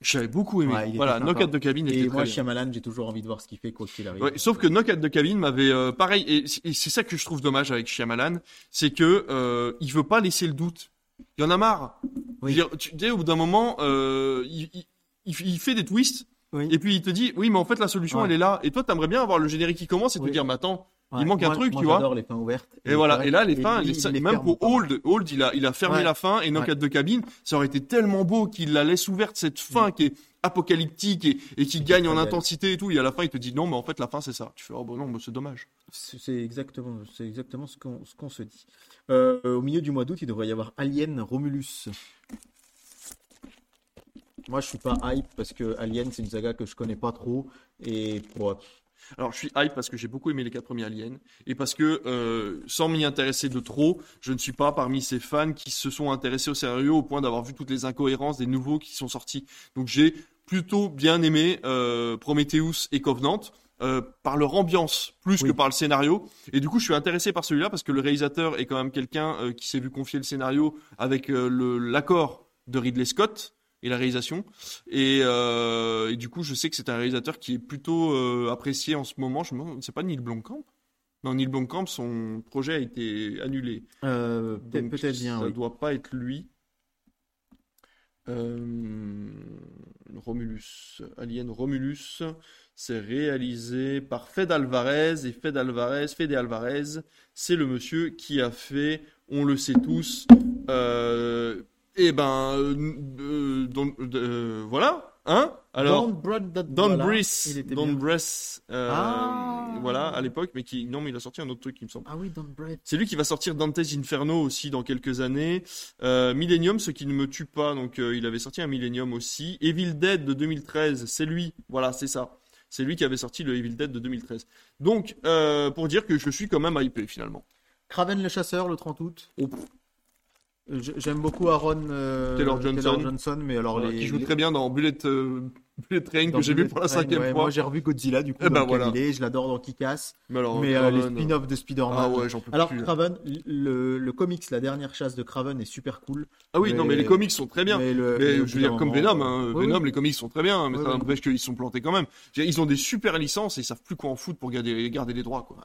J'avais beaucoup aimé. Ouais, voilà. Knock at the Cabin Et moi. Shyamalan, j'ai toujours envie de voir ce qu'il fait quoi qu'il arrive. Ouais, sauf que Knock at the Cabin m'avait euh, pareil et c'est ça que je trouve dommage avec Shyamalan, c'est que il veut pas laisser le doute. Il y en a marre. Oui. Dire, tu sais, au bout d'un moment, euh, il, il- il fait des twists Oui. et puis il te dit oui mais en fait la solution Ouais. elle est là et toi t'aimerais bien avoir le générique qui commence et te dire mais attends Ouais, il manque un truc, moi, tu vois. J'adore les fins ouvertes. et voilà et là les fins lui, les- même pour. Hold Hold il a il a fermé Ouais. la fin et Knock Ouais. at the Cabin ça aurait été tellement beau qu'il la laisse ouverte cette fin qui est apocalyptique et, et qui gagne en intensité et tout et à la fin il te dit non mais en fait la fin c'est ça tu fais oh bon non mais c'est dommage C'est exactement, c'est exactement ce qu'on se dit. Euh, au milieu du mois d'août, il devrait y avoir Alien Romulus. Moi, je suis pas hype parce que Alien, c'est une saga que je connais pas trop et bon, Alors, je suis hype parce que j'ai beaucoup aimé les quatre premiers Aliens et parce que, euh, sans m'y intéresser de trop, je ne suis pas parmi ces fans qui se sont intéressés au sérieux au point d'avoir vu toutes les incohérences des nouveaux qui sont sortis. Donc, j'ai plutôt bien aimé euh, Prometheus et Covenant. euh, par leur ambiance plus Oui. que par le scénario et du coup je suis intéressé par celui-là parce que le réalisateur est quand même quelqu'un euh, qui s'est vu confier le scénario avec euh, l'accord de Ridley Scott et la réalisation et, et du coup, je sais que c'est un réalisateur qui est plutôt apprécié en ce moment. Je me demande, c'est pas Neil Blomkamp? Non, Neil Blomkamp, son projet a été annulé. peut-être bien. Ça oui. doit pas être lui. Euh, Romulus, Alien Romulus, c'est réalisé par Fed Alvarez et Fed Alvarez, Fede Alvarez, c'est le monsieur qui a fait, on le sait tous, euh, eh ben, euh, voilà, hein Alors, Don't Brad- that- Don voilà, Don euh, Ah. voilà, à l'époque, mais qui, non, mais il a sorti un autre truc, il me semble. Ah oui, Don. C'est lui qui va sortir Dante's Inferno aussi dans quelques années. Euh, Millennium, ce qui ne me tue pas, donc euh, il avait sorti un Millennium aussi. Evil Dead de 2013, c'est lui, voilà, c'est ça. C'est lui qui avait sorti le Evil Dead de 2013. Donc, pour dire que je suis quand même hypé finalement. Kraven le chasseur le 30 août. Oh, J'aime beaucoup Aaron euh, Taylor Johnson. mais alors les, qui joue les- très bien dans Bullet, euh, Bullet Train dans que j'ai vu pour la cinquième ouais, fois. Moi j'ai revu Godzilla du coup Eh ben dans voilà. lequel il est, je l'adore dans Kick-Ass. Mais alors, mais euh, les Craven, spin-offs de Spider-Man. Ah ouais, j'en peux Alors plus. Craven, le, le comics, la dernière chasse de Craven est super cool. Ah oui, non, mais les comics sont très bien. Mais, le- je veux dire, comme Venom, hein, oui, Venom, oui. les comics sont très bien, mais ça oui. n'empêche qu'ils sont plantés quand même. Ils ont des super licences et ils savent plus quoi en foutre pour garder, garder les droits, quoi.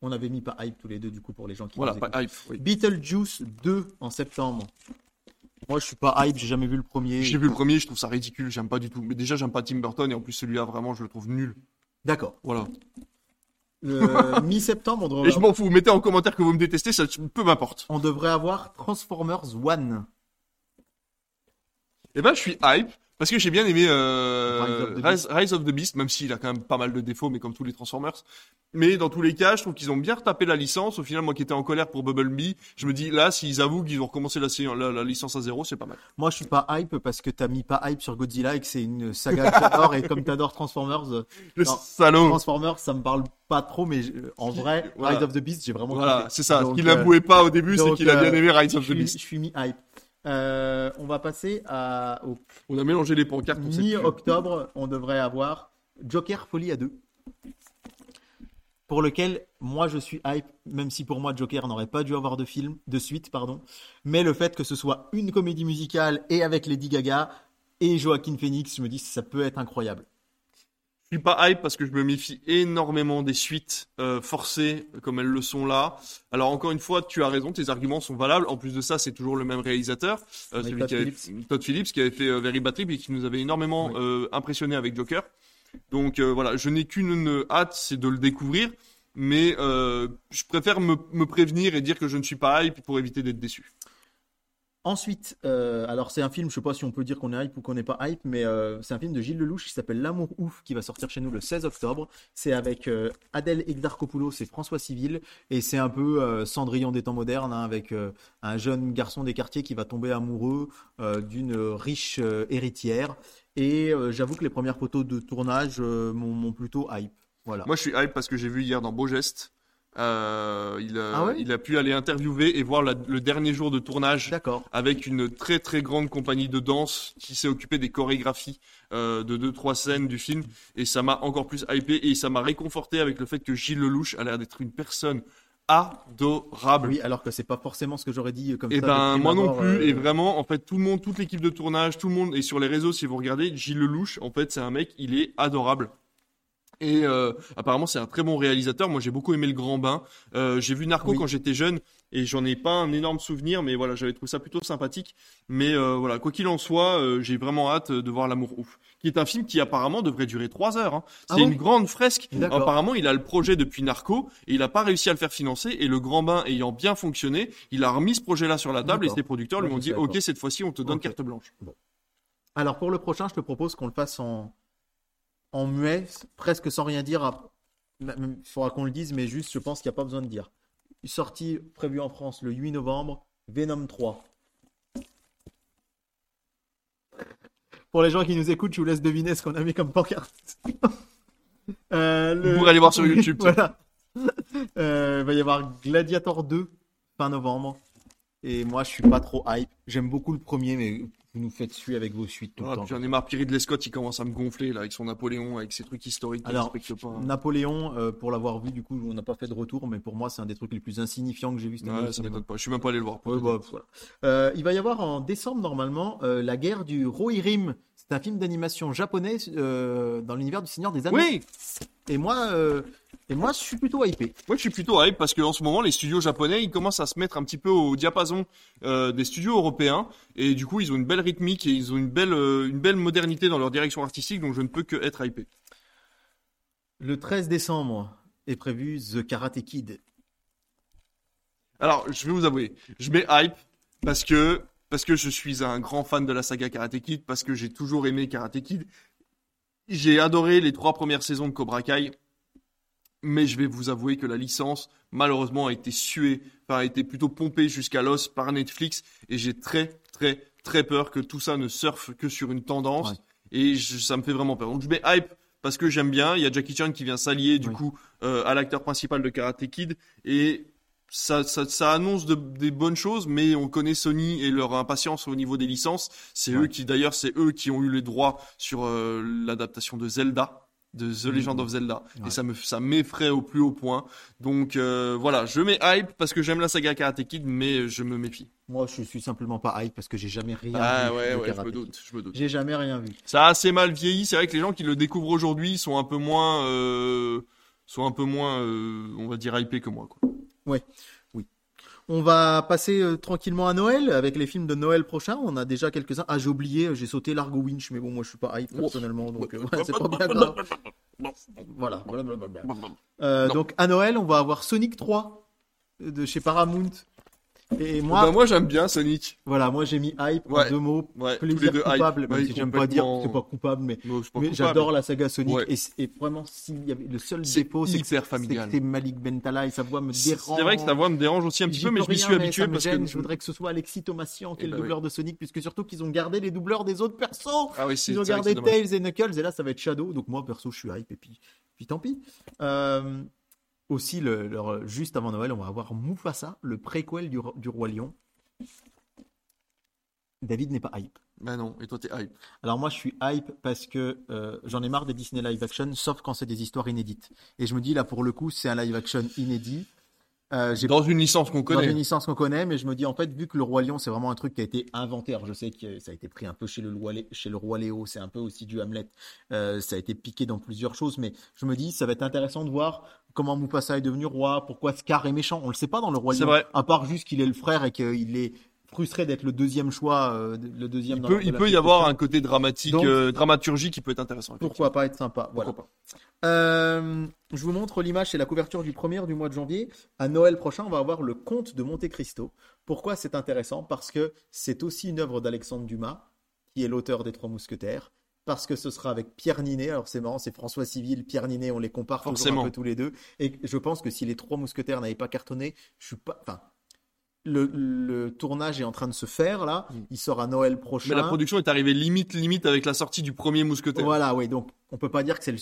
On avait mis pas hype tous les deux du coup pour les gens qui Voilà, pas hype. oui. Beetlejuice 2 en septembre. Moi je suis pas hype, j'ai jamais vu le premier. J'ai vu le premier, je trouve ça ridicule, j'aime pas du tout. Mais déjà, j'aime pas Tim Burton et en plus celui-là, vraiment, je le trouve nul. D'accord. Voilà. Mi-septembre, on devrait, Et je m'en fous, mettez en commentaire que vous me détestez, ça peu m'importe. on devrait avoir Transformers One. Et ben, je suis hype parce que j'ai bien aimé euh, Rise of the Rise, Rise of the Beast, même s'il a quand même pas mal de défauts, mais comme tous les Transformers. Mais dans tous les cas, je trouve qu'ils ont bien retapé la licence. Au final, moi qui étais en colère pour Bumblebee, je me dis là, s'ils avouent qu'ils ont recommencé la, sé- la, la licence à zéro, c'est pas mal. Moi je suis pas hype parce que t'as mis pas hype sur Godzilla et que c'est une saga que j'adore et comme t'adores Transformers, euh, Le Non. salaud. Transformers ça me parle pas trop mais je- en vrai Voilà. Rise of the Beast j'ai vraiment Voilà, c'est ça. Ce qu'il euh, n'avouait pas au début, c'est qu'il a bien euh, aimé Rise of the Beast. je suis mi-hype. Euh, on va passer à, au On a mélangé les pancartes. mi-octobre, on devrait avoir Joker Folie à deux. Pour lequel moi je suis hype, même si pour moi Joker n'aurait pas dû avoir de film, de suite, pardon. Mais le fait que ce soit une comédie musicale et avec Lady Gaga et Joaquin Phoenix, je me dis ça peut être incroyable. Je suis pas hype parce que je me méfie énormément des suites euh, forcées comme elles le sont là. Alors encore une fois, tu as raison, tes arguments sont valables. En plus de ça, c'est toujours le même réalisateur, euh, celui Todd qui avait- Phillips. Todd Phillips, qui avait fait euh, Very Bad Trip et qui nous avait énormément Oui. euh, impressionné avec Joker. Donc euh, voilà, je n'ai qu'une hâte, c'est de le découvrir. Mais euh, je préfère me, me prévenir et dire que je ne suis pas hype pour éviter d'être déçu. Ensuite, euh, alors c'est un film, je sais pas si on peut dire qu'on est hype ou qu'on n'est pas hype, mais euh, c'est un film de Gilles Lelouch qui s'appelle L'amour ouf, qui va sortir chez nous le 16 octobre. C'est avec euh, Adèle Exarchopoulos et François Civil, et c'est un peu euh, Cendrillon des temps modernes, hein, avec un jeune garçon des quartiers qui va tomber amoureux d'une riche héritière. Et j'avoue que les premières photos de tournage m'ont plutôt hype. Voilà. Moi, je suis hype parce que j'ai vu hier dans Beau Geste Euh, il, a, Ah ouais il a pu aller interviewer et voir la- le dernier jour de tournage avec une très très grande compagnie de danse qui s'est occupée des chorégraphies euh, de deux trois scènes du film et ça m'a encore plus hypé et ça m'a réconforté avec le fait que Gilles Lelouch a l'air d'être une personne adorable. Oui, alors que c'est pas forcément ce que j'aurais dit euh, comme Et ça. de ben moi non plus euh, et vraiment en fait tout le monde toute l'équipe de tournage tout le monde et sur les réseaux si vous regardez Gilles Lelouch en fait c'est un mec il est adorable et euh, apparemment c'est un très bon réalisateur. Moi j'ai beaucoup aimé le Grand Bain. Euh, j'ai vu Narco Oui. quand j'étais jeune et j'en ai pas un énorme souvenir mais voilà j'avais trouvé ça plutôt sympathique. Mais euh, voilà quoi qu'il en soit euh, j'ai vraiment hâte de voir l'amour ouf qui est un film qui apparemment devrait durer trois heures hein. Ah c'est une grande fresque. Apparemment il a le projet depuis Narco et il a pas réussi à le faire financer. Et le Grand Bain ayant bien fonctionné il a remis ce projet là sur la table et ses producteurs lui Ouais, ont dit ok cette fois-ci on te donne carte blanche Alors pour le prochain, je te propose qu'on le fasse en, en muet, presque sans rien dire. Il faudra qu'on le dise, mais juste, je pense qu'il n'y a pas besoin de dire. Sortie prévue en France le 8 novembre, Venom 3. Pour les gens qui nous écoutent, je vous laisse deviner ce qu'on a mis comme pancarte. Euh, le- Vous pourrez aller voir sur YouTube, voilà. Euh, il va y avoir Gladiator 2 fin novembre. Et moi, je suis pas trop hype. J'aime beaucoup le premier, mais vous nous faites suer avec vos suites tout Ah, le temps. J'en ai marre, Pierre Ridley Scott, il commence à me gonfler là avec son Napoléon, avec ses trucs historiques Alors, pas. Napoléon, euh, pour l'avoir vu, du coup, on n'a pas fait de retour, mais pour moi, c'est un des trucs les plus insignifiants que j'ai vu cette année Ouais, ça m'étonne pas. Je suis même pas allé le voir. Ouais, bah, voilà. Euh, il va y avoir en décembre, normalement, euh, La guerre du Rohirrim. C'est un film d'animation japonais dans l'univers du Seigneur des Anneaux. Oui, Et moi, et moi, je suis plutôt hypé. moi je suis plutôt hype parce qu'en ce moment les studios japonais ils commencent à se mettre un petit peu au diapason euh, des studios européens et du coup ils ont une belle rythmique et ils ont une belle euh, une belle modernité dans leur direction artistique donc je ne peux que être hypé. Le 13 décembre est prévu The Karate Kid. Alors je vais vous avouer, je mets hype parce que parce que je suis un grand fan de la saga Karate Kid parce que j'ai toujours aimé Karate Kid. J'ai adoré les trois premières saisons de Cobra Kai. Mais je vais vous avouer que la licence, malheureusement, a été suée, a été plutôt pompée jusqu'à l'os par Netflix. Et j'ai très, très, très peur que tout ça ne surfe que sur une tendance. Ouais. Et je- ça me fait vraiment peur. Donc je mets hype parce que j'aime bien. Il y a Jackie Chan qui vient s'allier, du Oui. coup, euh, à l'acteur principal de Karate Kid. Et ça, ça, ça annonce de- des bonnes choses, mais on connaît Sony et leur impatience au niveau des licences. C'est Ouais. eux qui, d'ailleurs, c'est eux qui ont eu les droits sur euh, l'adaptation de Zelda, de The Legend of Zelda, Ouais. et ça me, ça m'effraie au plus haut point. Donc euh, voilà, je mets hype parce que j'aime la saga Karate Kid, mais je me méfie. Moi, je suis simplement pas hype parce que j'ai jamais rien Ah vu ouais, de ouais, je me doute, je me doute. J'ai jamais rien vu. Ça a assez mal vieilli. C'est vrai que les gens qui le découvrent aujourd'hui sont un peu moins, euh, sont un peu moins, euh, on va dire hypés que moi. Quoi. On va passer euh, tranquillement à Noël avec les films de Noël prochain. On a déjà quelques-uns. Ah, j'ai oublié, j'ai sauté Largo Winch, mais bon, moi je suis pas hype personnellement, donc euh, ouais, c'est pas bien grave. Voilà. Euh, donc à Noël, on va avoir Sonic 3 de chez Paramount. Et moi, Bah, moi j'aime bien Sonic. voilà, moi j'ai mis hype Ouais. deux mots. Ouais, tous les Plaisir deux hype. coupable, même Ouais, si j'aime pas dire c'est pas coupable, mais, c'est mais j'adore la saga Sonic. Ouais. Et, et vraiment, s'il y avait le seul C'est défaut, c'est que c'est c'est Malik Bentala et sa voix me C'est dérange. vrai que ta voix me dérange aussi un petit peu, mais je m'y suis habitué parce gêne. que. Je voudrais que ce soit Alexis Thomasian qui est Eh le ben doubleur de Sonic, puisque surtout qu'ils ont gardé les doubleurs des autres persos. Ah oui, c'est Ils ont c'est gardé c'est. Tails et Knuckles, et là ça va être Shadow. Donc moi perso, je suis hype, et puis, puis tant pis. Euh, aussi, le, leur- juste avant Noël, on va avoir Mufasa, le préquel du, ro- du Roi Lion. David n'est pas hype. Bah non, et toi t'es hype. Alors moi je suis hype parce que euh, j'en ai marre des Disney live action, sauf quand c'est des histoires inédites. Et je me dis là pour le coup c'est un live action inédit. Euh, Dans une licence qu'on dans connaît. une licence qu'on connaît, mais je me dis en fait, vu que le roi lion, c'est vraiment un truc qui a été inventé. Alors je sais que ça a été pris un peu chez le roi, chez le roi Léo, c'est un peu aussi du Hamlet. Euh, ça a été piqué dans plusieurs choses, mais je me dis ça va être intéressant de voir comment Mufasa est devenu roi, pourquoi Scar est méchant. On le sait pas dans le roi C'est vrai. à part juste qu'il est le frère et qu'il est frustré d'être le deuxième choix, euh, le deuxième. Il peut, il peut y avoir un côté dramatique, Donc- euh, dramaturgie qui peut être intéressant. Pourquoi pas être sympa. Voilà. Pourquoi pas. Euh, je vous montre l'image, c'est la couverture du premier du mois de janvier. À Noël prochain, on va avoir le Comte de Monte Cristo. Pourquoi c'est intéressant? Parce que c'est aussi une œuvre d'Alexandre Dumas, qui est l'auteur des Trois Mousquetaires. Parce que ce sera avec Pierre Ninet. Alors c'est marrant, c'est François Civil, Pierre Ninet, on les compare toujours Forcément. un peu tous les deux. Et je pense que si les Trois Mousquetaires n'avaient pas cartonné, je suis pas. Enfin, le, le tournage est en train de se faire là. Mm. Il sort à Noël prochain. Mais la production est arrivée limite, limite avec la sortie du premier mousquetaire. Voilà, oui. Donc, on peut pas dire que c'est le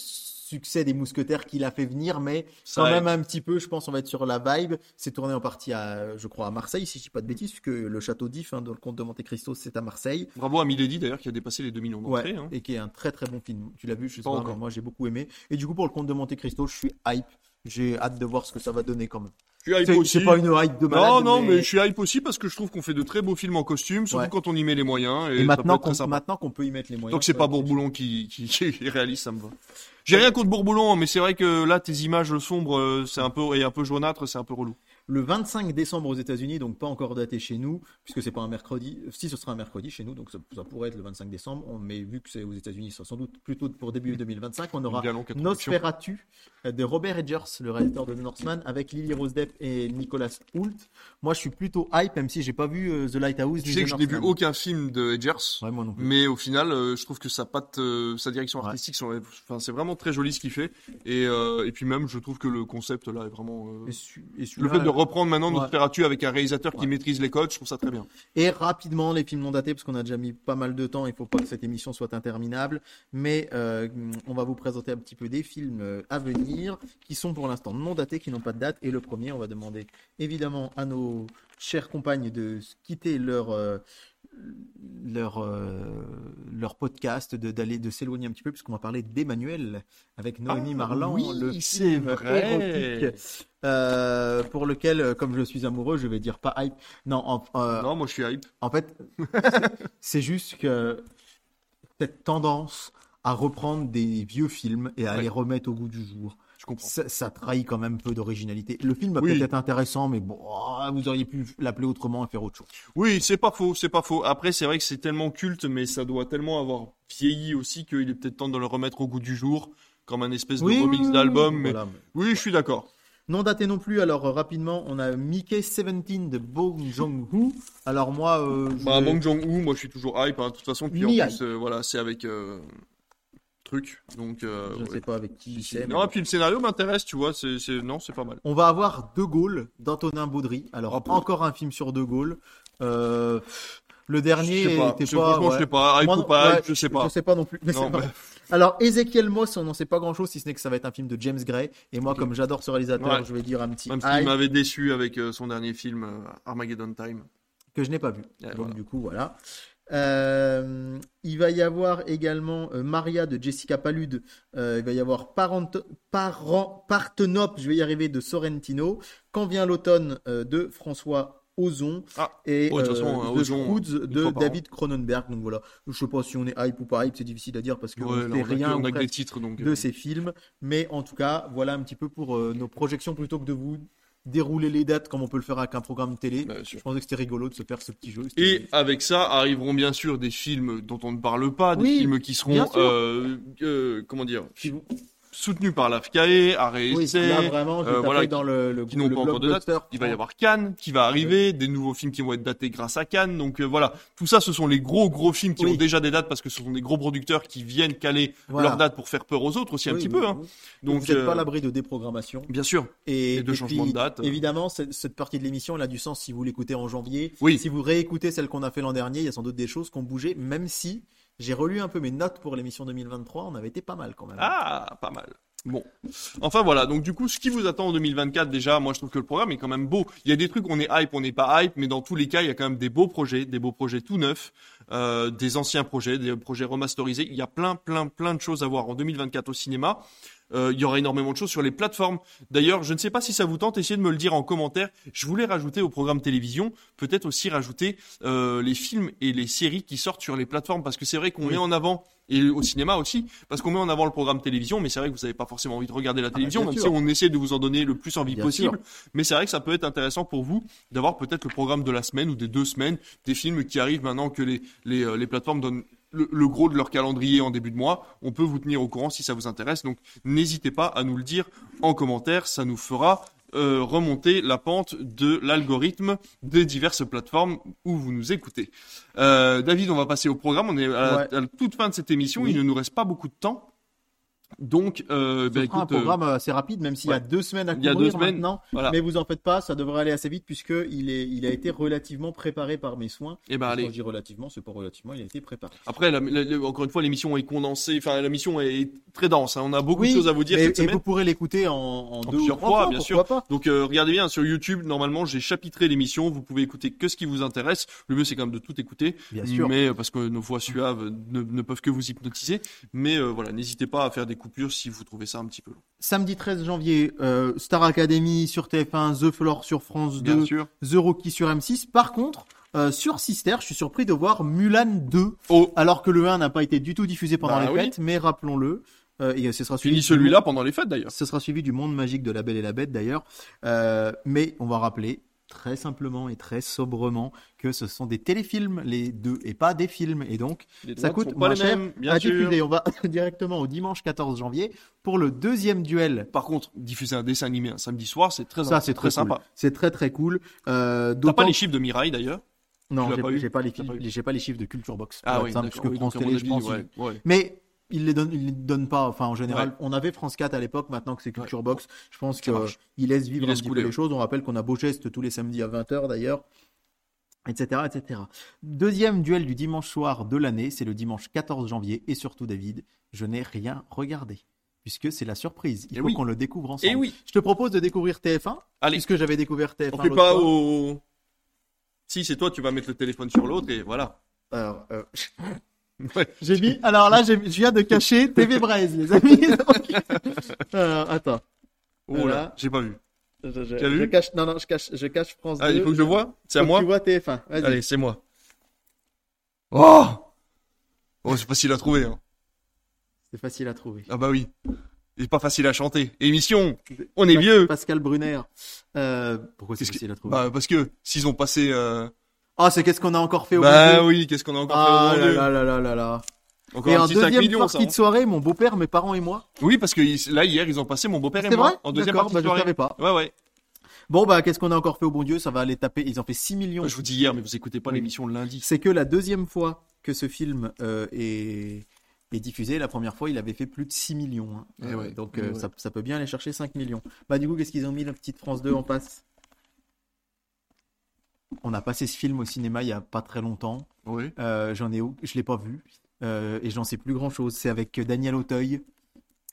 succès des mousquetaires qui l'a fait venir, mais Ça quand même un petit peu, je pense, on va être sur la vibe. C'est tourné en partie à, je crois, à Marseille, si je dis pas de bêtises, puisque le château d'If, hein, dans le conte de Monte Cristo, c'est à Marseille. Bravo à Milady d'ailleurs qui a dépassé les 2 millions d'entrées. Ouais, hein. et qui est un très très bon film. Tu l'as vu, je sais Pas pas, encore. mais moi j'ai beaucoup aimé. Et du coup, pour le conte de Monte Cristo, je suis hype. J'ai hâte de voir ce que ça va donner quand même. Je suis hype aussi. c'est pas une hype de malade. Non, non, mais... je suis hype aussi parce que je trouve qu'on fait de très beaux films en costume, surtout Ouais. quand on y met les moyens. Et, Et maintenant qu'on sympa. maintenant qu'on peut y mettre les moyens. Donc c'est pas Bourboulon qui, qui, qui réalise, ça me va. J'ai rien contre Bourboulon, mais c'est vrai que là, tes images sombres, euh, c'est un peu, et un peu jaunâtre, c'est un peu relou. Le 25 décembre aux États-Unis, donc pas encore daté chez nous, puisque c'est pas un mercredi. Si ce sera un mercredi chez nous, donc ça, ça pourrait être le 25 décembre. On- Mais vu que c'est aux États-Unis, ça sera sans doute plutôt pour début 2025. On aura. Nosferatu euh, de Robert Edgers, le réalisateur de The Northman, avec Lily Rose Depp et Nicolas Hoult. Moi, je suis plutôt hype, même si j'ai pas vu euh, The Lighthouse. Ni sais que je n'ai vu aucun film de Edgers. Ouais, moi non plus. Mais au final, euh, je trouve que sa patte, sa direction artistique, enfin, c'est vraiment très joli ce qu'il fait. Et, euh, et puis même, je trouve que le concept là est vraiment. euh, Et su- et Le fait de reprendre maintenant Ouais. Nosferatu avec un réalisateur qui Ouais. maîtrise les codes, je trouve ça très bien. Et rapidement, les films non datés, parce qu'on a déjà mis pas mal de temps, il faut pas que cette émission soit interminable. Mais euh, on va vous présenter un petit peu des films euh, à venir qui sont pour l'instant non datés, qui n'ont pas de date. Et le premier, on va demander évidemment à nos chères compagnes de quitter leur. euh, leur, euh, leur podcast, de, d'aller, de s'éloigner un petit peu, puisqu'on va parler d'Emmanuel avec Noémie Ah, Marlan, oui, le c'est film vrai. érotique, euh, pour lequel, euh, comme je suis amoureux, je vais dire pas hype. Non, en, euh, Non, moi je suis hype. en fait, c'est juste que cette tendance à reprendre des vieux films et à Ouais. les remettre au goût du jour, comprends. ça, ça trahit quand même peu d'originalité. Le film va Oui. peut-être être intéressant, mais bon, oh, vous auriez pu l'appeler autrement et faire autre chose. Oui, c'est pas faux, c'est pas faux. Après, c'est vrai que c'est tellement culte, mais ça doit tellement avoir vieilli aussi qu'il est peut-être temps de le remettre au goût du jour, comme un espèce de remix d'album. Mais voilà. oui, je suis d'accord. Non daté non plus, alors euh, rapidement, on a Mickey 17 de Bong Joon-ho. Alors moi, euh, Bah, Bong Joon-ho, moi je suis toujours hype. hein. De toute façon, puis en plus, euh, voilà, c'est avec euh, truc. Donc, euh, je ne ouais. sais pas avec qui mais Non, et puis le scénario m'intéresse, tu vois. C'est, c'est... non, c'est pas mal. On va avoir De Gaulle d'Antonin Baudry. Alors, Oh, encore un film sur De Gaulle. Euh, le dernier je sais pas. était Je- pas. franchement, ouais. je sais pas. Moi ou non- pas ouais, je sais pas. Je sais pas non plus. mais Non, pas-. Alors, Ezekiel Moss, on n'en sait pas grand chose, si ce n'est que ça va être un film de James Gray. Et moi, comme j'adore ce réalisateur, je vais dire un petit Même s'il m'avait déçu avec euh, son dernier film, euh, Armageddon Time. que je n'ai pas vu. Donc, voilà. du coup, voilà. Euh, il va y avoir également euh, Maria de Jessica Palude. Euh, il va y avoir Parent... Parent... Partenope, je vais y arriver, de Sorrentino. Quand vient l'automne de François Ozon. Ah, et ouais, de façon, The Ozon, de. David Cronenberg. Donc voilà, je sais pas si on est hype ou pas hype, c'est difficile à dire parce Ouais, là, on que- rien on que des presque titres, donc. de ces films. Mais en tout cas, voilà un petit peu pour nos projections plutôt que de vous dérouler les dates comme on peut le faire avec un programme télé. Bien sûr. Je pensais que c'était rigolo de se faire ce petit jeu. Et avec ça arriveront bien sûr des films dont on ne parle pas, des Oui, films qui seront, euh, euh, comment dire, Qui soutenus par la Oui, là vraiment, vais euh, taper voilà, dans le, le, qui n'ont pas encore de date. Il va y avoir Cannes qui va arriver, des nouveaux films qui vont être datés grâce à Cannes. Donc euh, voilà, tout ça, ce sont les gros gros films qui Oui. ont déjà des dates parce que ce sont des gros producteurs qui viennent caler Voilà. leurs dates pour faire peur aux autres aussi un petit peu. Hein. Donc vous n'êtes euh, pas l'abri de déprogrammation. bien sûr. Et, Et de et changement puis, de date. Évidemment, cette, cette partie de l'émission, elle a du sens si vous l'écoutez en janvier. Oui. Si vous réécoutez celle qu'on a fait l'an dernier, il y a sans doute des choses qui ont bougé, même si j'ai relu un peu mes notes pour l'émission 2023, on avait été pas mal quand même. Ah, pas mal. Bon. Enfin voilà, donc du coup, ce qui vous attend en 2024 déjà, moi je trouve que le programme est quand même beau. Il y a des trucs, on est hype, on n'est pas hype, mais dans tous les cas, il y a quand même des beaux projets, des beaux projets tout neufs, euh, des anciens projets, des projets remasterisés. Il y a plein, plein, plein de choses à voir en 2024 au cinéma. Euh, il y aura énormément de choses sur les plateformes. D'ailleurs, je ne sais pas si ça vous tente, essayez de me le dire en commentaire. Je voulais rajouter au programme télévision, peut-être aussi rajouter euh, les films et les séries qui sortent sur les plateformes, parce que c'est vrai qu'on Oui. met en avant et au cinéma aussi, parce qu'on met en avant le programme télévision, mais c'est vrai que vous n'avez pas forcément envie de regarder la bah, télévision, même sûr. si on essaie de vous en donner le plus envie Bien possible. Mais c'est vrai que ça peut être intéressant pour vous d'avoir peut-être le programme de la semaine ou des deux semaines, des films qui arrivent maintenant que les, les, euh, les plateformes donnent le, le gros de leur calendrier en début de mois. On peut vous tenir au courant si ça vous intéresse. Donc n'hésitez pas à nous le dire en commentaire, ça nous fera euh, remonter la pente de l'algorithme des diverses plateformes où vous nous écoutez. Euh, David, on va passer au programme. On est à, la- Ouais. à la toute fin de cette émission. Oui. Il ne nous reste pas beaucoup de temps. Donc, euh, bah, sera un écoute, euh, programme assez rapide, même s'il y a deux semaines à Il y a deux semaines, maintenant. voilà. Mais vous en faites pas, ça devrait aller assez vite puisque il est, il a été relativement préparé par mes soins. eh ben Quand allez. je dis relativement, c'est pas relativement, il a été préparé. Après, la- la- la- encore une fois, l'émission est condensée. Enfin, la mission est très dense. hein. On a beaucoup Oui, de choses à vous dire et, cette et semaine. vous pourrez l'écouter en, en deux ou plusieurs trois fois, fois, bien pas. Donc euh, regardez bien sur YouTube, normalement j'ai chapitré l'émission, vous pouvez écouter que ce qui vous intéresse. Le mieux c'est quand même de tout écouter, Bien sûr. mais euh, parce que nos voix suaves ne, ne peuvent que vous hypnotiser. Mais euh, voilà, n'hésitez pas à faire des coupures si vous trouvez ça un petit peu long. Samedi 13 janvier, euh, Star Academy sur TF1, The Floor sur France 2, Bien sûr. The Rocky sur M6. Par contre, euh, sur Sister, je suis surpris de voir Mulan 2, Oh, alors que le 1 n'a pas été du tout diffusé pendant Bah les oui. fêtes, mais rappelons-le, euh, et ce sera suivi celui-là pendant les fêtes d'ailleurs. Ce sera suivi du monde magique de la Belle et la Bête d'ailleurs. Euh, mais on va rappeler très simplement et très sobrement que ce sont des téléfilms, les deux, et pas des films. Et donc, Les ça coûte moins cher à sûr. diffuser. On va directement au dimanche 14 janvier pour le deuxième duel. Par contre, diffuser un dessin animé un samedi soir, c'est très Ça, c'est très très, sympa. C'est très très cool. Euh, T'as pas les chiffres de Mirai d'ailleurs Non, j'ai pas pas les pas chiffres de Culture Box. Ah oui, simple, puisque oui, Télé, je pense. ouais, ouais. Mais il les donne, il les donne pas. Enfin, en général, Ouais. on avait France 4 à l'époque. Maintenant que c'est Culture Box, je pense qu'il laisse vivre Il un laisse petit couler, peu les ouais. choses. On rappelle qu'on a Beau Geste tous les samedis à 20h d'ailleurs. Etc, etc. Deuxième duel du dimanche soir de l'année, c'est le dimanche 14 janvier. Et surtout, David, je n'ai rien regardé. Puisque c'est la surprise. Il Eh faut oui. qu'on le découvre ensemble. Et oui, Je te propose de découvrir TF1. Allez. Puisque j'avais découvert TF1. on fait pas fois. au. Si c'est toi, tu vas mettre le téléphone sur l'autre et voilà. Alors, euh, Ouais. J'ai mis. Alors là, je viens de cacher TV Braise, les amis. Donc, alors, attends. Oh Voilà. là, j'ai pas vu. Je, je- Tu as vu je cache. Non, non, je cache. Je cache France 2. Ah, il faut que je le voie C'est à moi Tu vois TF1. Vas-y. Allez, c'est moi. Oh Oh, c'est facile à trouver. Hein. C'est facile à trouver. Ah bah oui. C'est pas facile à chanter. Émission On est vieux Pascal Brunner. Euh, pourquoi c'est que- facile à trouver Bah parce que s'ils ont passé... Euh... Ah, c'est qu'est-ce qu'on a encore fait au Bah bon Dieu oui, qu'est-ce qu'on a encore Ah fait au là là là là là Encore Et un petit 5 deuxième millions, partie ça. hein. de soirée, mon beau-père, mes parents et moi. Oui, parce que là, hier, ils ont passé mon beau-père et C'est moi vrai en deuxième partie bah, de je soirée. savais pas. Ouais, ouais. Bon, bah, qu'est-ce qu'on a encore fait au bon Dieu? Ça va aller taper. Ils ont fait 6 millions. Je vous dis hier, mais vous écoutez pas Oui. l'émission le lundi. C'est que la deuxième fois que ce film euh, est, est diffusé, la première fois, il avait fait plus de 6 millions. hein. Eh Euh, ouais, donc eh euh, ça, ça peut bien aller chercher 5 millions. Bah du coup, qu'est-ce qu'ils ont mis la petite France 2 en passe On a passé ce film au cinéma il y a pas très longtemps. Oui. Euh, J'en ai, je l'ai pas vu Euh, et j'en sais plus grand-chose. C'est avec Daniel Auteuil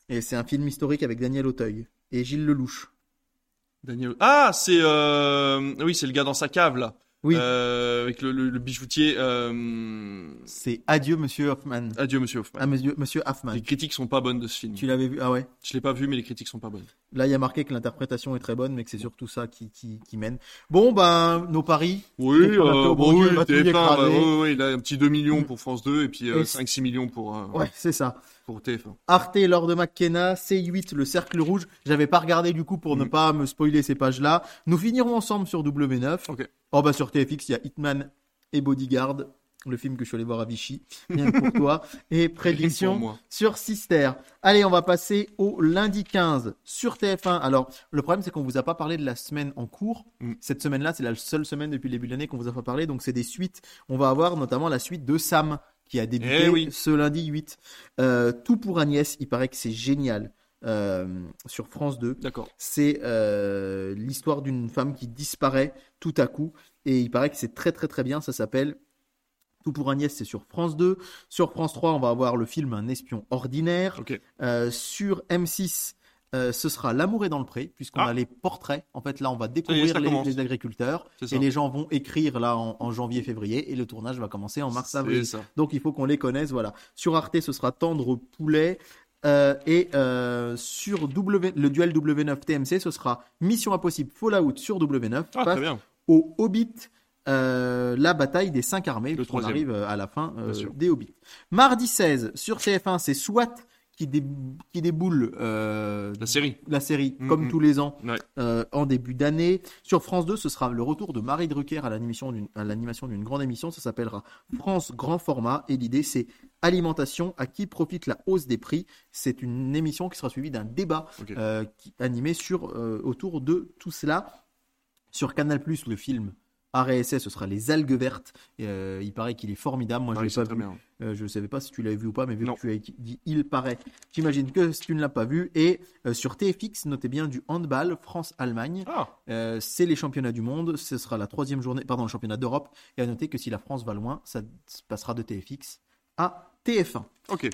et c'est un film historique avec Daniel Auteuil et Gilles Lelouch. Daniel. Ah, c'est... Euh... Oui, c'est le gars dans sa cave, là. Oui, Euh, avec le, le- le bijoutier. Euh... c'est Adieu Monsieur Hoffman. Adieu, monsieur Hoffman. Ah Monsieur, Monsieur Hoffman. Les critiques sont pas bonnes de ce film. Tu l'avais vu Ah ouais. Je l'ai pas vu, mais les critiques sont pas bonnes. Là, il y a marqué que l'interprétation est très bonne, mais que c'est surtout ça qui, qui, qui mène. Bon, ben, nos paris. Oui, euh, bon, bon Dieu, oui, on va tout TF1, bah, écraser. ouais, ouais, il a un petit 2 millions pour France 2 et puis euh, Et 5-6 millions pour, euh, Ouais, c'est ça. Pour TF1. Arte, Lord McKenna, C8, Le Cercle Rouge. J'avais pas regardé du coup pour ne Mhm. pas me spoiler ces pages-là. Nous finirons ensemble sur W9. Ok. Oh bah sur TFX, il y a Hitman et Bodyguard, le film que je suis allé voir à Vichy, rien que pour toi. Et prédiction sur Sister. Allez, on va passer au lundi 15 sur TF1. Alors, le problème, c'est qu'on vous a pas parlé de la semaine en cours. Mm. Cette semaine-là, c'est la seule semaine depuis le début de l'année qu'on vous a pas parlé. Donc, c'est des suites. On va avoir notamment la suite de Sam, qui a débuté Eh oui. ce lundi 8. Euh, Tout pour Agnès, il paraît que c'est génial. euh, sur France 2. D'accord. C'est euh, l'histoire d'une femme qui disparaît tout à coup. Et il paraît que c'est très très très bien. Ça s'appelle Tout pour Agnès, c'est sur France 2. Sur France 3, on va avoir le film Un espion ordinaire. Euh, sur M6, euh, ce sera L'amour est dans le pré, puisqu'on Ah. a les portraits. En fait, là, on va découvrir les, agriculteurs. Et les gens vont écrire là en, en janvier-février. Et le tournage va commencer en mars-avril. Donc il faut qu'on les connaisse, voilà. Sur Arte, ce sera Tendre Poulet. Euh, et euh, sur w, le duel W9 TMC, ce sera Mission Impossible Fallout sur W9 Ah, face très bien. au Hobbit, euh, la bataille des cinq armées, puisqu'on arrive à la fin euh, des Hobbits. Mardi 16, sur TF1, c'est SWAT qui, dé- qui déboule euh, La série. la série, Mm, comme mm. tous les ans, Ouais. euh, en début d'année. Sur France 2, ce sera le retour de Marie Drucker à l'animation d'une, grande émission. Ça s'appellera France Grand Format. Et l'idée, c'est alimentation, à qui profite la hausse des prix. C'est une émission qui sera suivie d'un débat euh, qui, animé sur, autour de tout cela. Sur Canal+, le film Essai, ce sera Les Algues Vertes. Euh, il paraît qu'il est formidable. Moi, je Ouais, l'ai pas vu. bien. Euh, je ne savais pas si tu l'avais vu ou pas, mais vu Non. que tu as dit il paraît, j'imagine que si tu ne l'as pas vu. Et euh, sur TFX, notez bien du handball France-Allemagne. Ah, c'est les championnats du monde. Ce sera la troisième journée, pardon, le championnat d'Europe. Et à noter que si la France va loin, ça se passera de TFX à TF1. ok.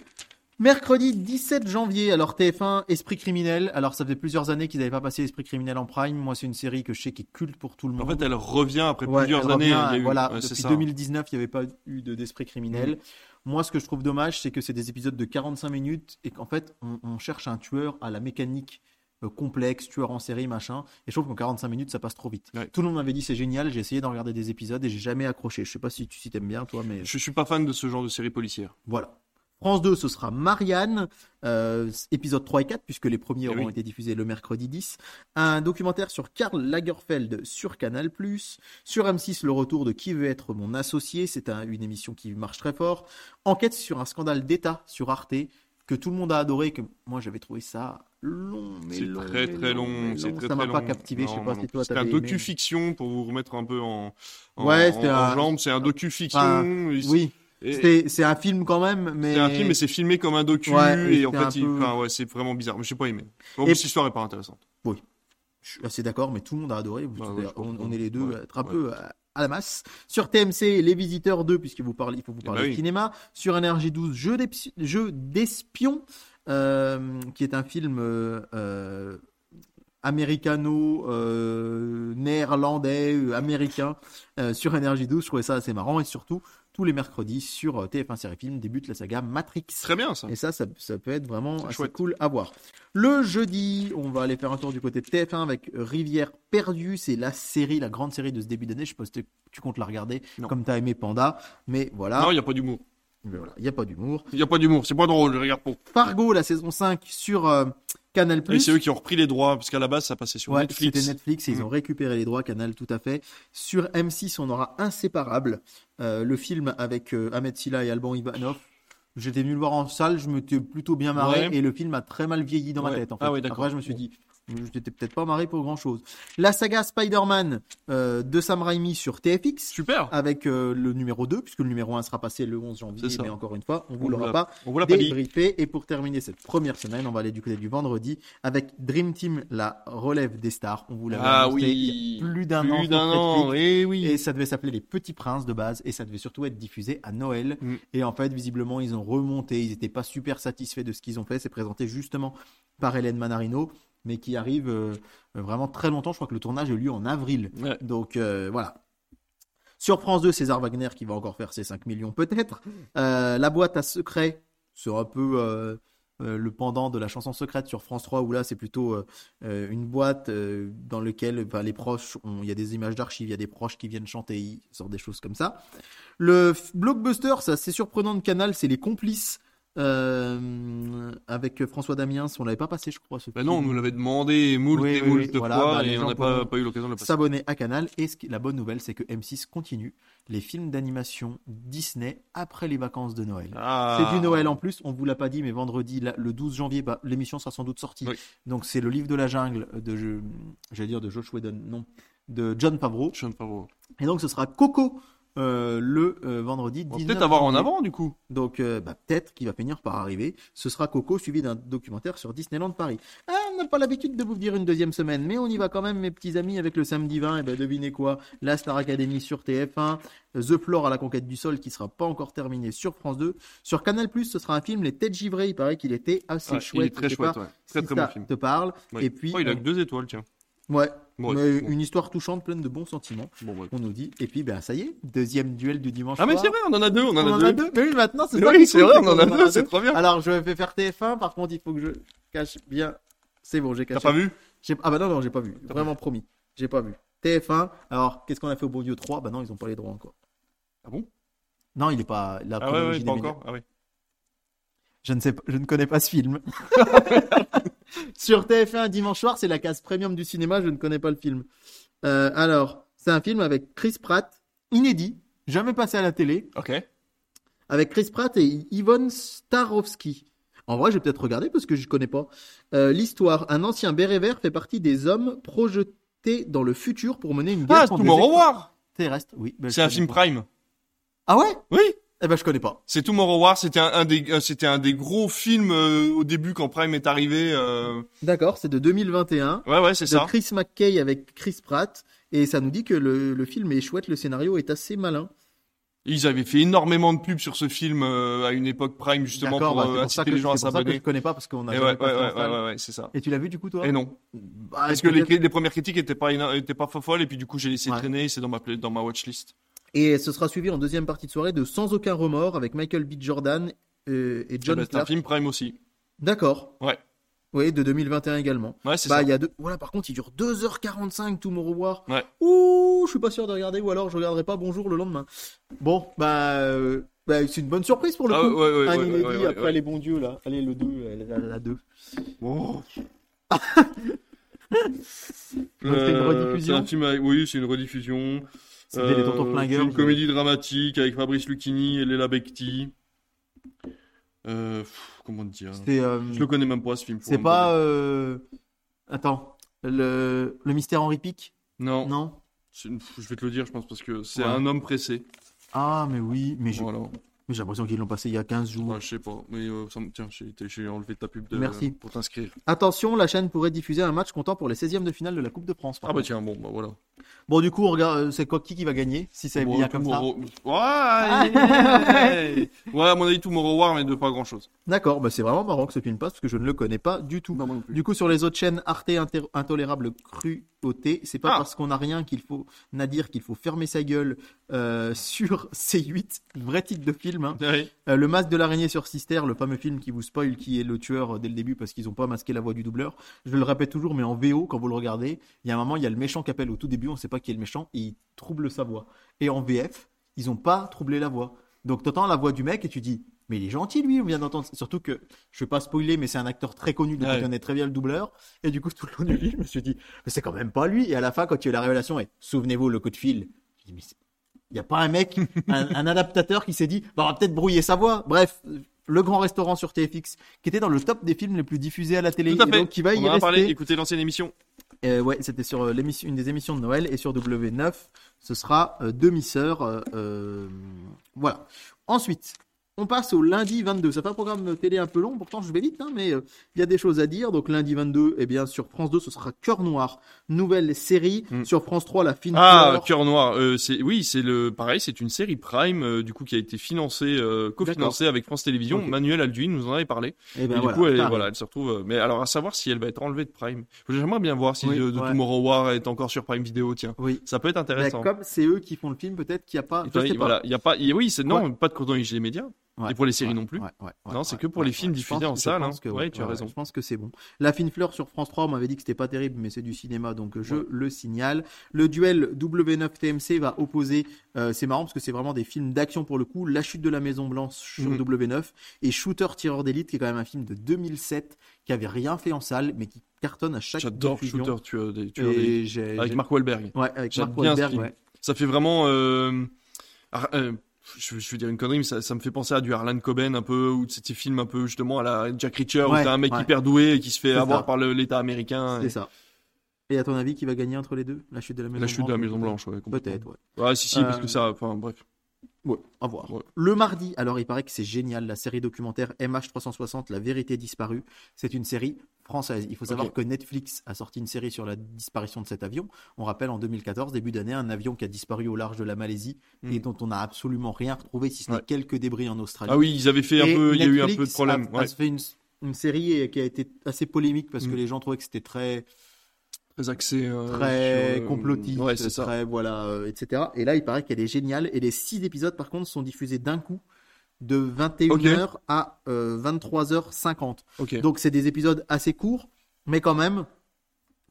Mercredi 17 janvier, alors TF1, Esprit criminel. Alors ça fait plusieurs années qu'ils n'avaient pas passé Esprit criminel en prime. Moi, c'est une série que je sais qui est culte pour tout le En monde. fait, elle revient après Ouais, plusieurs années. revient, il y a eu- voilà, ouais, depuis ça. 2019, il n'y avait pas eu de- d'esprit criminel. Moi, ce que je trouve dommage, c'est que c'est des épisodes de 45 minutes et qu'en fait, on, on cherche un tueur à la mécanique euh, complexe, tueur en série, machin. Et je trouve qu'en 45 minutes, ça passe trop vite. Ouais. Tout le monde m'avait dit c'est génial. J'ai essayé d'en regarder des épisodes et j'ai jamais accroché. Je sais pas si tu si t'aimes bien, toi, mais Je suis pas fan de ce genre de série policière. voilà. France 2, ce sera Marianne, euh, épisode 3 et 4, puisque les premiers Eh auront oui. été diffusés le mercredi 10. Un documentaire sur Karl Lagerfeld sur Canal+. Sur M6, le retour de Qui veut être mon associé. C'est un- une émission qui marche très fort. Enquête sur un scandale d'État sur Arte, que tout le monde a adoré, que moi j'avais trouvé ça long, mais C'est long. très très long. C'est long. très Ça m'a pas captivé, je sais Non, pas non, si toi C'est t'avais un docu-fiction pour vous remettre un peu en, en, Ouais, en- c'était en un- jambes. C'est un docu-fiction. Enfin, Oui, c'est un film quand même, mais... C'est un film, mais c'est filmé comme un docu. Ouais, et et en fait, un il- peu- enfin, ouais, c'est vraiment bizarre. Mais j'ai pas aimé. En Et- l'histoire est pas intéressante. Je suis assez d'accord, mais tout le monde a adoré. Bah ouais, on, est les deux un peu à, à la masse. Sur TMC, Les Visiteurs 2, puisque vous parlez, il faut vous Eh parler bah de oui. cinéma. Sur NRJ12, Jeu d'espion, euh, qui est un film euh, euh, américano, euh, néerlandais, euh, américain, euh, sur NRJ12. Je trouvais ça assez marrant. Et surtout, tous les mercredis, sur euh, TF1 Série Film, débute la saga Matrix. Très bien ça. Et ça, ça, ça peut être vraiment assez chouette. cool à voir. Le jeudi, on va aller faire un tour du côté de TF1 avec Rivière perdue. C'est la série, la grande série de ce début d'année. Je pas si tu comptes la regarder Non. comme tu as aimé Panda. Mais voilà, Non, il y a pas d'humour. Mais voilà, il n'y a pas d'humour. Il y a pas d'humour. C'est pas drôle. Je regarde pas. Fargo, la saison 5 sur euh, Canal+. Et c'est eux qui ont repris les droits, parce qu'à la base, ça passait sur Ouais, Netflix. c'était Netflix et ils Mm. ont récupéré les droits Canal tout à fait. Sur M6, on aura Inséparable, euh, le film avec euh, Ahmed Silla et Alban Ivanov. J'étais venu le voir en salle, je m'étais plutôt bien marré Ouais. et le film a très mal vieilli dans ma tête. En fait. Ah ouais, d'accord. Après, je me suis dit, je n'étais peut-être pas marré pour grand chose. La saga Spider-Man euh, de Sam Raimi sur TFX. Super. Avec euh, le numéro 2, puisque le numéro 1 sera passé le 11 janvier, mais encore une fois, on vous On l'aura l'a- pas On vous pas débriefé. Et pour terminer cette première semaine, on va aller du côté du vendredi avec Dream Team, la relève des stars. On vous l'avait Ah annoncé oui. il y a plus d'un an. Plus sur d'un an. Netflix. Eh oui. Et ça devait s'appeler Les Petits Princes de base, et ça devait surtout être diffusé à Noël. Mm. Et en fait, visiblement, ils ont remonté, ils n'étaient pas super satisfaits de ce qu'ils ont fait. C'est présenté justement par Hélène Manarino, mais qui arrive euh, vraiment très longtemps. Je crois que le tournage a eu lieu en avril. Ouais. Donc euh, voilà. Sur France 2, César Wagner qui va encore faire ses 5 millions peut-être. Euh, la boîte à secret, c'est un peu le pendant de la chanson secrète sur France 3 où là c'est plutôt une boîte dans laquelle les proches, il y a des images d'archives, il y a des proches qui viennent chanter, sortent des choses comme ça. Le blockbuster, c'est assez surprenant de Canal, c'est Les Complices. Euh, avec François Damiens, on l'avait pas passé, je crois. Ce Bah non, on nous l'avait demandé moult Oui, et moult oui, voilà, fois bah, et on n'a pas, eu l'occasion de le passer. s'abonner à Canal. Et ce qui- la bonne nouvelle, c'est que M6 continue les films d'animation Disney après les vacances de Noël. Ah. C'est du Noël en plus, on vous l'a pas dit, mais vendredi, là, le 12 janvier, bah, l'émission sera sans doute sortie. Oui. Donc c'est le livre de la jungle de, j'allais dire de Josh Whedon, non, de John Favreau. Sean Favreau. Et donc ce sera Coco euh, le euh, vendredi On va 19 peut-être avoir en avant du coup. Donc euh, bah, peut-être qu'il va finir par arriver. Ce sera Coco suivi d'un documentaire sur Disneyland Paris. Ah, on n'a pas l'habitude de vous dire une deuxième semaine, mais on y va quand même, mes petits amis, avec le samedi 20. Et ben devinez quoi? La Star Academy sur TF1, The Floor à la conquête du sol qui sera pas encore terminé sur France 2. Sur Canal+, ce sera un film Les Têtes givrées. Il paraît qu'il était assez Ouais, chouette. il est très chouette, ouais. Très si très bon film. te parle. Ouais. Et puis, Oh, il a que deux étoiles, tiens. Ouais, Bon, mais bon. une histoire touchante, pleine de bons sentiments. Bon, ouais. On nous dit. Et puis, ben ça y est, deuxième duel du dimanche Ah mais c'est vrai, on en a deux, on en On a en deux. a deux. Mais oui, maintenant, c'est oui, c'est vrai, on en a deux, c'est trop bien. Alors, je vais faire TF1. Par contre, il faut que je cache bien. C'est bon, j'ai T'as caché. pas vu Ah bah non, non, j'ai pas vu. T'as Vraiment promis. J'ai pas vu. TF1. Alors, qu'est-ce qu'on a fait au Bon Dieu 3 Bah non, ils ont pas les droits encore. Ah bon? Non, il est pas. La Ah ouais, ouais, pas encore. Ah ouais. Je ne sais pas, je ne connais pas ce film. Sur TF1 dimanche soir, c'est la case premium du cinéma. Je ne connais pas le film. Euh, alors, c'est un film avec Chris Pratt, inédit, jamais passé à la télé, Ok. avec Chris Pratt et Yvonne Starowski. En vrai, je vais peut-être regarder parce que je ne connais pas. Euh, L'histoire un ancien béret vert fait partie des hommes projetés dans le futur pour mener une guerre Ah, c'est contre au revoir Terrestre, oui. Ben, C'est un film pas. Prime. Ah ouais? Oui. Eh ben, je connais pas. C'est Tomorrow War. C'était un, un des, euh, c'était un des gros films euh, au début quand Prime est arrivé. euh, D'accord, c'est de 2021. Ouais, ouais, c'est ça. Chris McKay avec Chris Pratt. Et ça nous dit que le, le film est chouette, le scénario est assez malin. Ils avaient fait énormément de pubs sur ce film euh, à une époque Prime justement pour bah, c'est pour ça inciter que, les gens à c'est pour ça que je s'abonner. connais pas parce qu'on a Et ouais, ouais, ouais, ouais, ouais, ouais, c'est ça. Et tu l'as vu du coup toi? Et non, Bah, parce que les, premières critiques étaient pas, étaient pas folles et puis du coup j'ai laissé Ouais. traîner. C'est dans ma play- dans ma watchlist. Et ce sera suivi en deuxième partie de soirée de Sans aucun remords avec Michael B. Jordan euh, et Ah John bah, c'est un film Prime aussi. D'accord. Ouais. Oui, de 2021 également. Ouais, c'est Bah, ça. y a deux... Voilà, par contre, il dure 2h45 Tomorrow War. Ouais. Ouh, je suis pas sûr de regarder ou alors je regarderai pas Bonjour le lendemain. Bon, bah, euh, bah, c'est une bonne surprise pour le Ah, coup. ouais, ouais, Un ouais, inédit après les bons dieux là. Allez, le 2, la, la 2. Oh. Donc, c'est une Euh, rediffusion un film avec- oui, c'est une rediffusion. C'était les tontons Euh, flingueurs. Une je- comédie dramatique avec Fabrice Lucchini et Léla Becti. Euh, pff, comment te dire? Euh, Je le connais même pas ce film. c'est pas. euh, Attends. Le... le mystère Henri Pic? Non, Non? Une- je vais te le dire, je pense, parce que c'est Ouais. un homme pressé. Ah, mais oui, mais j'ai Voilà. J'ai l'impression qu'ils l'ont passé il y a 15 jours. Ouais, je sais pas, mais euh, ça me... tiens, j'ai enlevé ta pub de... Merci. pour t'inscrire. Attention, la chaîne pourrait diffuser un match comptant pour les 16e de finale de la Coupe de France. Ah bah tiens, bon, bah voilà. Bon, du coup, on regarde, euh, c'est quoi qui qui va gagner si c'est Bon, bien comme ça Ouais, ouais, ouais, à mon avis, Tomorrow War, mais de pas grand chose. D'accord, bah c'est vraiment marrant que ce film passe parce que je ne le connais pas du tout. Du coup, sur les autres chaînes, Arte Intolérable Cruauté, c'est pas Ah. parce qu'on n'a rien qu'il faut n'a dire qu'il faut fermer sa gueule euh, sur C8, vrai titre de film. Hein. Euh, le masque de l'araignée sur Sister, le fameux film qui vous spoil qui est le tueur dès le début parce qu'ils n'ont pas masqué la voix du doubleur. Je le répète toujours, mais en VO, quand vous le regardez, il y a un moment, il y a le méchant qui appelle au tout début, on ne sait pas qui est le méchant, et il trouble sa voix. Et en VF, ils n'ont pas troublé la voix. Donc t'entends la voix du mec et tu dis, mais il est gentil lui, on vient d'entendre. Surtout que, je vais pas spoiler, mais c'est un acteur très connu, donc Ouais. on connaît très bien le doubleur. Et du coup, tout le long du film, je me suis dit, mais c'est quand même pas lui. Et à la fin, quand il y a eu la révélation, et souvenez-vous le coup de fil, je dis, mais c'est- il n'y a pas un mec, un, un adaptateur qui s'est dit, bah, on va peut-être brouiller sa voix. Bref, le grand restaurant sur TFX, qui était dans le top des films les plus diffusés à la télé, Tout à et donc qui va On y en a parlé, écoutez l'ancienne émission. Euh, ouais, c'était sur euh, l'émission, une des émissions de Noël et sur W9, ce sera euh, demi-sœur. euh, euh, voilà. Ensuite, on passe au lundi 22. Ça fait un programme télé un peu long, pourtant je vais vite, hein, mais euh, il y a des choses à dire. Donc lundi 22, eh bien sur France 2, ce sera Cœur Noir, nouvelle série. Mm. Sur France 3, La Fine Ah. Cœur Noir. Euh, c'est oui, c'est le pareil, c'est une série Prime euh, du coup qui a été financée, euh, cofinancée avec France Télévisions. Manuel Alduin nous en avait parlé. Eh ben et du voilà, coup, elle, voilà, elle se retrouve. euh, mais alors à savoir si elle va être enlevée de Prime. J'aimerais bien voir si Oui, ouais. Tomorrow War est encore sur Prime Video. Tiens, Oui. ça peut être Ben, intéressant. comme c'est eux qui font le film, peut-être qu'il n'y a pas. Et je puis, sais pas. voilà, il y a pas. y oui, c'est non, pas de chronologie des médias. Ouais, Et pour les séries ouais, non plus. ouais, Non, c'est que pour les films. Je diffusés en je salle, hein. que- tu as raison. Je pense que c'est bon. La fine fleur sur France 3, on m'avait dit que c'était pas terrible, mais c'est du cinéma, donc je Ouais. le signale. Le duel W9 TMC va opposer, euh, c'est marrant parce que c'est vraiment des films d'action pour le coup, La chute de la Maison Blanche sur Mhm. W9 et Shooter Tireur d'élite, qui est quand même un film de 2007, qui avait rien fait en salle, mais qui cartonne à chaque J'adore. Shooter, Et j'ai- avec Mark Wahlberg. Ouais, avec Mark Wahlberg, ouais. Ça fait vraiment. euh, ah, euh, je, je vais dire une connerie, mais ça, ça me fait penser à du Harlan Coben un peu, ou de ces films un peu justement à la Jack Reacher, où t'as un mec ouais. hyper doué et qui se fait avoir ça. par l'État américain. C'est et- ça. Et à ton avis, qui va gagner entre les deux? La chute de la Maison La Blanche chute de la Maison Blanche, ouais. Peut-être, ouais. Ouais, si, si, parce Euh, que ça. Enfin, bref. Ouais, à voir. Ouais. Le mardi, alors il paraît que c'est génial, la série documentaire MH360, La vérité disparue. C'est une série française. Il faut savoir que Netflix a sorti une série sur la disparition de cet avion. On rappelle en 2014, début d'année, un avion qui a disparu au large de la Malaisie Hmm. et dont on n'a absolument rien retrouvé, si ce n'est Ouais. quelques débris en Australie. Ah oui, ils avaient fait un Et peu. Il y a eu un peu de problème. A, a Ouais. fait une, une série qui a été assez polémique parce que Hmm. les gens trouvaient que c'était très Très axé. euh, très sur, euh, complotiste, Ouais, c'est ça. très voilà, euh, etc. Et là, il paraît qu'elle est géniale. Et les six épisodes, par contre, sont diffusés d'un coup, de 21h à euh, 23h50. Ok. Donc, c'est des épisodes assez courts, mais quand même,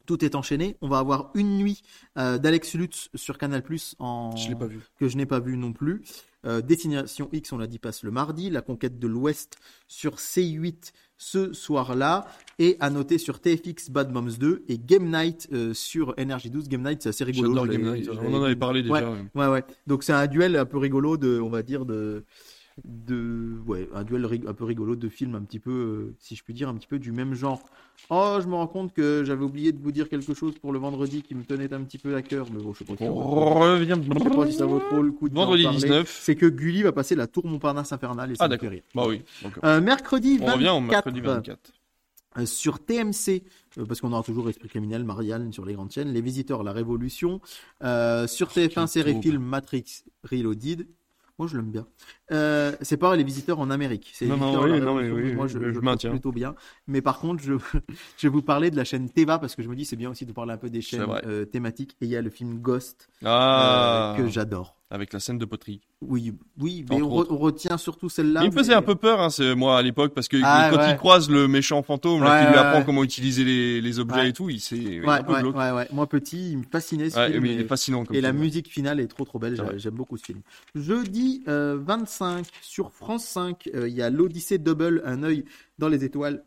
tout est enchaîné. On va avoir une nuit euh, d'Alex Lutz sur Canal Plus en Je l'ai pas vu. que je n'ai pas vu non plus. Euh, Destination X, on l'a dit, passe le mardi. La conquête de l'Ouest sur C8 ce soir-là. Et à noter sur TFX Bad Moms 2 et Game Night euh, sur Energy 12. Game Night, c'est assez rigolo. J'adore Game Night. On en avait parlé déjà. Ouais. Ouais, ouais. Donc c'est un duel un peu rigolo de, on va dire, de, de ouais un duel un peu rigolo de films un petit peu euh, si je puis dire un petit peu du même genre oh je me rends compte que j'avais oublié de vous dire quelque chose pour le vendredi qui me tenait un petit peu à cœur mais bon je sais pas si On revient. je sais pas si ça vaut trop le coup de Vendredi parler. 19. c'est que Gulli va passer la tour Montparnasse infernale et ça Ah d'accord. Bah oui. d'accord. Euh, mercredi On 24, revient au mercredi 24. euh, sur TMC, euh, parce qu'on aura toujours Esprit criminel, Marianne sur les grandes chaînes, Les Visiteurs, La Révolution. Euh, sur TF1, quel série film Matrix Reloaded. Moi, je l'aime bien. Euh, c'est pas Les Visiteurs en Amérique. Non, non, oui, non, mais oui, Moi, je- maintiens. plutôt bien. Mais par contre, je, je vais vous parler de la chaîne Teva, parce que je me dis c'est bien aussi de parler un peu des chaînes euh, thématiques. Et il y a le film Ghost, euh, Ah. que j'adore. Avec la scène de poterie. Oui, oui, mais on, re- autres. on retient surtout celle-là. il me faisait mais- un peu peur, hein, c'est moi à l'époque, parce que Ah, quand ouais. il croise le méchant fantôme, là, Ouais, qui lui apprend ouais. comment utiliser les, les objets et tout, il s'est il un peu ouais, glauque. Moi, petit, il me fascinait ce film. mais il est fascinant comme Et la musique finale est trop trop belle, j'aime beaucoup ce film. Jeudi euh, 25 sur France 5, euh, il y a l'Odyssée Double, un œil dans les étoiles.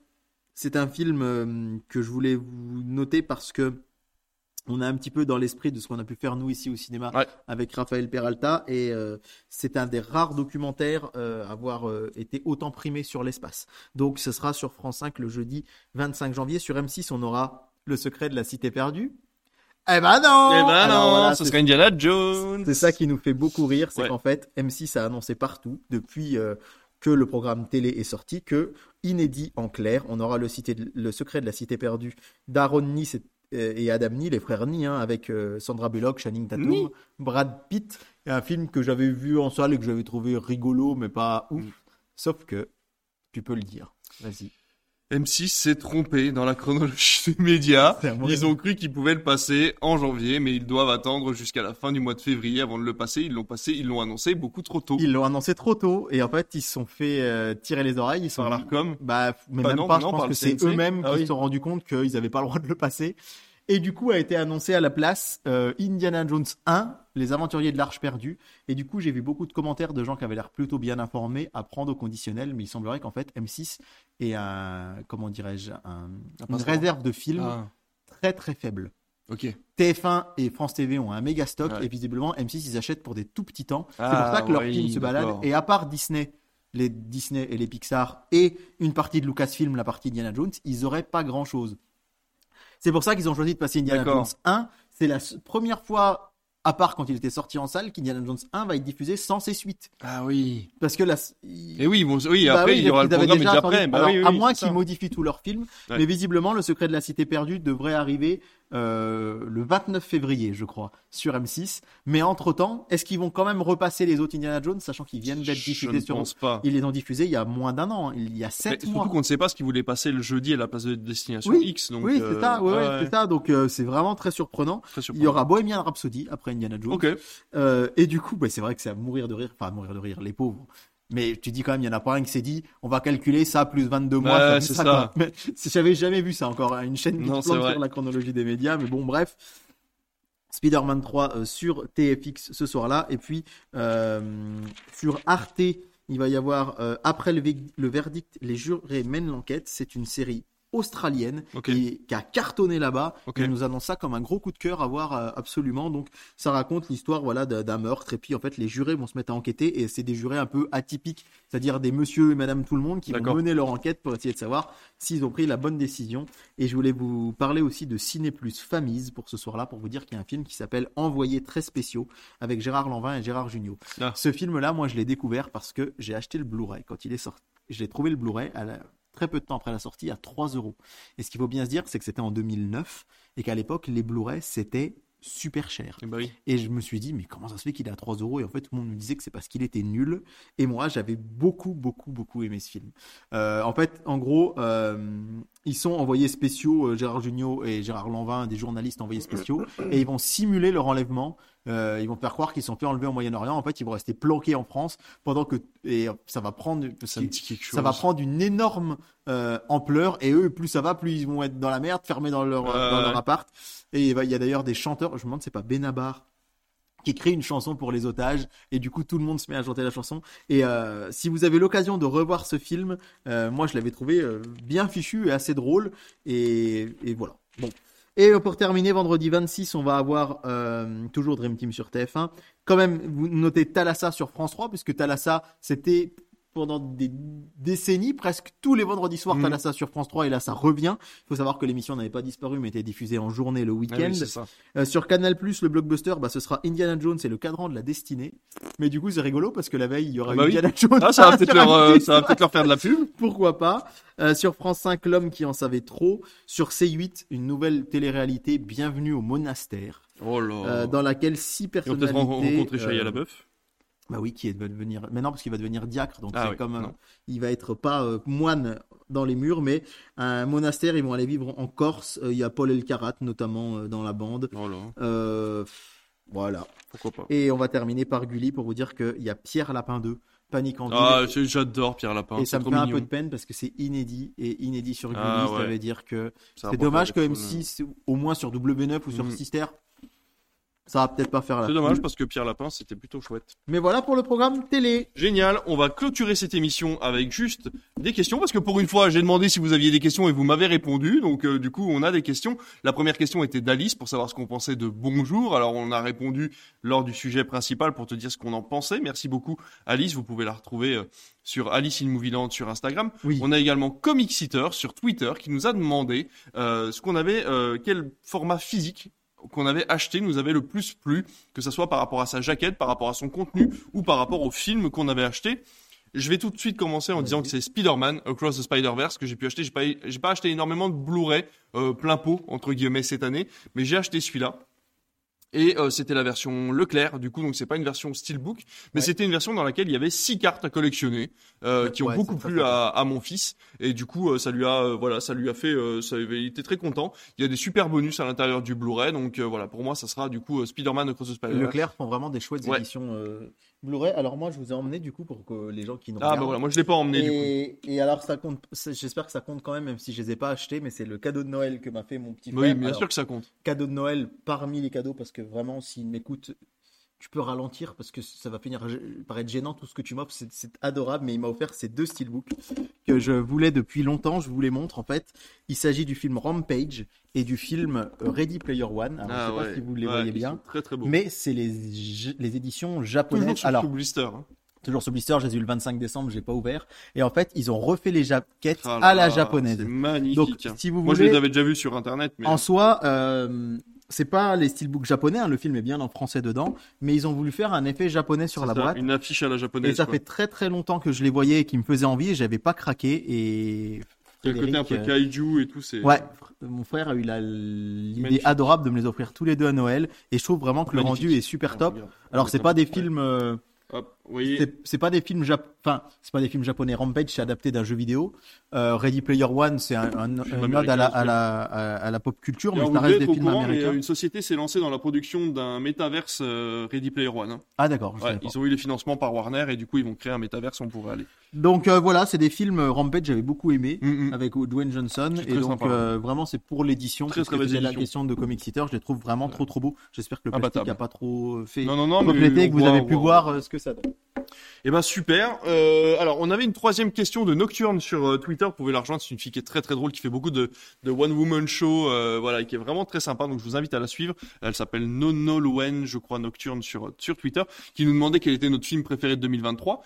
C'est un film euh, que je voulais vous noter parce que on a un petit peu dans l'esprit de ce qu'on a pu faire nous ici au cinéma Ouais. avec Raphaël Peralta et euh, c'est un des rares documentaires euh, à avoir euh, été autant primé sur l'espace. Donc ce sera sur France 5 le jeudi 25 janvier. Sur M6 on aura Le secret de la cité perdue. Eh ben non Eh ben Alors non, voilà, ce serait Indiana Jones. c'est ça qui nous fait beaucoup rire, c'est Ouais. qu'en fait, M6 a annoncé partout, depuis euh, que le programme télé est sorti, que, inédit en clair, on aura le, cité de- le secret de la cité perdue d'Aaron Nice et, et Adam Nee, les frères Nee, hein, avec euh, Sandra Bullock, Channing Tatum. Brad Pitt. Et un film que j'avais vu en salle et que j'avais trouvé rigolo, mais pas ouf. Mm. Sauf que, tu peux le dire. Vas-y. M6 s'est trompé dans la chronologie des médias. Ils ont cru qu'ils pouvaient le passer en janvier, mais ils doivent attendre jusqu'à la fin du mois de février avant de le passer. Ils l'ont passé, ils l'ont annoncé beaucoup trop tôt. Ils l'ont annoncé trop tôt et en fait, ils se sont fait euh, tirer les oreilles. Ils sont Par l'Arcom. Bah, mais Bah même non, pas, non, je pense que c'est eux-mêmes Ah qui oui. se sont rendus compte qu'ils n'avaient pas le droit de le passer. Et du coup, a été annoncé à la place euh, Indiana Jones 1, Les Aventuriers de l'Arche perdue. Et du coup, j'ai vu beaucoup de commentaires de gens qui avaient l'air plutôt bien informés à prendre au conditionnel. Mais il semblerait qu'en fait, M6 est un, comment dirais-je, un- une réserve de films Ah, très très faible. ok. TF1 et France TV ont un méga stock Ouais. et visiblement M6 ils achètent pour des tout petits temps. c'est Ah, pour ça que leurs oui, films se baladent. Et à part Disney, les Disney et les Pixar et une partie de Lucasfilm, la partie Indiana Jones, ils auraient pas grand chose. C'est pour ça qu'ils ont choisi de passer Indiana. Jones 1. C'est la première fois, à part quand il était sorti en salle, qu'Indiana Jones 1 va être diffusé sans ses suites. Ah oui. Parce que la, Et oui, vont- oui, bah après, oui, il y aura le programme déjà après. Bah Alors, oui, oui, à moins qu'ils modifient tous leurs films. Ouais. Mais visiblement, Le Secret de la Cité perdue devrait arriver euh, le 29 février, je crois, sur M6. Mais entre-temps, est-ce qu'ils vont quand même repasser les autres Indiana Jones, sachant qu'ils viennent d'être Je diffusés ne sur... pense pas. Ils les ont diffusés il y a moins d'un an, hein. il y a sept mois. surtout qu'on ne sait pas ce qu'ils voulaient passer le jeudi à la place de Destination Oui, X. Donc, oui, euh, c'est ça, ouais, ouais, c'est ça. Donc euh, c'est vraiment très surprenant. très Il y surprenant. aura Bohemian Rhapsody après Indiana Jones. Ok. Euh, et du coup, bah, c'est vrai que c'est à mourir de rire. Enfin, à mourir de rire, les pauvres. Mais tu dis quand même, il y en a pas un qui s'est dit, on va calculer ça plus 22 mois. Ouais, c'est ça. Mais j'avais jamais vu ça encore, hein, une chaîne qui Non, sur la chronologie des médias. Mais bon, bref. Spider-Man 3 euh, sur TFX ce soir-là. Et puis, euh, sur Arte, il va y avoir, euh, après le verdict, les jurés mènent l'enquête. C'est une série australienne qui, qui a cartonné là-bas. Ok. Il nous annonce ça comme un gros coup de cœur à voir euh, absolument. Donc ça raconte l'histoire voilà d'un meurtre et puis en fait les jurés vont se mettre à enquêter et c'est des jurés un peu atypiques, c'est-à-dire des monsieur et madame tout le monde qui vont mener leur enquête pour essayer de savoir s'ils ont pris la bonne décision. Et je voulais vous parler aussi de Ciné Plus Famille pour ce soir-là pour vous dire qu'il y a un film qui s'appelle Envoyés très spéciaux avec Gérard Lanvin et Gérard Jugnot. Ah. Ce film-là, moi je l'ai découvert parce que j'ai acheté le Blu-ray quand il est sorti. Je l'ai trouvé le Blu-ray à la- très peu de temps après la sortie à 3 euros. Et ce qu'il faut bien se dire, c'est que c'était en 2009 et qu'à l'époque, les Blu-ray, c'était super cher. Eh ben oui. Et je me suis dit, mais comment ça se fait qu'il est à 3 euros? Et en fait, tout le monde me disait que c'est parce qu'il était nul. Et moi, j'avais beaucoup, beaucoup, beaucoup aimé ce film. Euh, en fait, en gros, euh, ils sont envoyés spéciaux, euh, Gérard Jugnot et Gérard Lanvin, des journalistes envoyés spéciaux, et ils vont simuler leur enlèvement. Euh, ils vont faire croire qu'ils sont fait enlever au Moyen-Orient. En fait, ils vont rester planqués en France pendant que et ça va prendre Ça va prendre une énorme euh, ampleur. Et eux plus ça va plus ils vont être dans la merde fermés dans leur dans appart. Et il y a d'ailleurs des chanteurs je me demande c'est pas Benabar qui écrit une chanson pour les otages. Et du coup tout le monde se met à chanter la chanson. Et euh, si vous avez l'occasion de revoir ce film euh, moi je l'avais trouvé euh, bien fichu et assez drôle. Et, et voilà. Bon et euh, pour terminer, vendredi 26, on va avoir euh, toujours Dream Team sur TF1. Quand même, vous notez Thalassa sur France 3, puisque Thalassa, c'était pendant des décennies, presque tous les vendredis soirs, Mhm. t'as là ça sur France 3 et là ça revient. Il faut savoir que l'émission n'avait pas disparu mais était diffusée en journée le Ah oui, week-end. Euh, sur Canal+, le blockbuster, bah, ce sera Indiana Jones et le cadran de la destinée. Mais du coup, c'est rigolo parce que la veille, il y aura Ah bah oui. Indiana Jones. Ah, ça va peut-être leur, euh, M6. ça va peut-être leur faire de la pub. Pourquoi pas Euh, Sur France 5, l'homme qui en savait trop. Sur C8, une nouvelle télé-réalité, Bienvenue au monastère, Oh là. euh, dans laquelle six Ils vont peut-être personnalités. ren- rencontrer Shia euh, LaBeouf. Bah oui, qui est va devenir. Mais non, parce qu'il va devenir diacre, donc Ah c'est oui, comme. euh, non. il va être pas euh, moine dans les murs, mais un monastère. Ils vont aller vivre en Corse. Euh, Il y a Paul Elkarat notamment euh, dans la bande. Oh là. Voilà. Pourquoi pas. Et on va terminer par Gulli pour vous dire qu'il y a Pierre Lapin 2, Panique en ville. Ah, j'adore Pierre Lapin. et ça me fait un peu de peine parce que c'est inédit et inédit sur Gulli, Ah, ça ouais. veut dire que Ça c'est dommage que faire des fous, M6, au moins sur W9 ou sur Mhm. Sister, ça va peut-être pas faire la C'est dommage parce que Pierre Lapin, c'était plutôt chouette. Mais voilà pour le programme télé. Génial, on va clôturer cette émission avec juste des questions parce que pour une fois j'ai demandé si vous aviez des questions et vous m'avez répondu donc euh, du coup on a des questions. La première question était d'Alice pour savoir ce qu'on pensait de Bonjour. Alors on a répondu lors du sujet principal pour te dire ce qu'on en pensait. Merci beaucoup Alice, vous pouvez la retrouver euh, sur Alice in Movieland sur Instagram. Oui. On a également Comic Sitter sur Twitter qui nous a demandé euh, ce qu'on avait, euh, quel format physique qu'on avait acheté nous avait le plus plu, que ce soit par rapport à sa jaquette, par rapport à son contenu ou par rapport au film qu'on avait acheté. Je vais tout de suite commencer en disant que c'est Spider-Man Across the Spider-Verse que j'ai pu acheter. J'ai pas, j'ai pas acheté énormément de Blu-ray euh, plein pot entre guillemets cette année, mais j'ai acheté celui-là. Et euh, c'était la version Leclerc, du coup, donc c'est pas une version Steelbook, mais Ouais. c'était une version dans laquelle il y avait six cartes à collectionner, euh, qui ont Ouais, beaucoup plu à, à mon fils. Et du coup, euh, ça lui a, euh, voilà, ça lui a fait, euh, ça, il était très content. Il y a des super bonus à l'intérieur du Blu-ray, donc euh, voilà, pour moi, ça sera du coup Spider-Man Across the Spider-Verse. Leclerc font vraiment des chouettes Ouais. éditions euh, Blu-ray. Alors moi, je vous ai emmené du coup pour que les gens qui nous Ah bah voilà, moi je l'ai pas emmené du coup. et, et alors ça compte. J'espère que ça compte quand même, même si je les ai pas achetés. Mais c'est le cadeau de Noël que m'a fait mon petit frère. Oui, bien Alors, sûr que ça compte. cadeau de Noël parmi les cadeaux parce que vraiment, s'il m'écoute, tu peux ralentir parce que ça va finir par être gênant tout ce que tu m'offres. C'est adorable, mais il m'a offert ces deux steelbooks que je voulais depuis longtemps. Je vous les montre en fait. Il s'agit du film Rampage et du film Ready Player One. Alors, Ah je sais pas si vous les Ouais, voyez bien, Très très beau. mais c'est les, les éditions japonaises. Toujours Alors, True Blister. hein. toujours ce blister, je les ai eu le 25 décembre, je l'ai pas ouvert. Et en fait, ils ont refait les jaquettes Ah à la japonaise. C'est magnifique. Donc, si vous Moi je les avais déjà vus sur internet, mais en soi, euh, c'est pas les steelbooks japonais, hein, le film est bien en français dedans, mais ils ont voulu faire un effet japonais sur la ça, boîte. une affiche à la japonaise. Et ça quoi. fait très très longtemps que je les voyais et qui me faisaient envie et j'avais pas craqué. Et le côté un peu kaiju et tout. C'est euh, ouais, mon frère a eu l'idée adorable de me les offrir tous les deux à Noël et je trouve vraiment que le rendu est super top. Alors c'est pas des films. euh, Hop, voyez. c'est pas des films jap... enfin c'est pas des films japonais Rampage c'est adapté d'un jeu vidéo Euh, Ready Player One c'est un, un, un ode à la, américain, à la à, à la pop culture mais ça reste des films courant, mais américains euh, une société s'est lancée dans la production d'un métaverse euh, Ready Player One. hein. ah d'accord Ouais, ils ont eu les financements par Warner et du coup ils vont créer un métaverse, on pourrait aller. donc euh, voilà c'est des films euh, Rampage j'avais beaucoup aimé Mm, mm. avec Dwayne Johnson et donc sympa. vraiment c'est pour l'édition Très, très belle la question de Comic Sitter je les trouve vraiment trop trop beaux j'espère que le plastique Imbattable. a pas trop fait Non, non, non, mais refléter que vous avez pu voir ce que ça donne Eh ben super. Euh, alors on avait une troisième question de Nocturne sur euh, Twitter. Vous pouvez la rejoindre. C'est une fille qui est très très drôle, qui fait beaucoup de, one woman show, euh, voilà, qui est vraiment très sympa. Donc je vous invite à la suivre. Elle s'appelle Nono Lowen, je crois Nocturne sur sur Twitter, qui nous demandait quel était notre film préféré de 2023.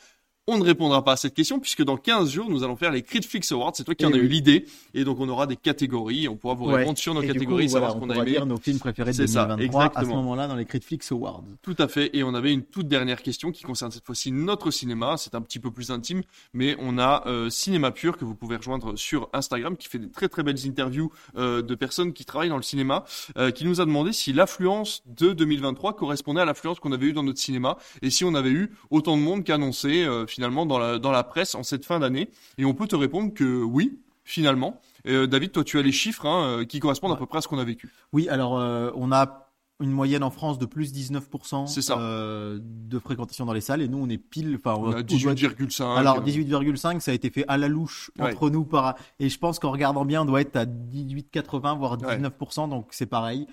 On ne répondra pas à cette question puisque dans 15 jours, nous allons faire les Critflix Awards. C'est toi qui Eh en as oui. eu l'idée. Et donc, on aura des catégories. On pourra vous Ouais. répondre sur nos Et coup, catégories, voilà, savoir ce qu'on a pourra aimé. dire nos films préférés de C'est ça, 2023 à ce exactement. moment-là dans les Critiflix Awards Tout à fait. Et on avait une toute dernière question qui concerne cette fois-ci notre cinéma. C'est un petit peu plus intime, mais on a euh, Cinéma Pur que vous pouvez rejoindre sur Instagram, qui fait des très très belles interviews euh, de personnes qui travaillent dans le cinéma, euh, qui nous a demandé si l'affluence de 2023 correspondait à l'affluence qu'on avait eue dans notre cinéma et si on avait eu autant de monde qu'annoncé finalement dans la dans la presse en cette fin d'année. Et on peut te répondre que oui. Finalement, Euh, David, toi, tu as les chiffres hein, euh, qui correspondent à peu près à ce qu'on a vécu. Oui, alors euh, on a une moyenne en France de plus 19% C'est ça. euh, de fréquentation dans les salles et nous on est pile enfin On a on doit être- 18,5. alors euh, 18,5 ça a été fait à la louche Ouais. entre nous par et je pense qu'en regardant bien on doit être à 18,80 voire Ouais. 19% donc c'est pareil.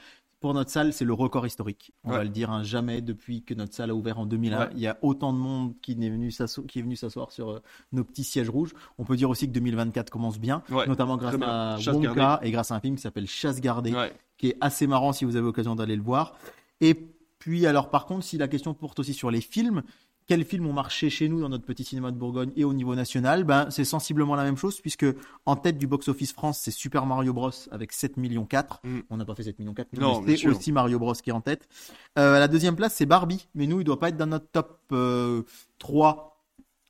Pour notre salle, c'est le record historique. On Ouais. va le dire, hein, jamais depuis que notre salle a ouvert en 2001, Ouais. il y a autant de monde qui est venu s'asseoir sur euh, nos petits sièges rouges. On peut dire aussi que 2024 commence bien, Ouais, notamment grâce bien. à Chasse Wonka gardée. et grâce à un film qui s'appelle Chasse gardée qui est assez marrant si vous avez l'occasion d'aller le voir. Et puis, alors par contre, si la question porte aussi sur les films, quels films ont marché chez nous dans notre petit cinéma de Bourgogne et au niveau national Ben c'est sensiblement la même chose puisque en tête du box-office France c'est Super Mario Bros avec 7 millions 4. Mm. On n'a pas fait 7 millions 4, Non, bien mais c'est aussi Mario Bros qui est en tête. Euh, à la deuxième place c'est Barbie, mais nous il doit pas être dans notre top euh, 3,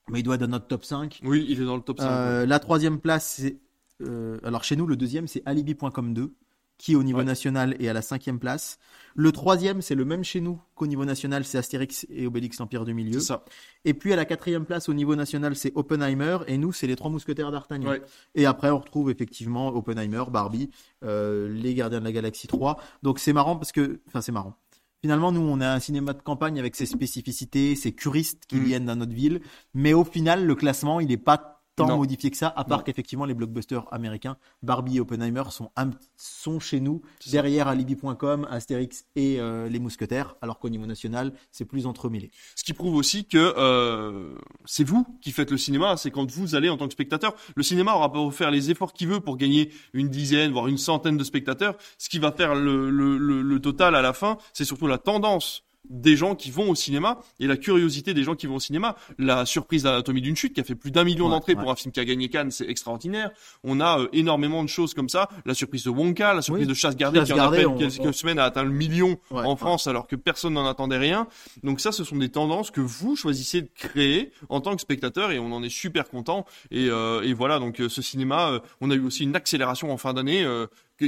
mais il doit être dans notre top 5. Oui, il est dans le top 5. Euh, la troisième place, c'est. euh, alors chez nous, le deuxième, c'est Alibi.com 2, qui au niveau Ouais. national est à la cinquième place. Le troisième, c'est le même chez nous qu'au niveau national, c'est Astérix et Obélix, l'Empire du Milieu. ça. Et puis à la quatrième place au niveau national, c'est Oppenheimer, et nous, c'est les Trois Mousquetaires d'Artagnan. Ouais. Et après, on retrouve effectivement Oppenheimer, Barbie, euh, Les Gardiens de la Galaxie 3. Donc c'est marrant parce que. Enfin, c'est marrant. Finalement, nous, on a un cinéma de campagne avec ses spécificités, ses curistes qui Mm. viennent dans notre ville. Mais au final, le classement, il n'est pas tant Non. modifié que ça, à part qu'effectivement, les blockbusters américains, Barbie et Oppenheimer, sont, chez nous, derrière Alibi.com, Astérix et euh, Les Mousquetaires, alors qu'au niveau national, c'est plus entremêlé. Ce qui prouve aussi que euh, c'est vous qui faites le cinéma, c'est quand vous allez en tant que spectateur. Le cinéma aura beau faire les efforts qu'il veut pour gagner une dizaine, voire une centaine de spectateurs. Ce qui va faire le, le, le, le total à la fin, c'est surtout la tendance des gens qui vont au cinéma et la curiosité des gens qui vont au cinéma. La surprise d'Anatomie d'une chute qui a fait plus d'un million Ouais, d'entrées ouais. pour un film qui a gagné Cannes, c'est extraordinaire. On a euh, énormément de choses comme ça. La surprise de Wonka, la surprise Oui. de Chasse gardée qui en appelle on- quelques on- semaines a atteint le million Ouais, en. France alors que personne n'en attendait rien. Donc ça, ce sont des tendances que vous choisissez de créer en tant que spectateur et on en est super content. Et, euh, et voilà, donc euh, ce cinéma, euh, on a eu aussi une accélération en fin d'année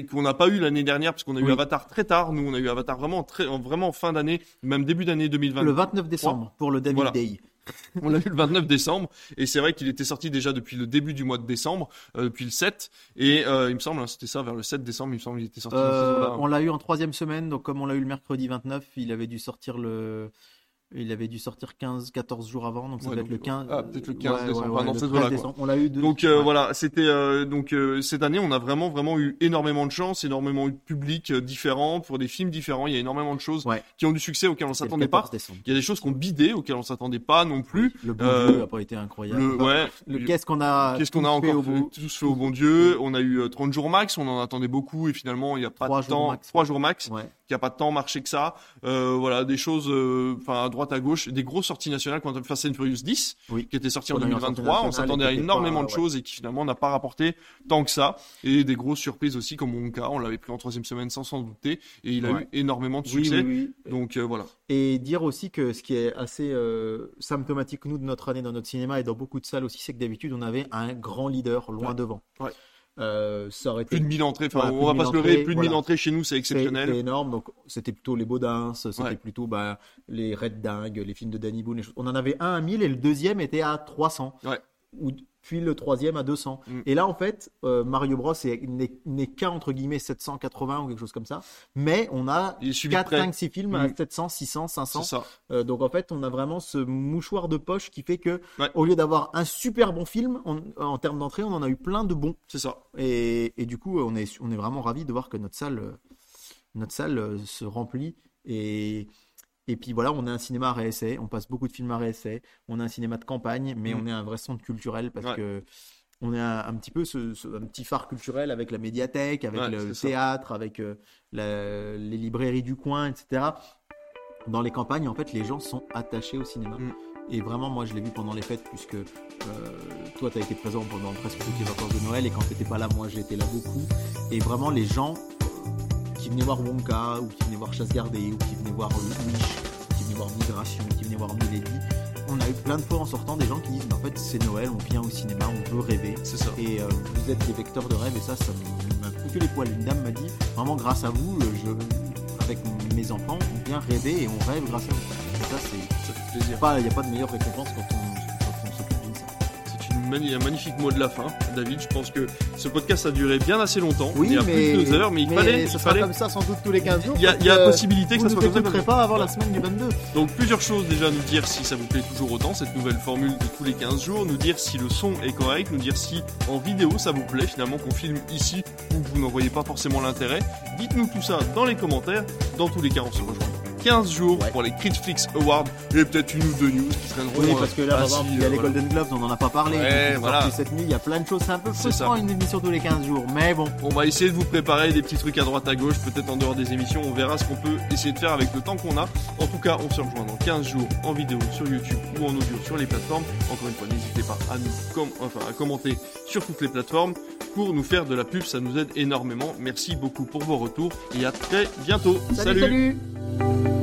qu'on n'a pas eu l'année dernière parce qu'on a eu. Avatar très tard. Nous, on a eu Avatar vraiment très, en- vraiment en fin d'année, même début d'année 2020. Le 29 décembre, pour le David Voilà. Day. On l'a eu le 29 décembre et c'est vrai qu'il était sorti déjà depuis le début du mois de décembre, euh, depuis le 7 et euh, il me semble, hein, c'était ça, vers le 7 décembre, il me semble qu'il était sorti. Euh, on l'a eu en troisième semaine, donc comme on l'a eu le mercredi 29, il avait dû sortir le. Il avait dû sortir 15, 14 jours avant, donc ça Ouais, doit être le 15. ah, peut-être le 15 décembre, enfin, dans le ces 13 eaux-là, quoi. décembre. On l'a eu de- Donc euh, ouais. voilà, c'était euh, donc euh, cette année, on a vraiment vraiment eu énormément de chance, énormément eu de publics euh, différents pour des films différents. Il y a énormément de choses Ouais. qui ont du succès auxquelles on s'attendait 14 pas. décembre. Il y a des choses qui ont bidé auxquelles on s'attendait pas non plus. Le bon Euh, Dieu a pas été incroyable. Le, ouais. le- Qu'est-ce qu'on a Qu'est-ce qu'on a fait encore fait, tous fait au bon Dieu On a eu euh, 30 jours max, on en attendait beaucoup et finalement il n'y a pas Trois de jours temps. max. Trois jours max, Ouais. Qui a pas de temps marché que ça. Euh, voilà, des choses, euh, enfin à droite à gauche, des grosses sorties nationales. Quand on Fast and Furious 10, Oui. qui était sorti en On a eu un sortie 2023, on s'attendait à énormément pas- de ouais. choses et qui finalement n'a pas rapporté tant que ça. Et des grosses surprises aussi comme Wonka, on l'avait pris en troisième semaine sans s'en douter et il a Ouais. eu énormément de succès. oui, oui. Donc euh, voilà. Et dire aussi que ce qui est assez euh, symptomatique, nous, de notre année dans notre cinéma et dans beaucoup de salles aussi, c'est que d'habitude, on avait un grand leader loin Ouais. devant. Ouais. Euh, ça aurait été Plus de 1000 entrées, enfin Voilà, on va pas 1000 se leurrer, plus de 1000 voilà. entrées chez nous, c'est exceptionnel. c'est énorme, donc c'était plutôt les Baudins, c'était Ouais. plutôt bah, les Red Dingues, les films de Danny Boone. On en avait un à 1000 et le deuxième était à 300. Ouais. Ou, puis le troisième à 200. Mm. Et là, en fait, euh, Mario Bros est- n'est qu'à entre guillemets 780 ou quelque chose comme ça. Mais on a Il est suivi de 4, près. 5, 6 films à Mm. 700, 600, C'est 500. ça. Euh, donc en fait, on a vraiment ce mouchoir de poche qui fait que, Ouais. au lieu d'avoir un super bon film, on- en termes d'entrée, on en a eu plein de bons. C'est ça. Et, et du coup, on est, on est vraiment ravis de voir que notre salle, euh, notre salle euh, se remplit. Et, et puis voilà, on a un cinéma à réessai, on passe beaucoup de films à réessai, on a un cinéma de campagne, mais Mm. on est un vrai centre culturel parce Ouais. que on est un, un petit peu ce, ce- un petit phare culturel avec la médiathèque, avec Ouais, le ça. théâtre, avec euh, la- les librairies du coin, etc. Dans les campagnes, en fait, les gens sont attachés au cinéma. Mm. Et vraiment, moi, je l'ai vu pendant les fêtes, puisque euh, toi, tu as été présent pendant presque toutes les vacances de Noël, et quand tu n'étais pas là, moi, j'étais là beaucoup. Et vraiment, les gens qui venaient voir Wonka, ou qui venaient voir Chasse gardée, ou qui venaient voir Wish, qui venaient voir Migration, qui venaient voir Milady, on a eu plein de fois en sortant des gens qui disent, mais en fait, c'est Noël, on vient au cinéma, on veut rêver. C'est ça. Et euh, vous êtes des vecteurs de rêve, et ça, ça m'a foutu les poils. Une dame m'a dit, vraiment, grâce à vous, euh, je, avec mes enfants, on vient rêver et on rêve grâce à vous. Et ça, c'est Ça fait plaisir. pas, il n'y a pas de meilleure récompense quand on, un magnifique mot de la fin, David. Je pense que ce podcast a duré bien assez longtemps. Oui, il y a mais, plus de deux heures, mais il fallait. ça il sera fallait... comme ça sans doute tous les 15 jours. Il y a, il y a possibilité que vous ça ne soit comme ça. t'écouterez pas avant la semaine du 22. Donc plusieurs choses déjà nous dire si ça vous plaît toujours autant cette nouvelle formule de tous les 15 jours, nous dire si le son est correct, nous dire si en vidéo ça vous plaît finalement qu'on filme ici ou vous n'en voyez pas forcément l'intérêt. Dites-nous tout ça dans les commentaires. Dans tous les cas, on se rejoint 15 jours Ouais. pour les Critflix Awards et peut-être une ou deux news qui traîneront. Oui, euh, parce que là, ainsi, exemple, il y a euh, les voilà. Golden Globes, on n'en a pas parlé. Ouais, voilà. cette nuit, il y a plein de choses. C'est un peu C'est frustrant une émission tous les 15 jours. Mais bon, On va essayer de vous préparer des petits trucs à droite à gauche, peut-être en dehors des émissions. On verra ce qu'on peut essayer de faire avec le temps qu'on a. En tout cas, on se rejoint dans 15 jours en vidéo sur YouTube ou en audio sur les plateformes. Encore une fois, n'hésitez pas à nous com- enfin, à commenter sur toutes les plateformes pour nous faire de la pub. Ça nous aide énormément. Merci beaucoup pour vos retours et à très bientôt. salut. salut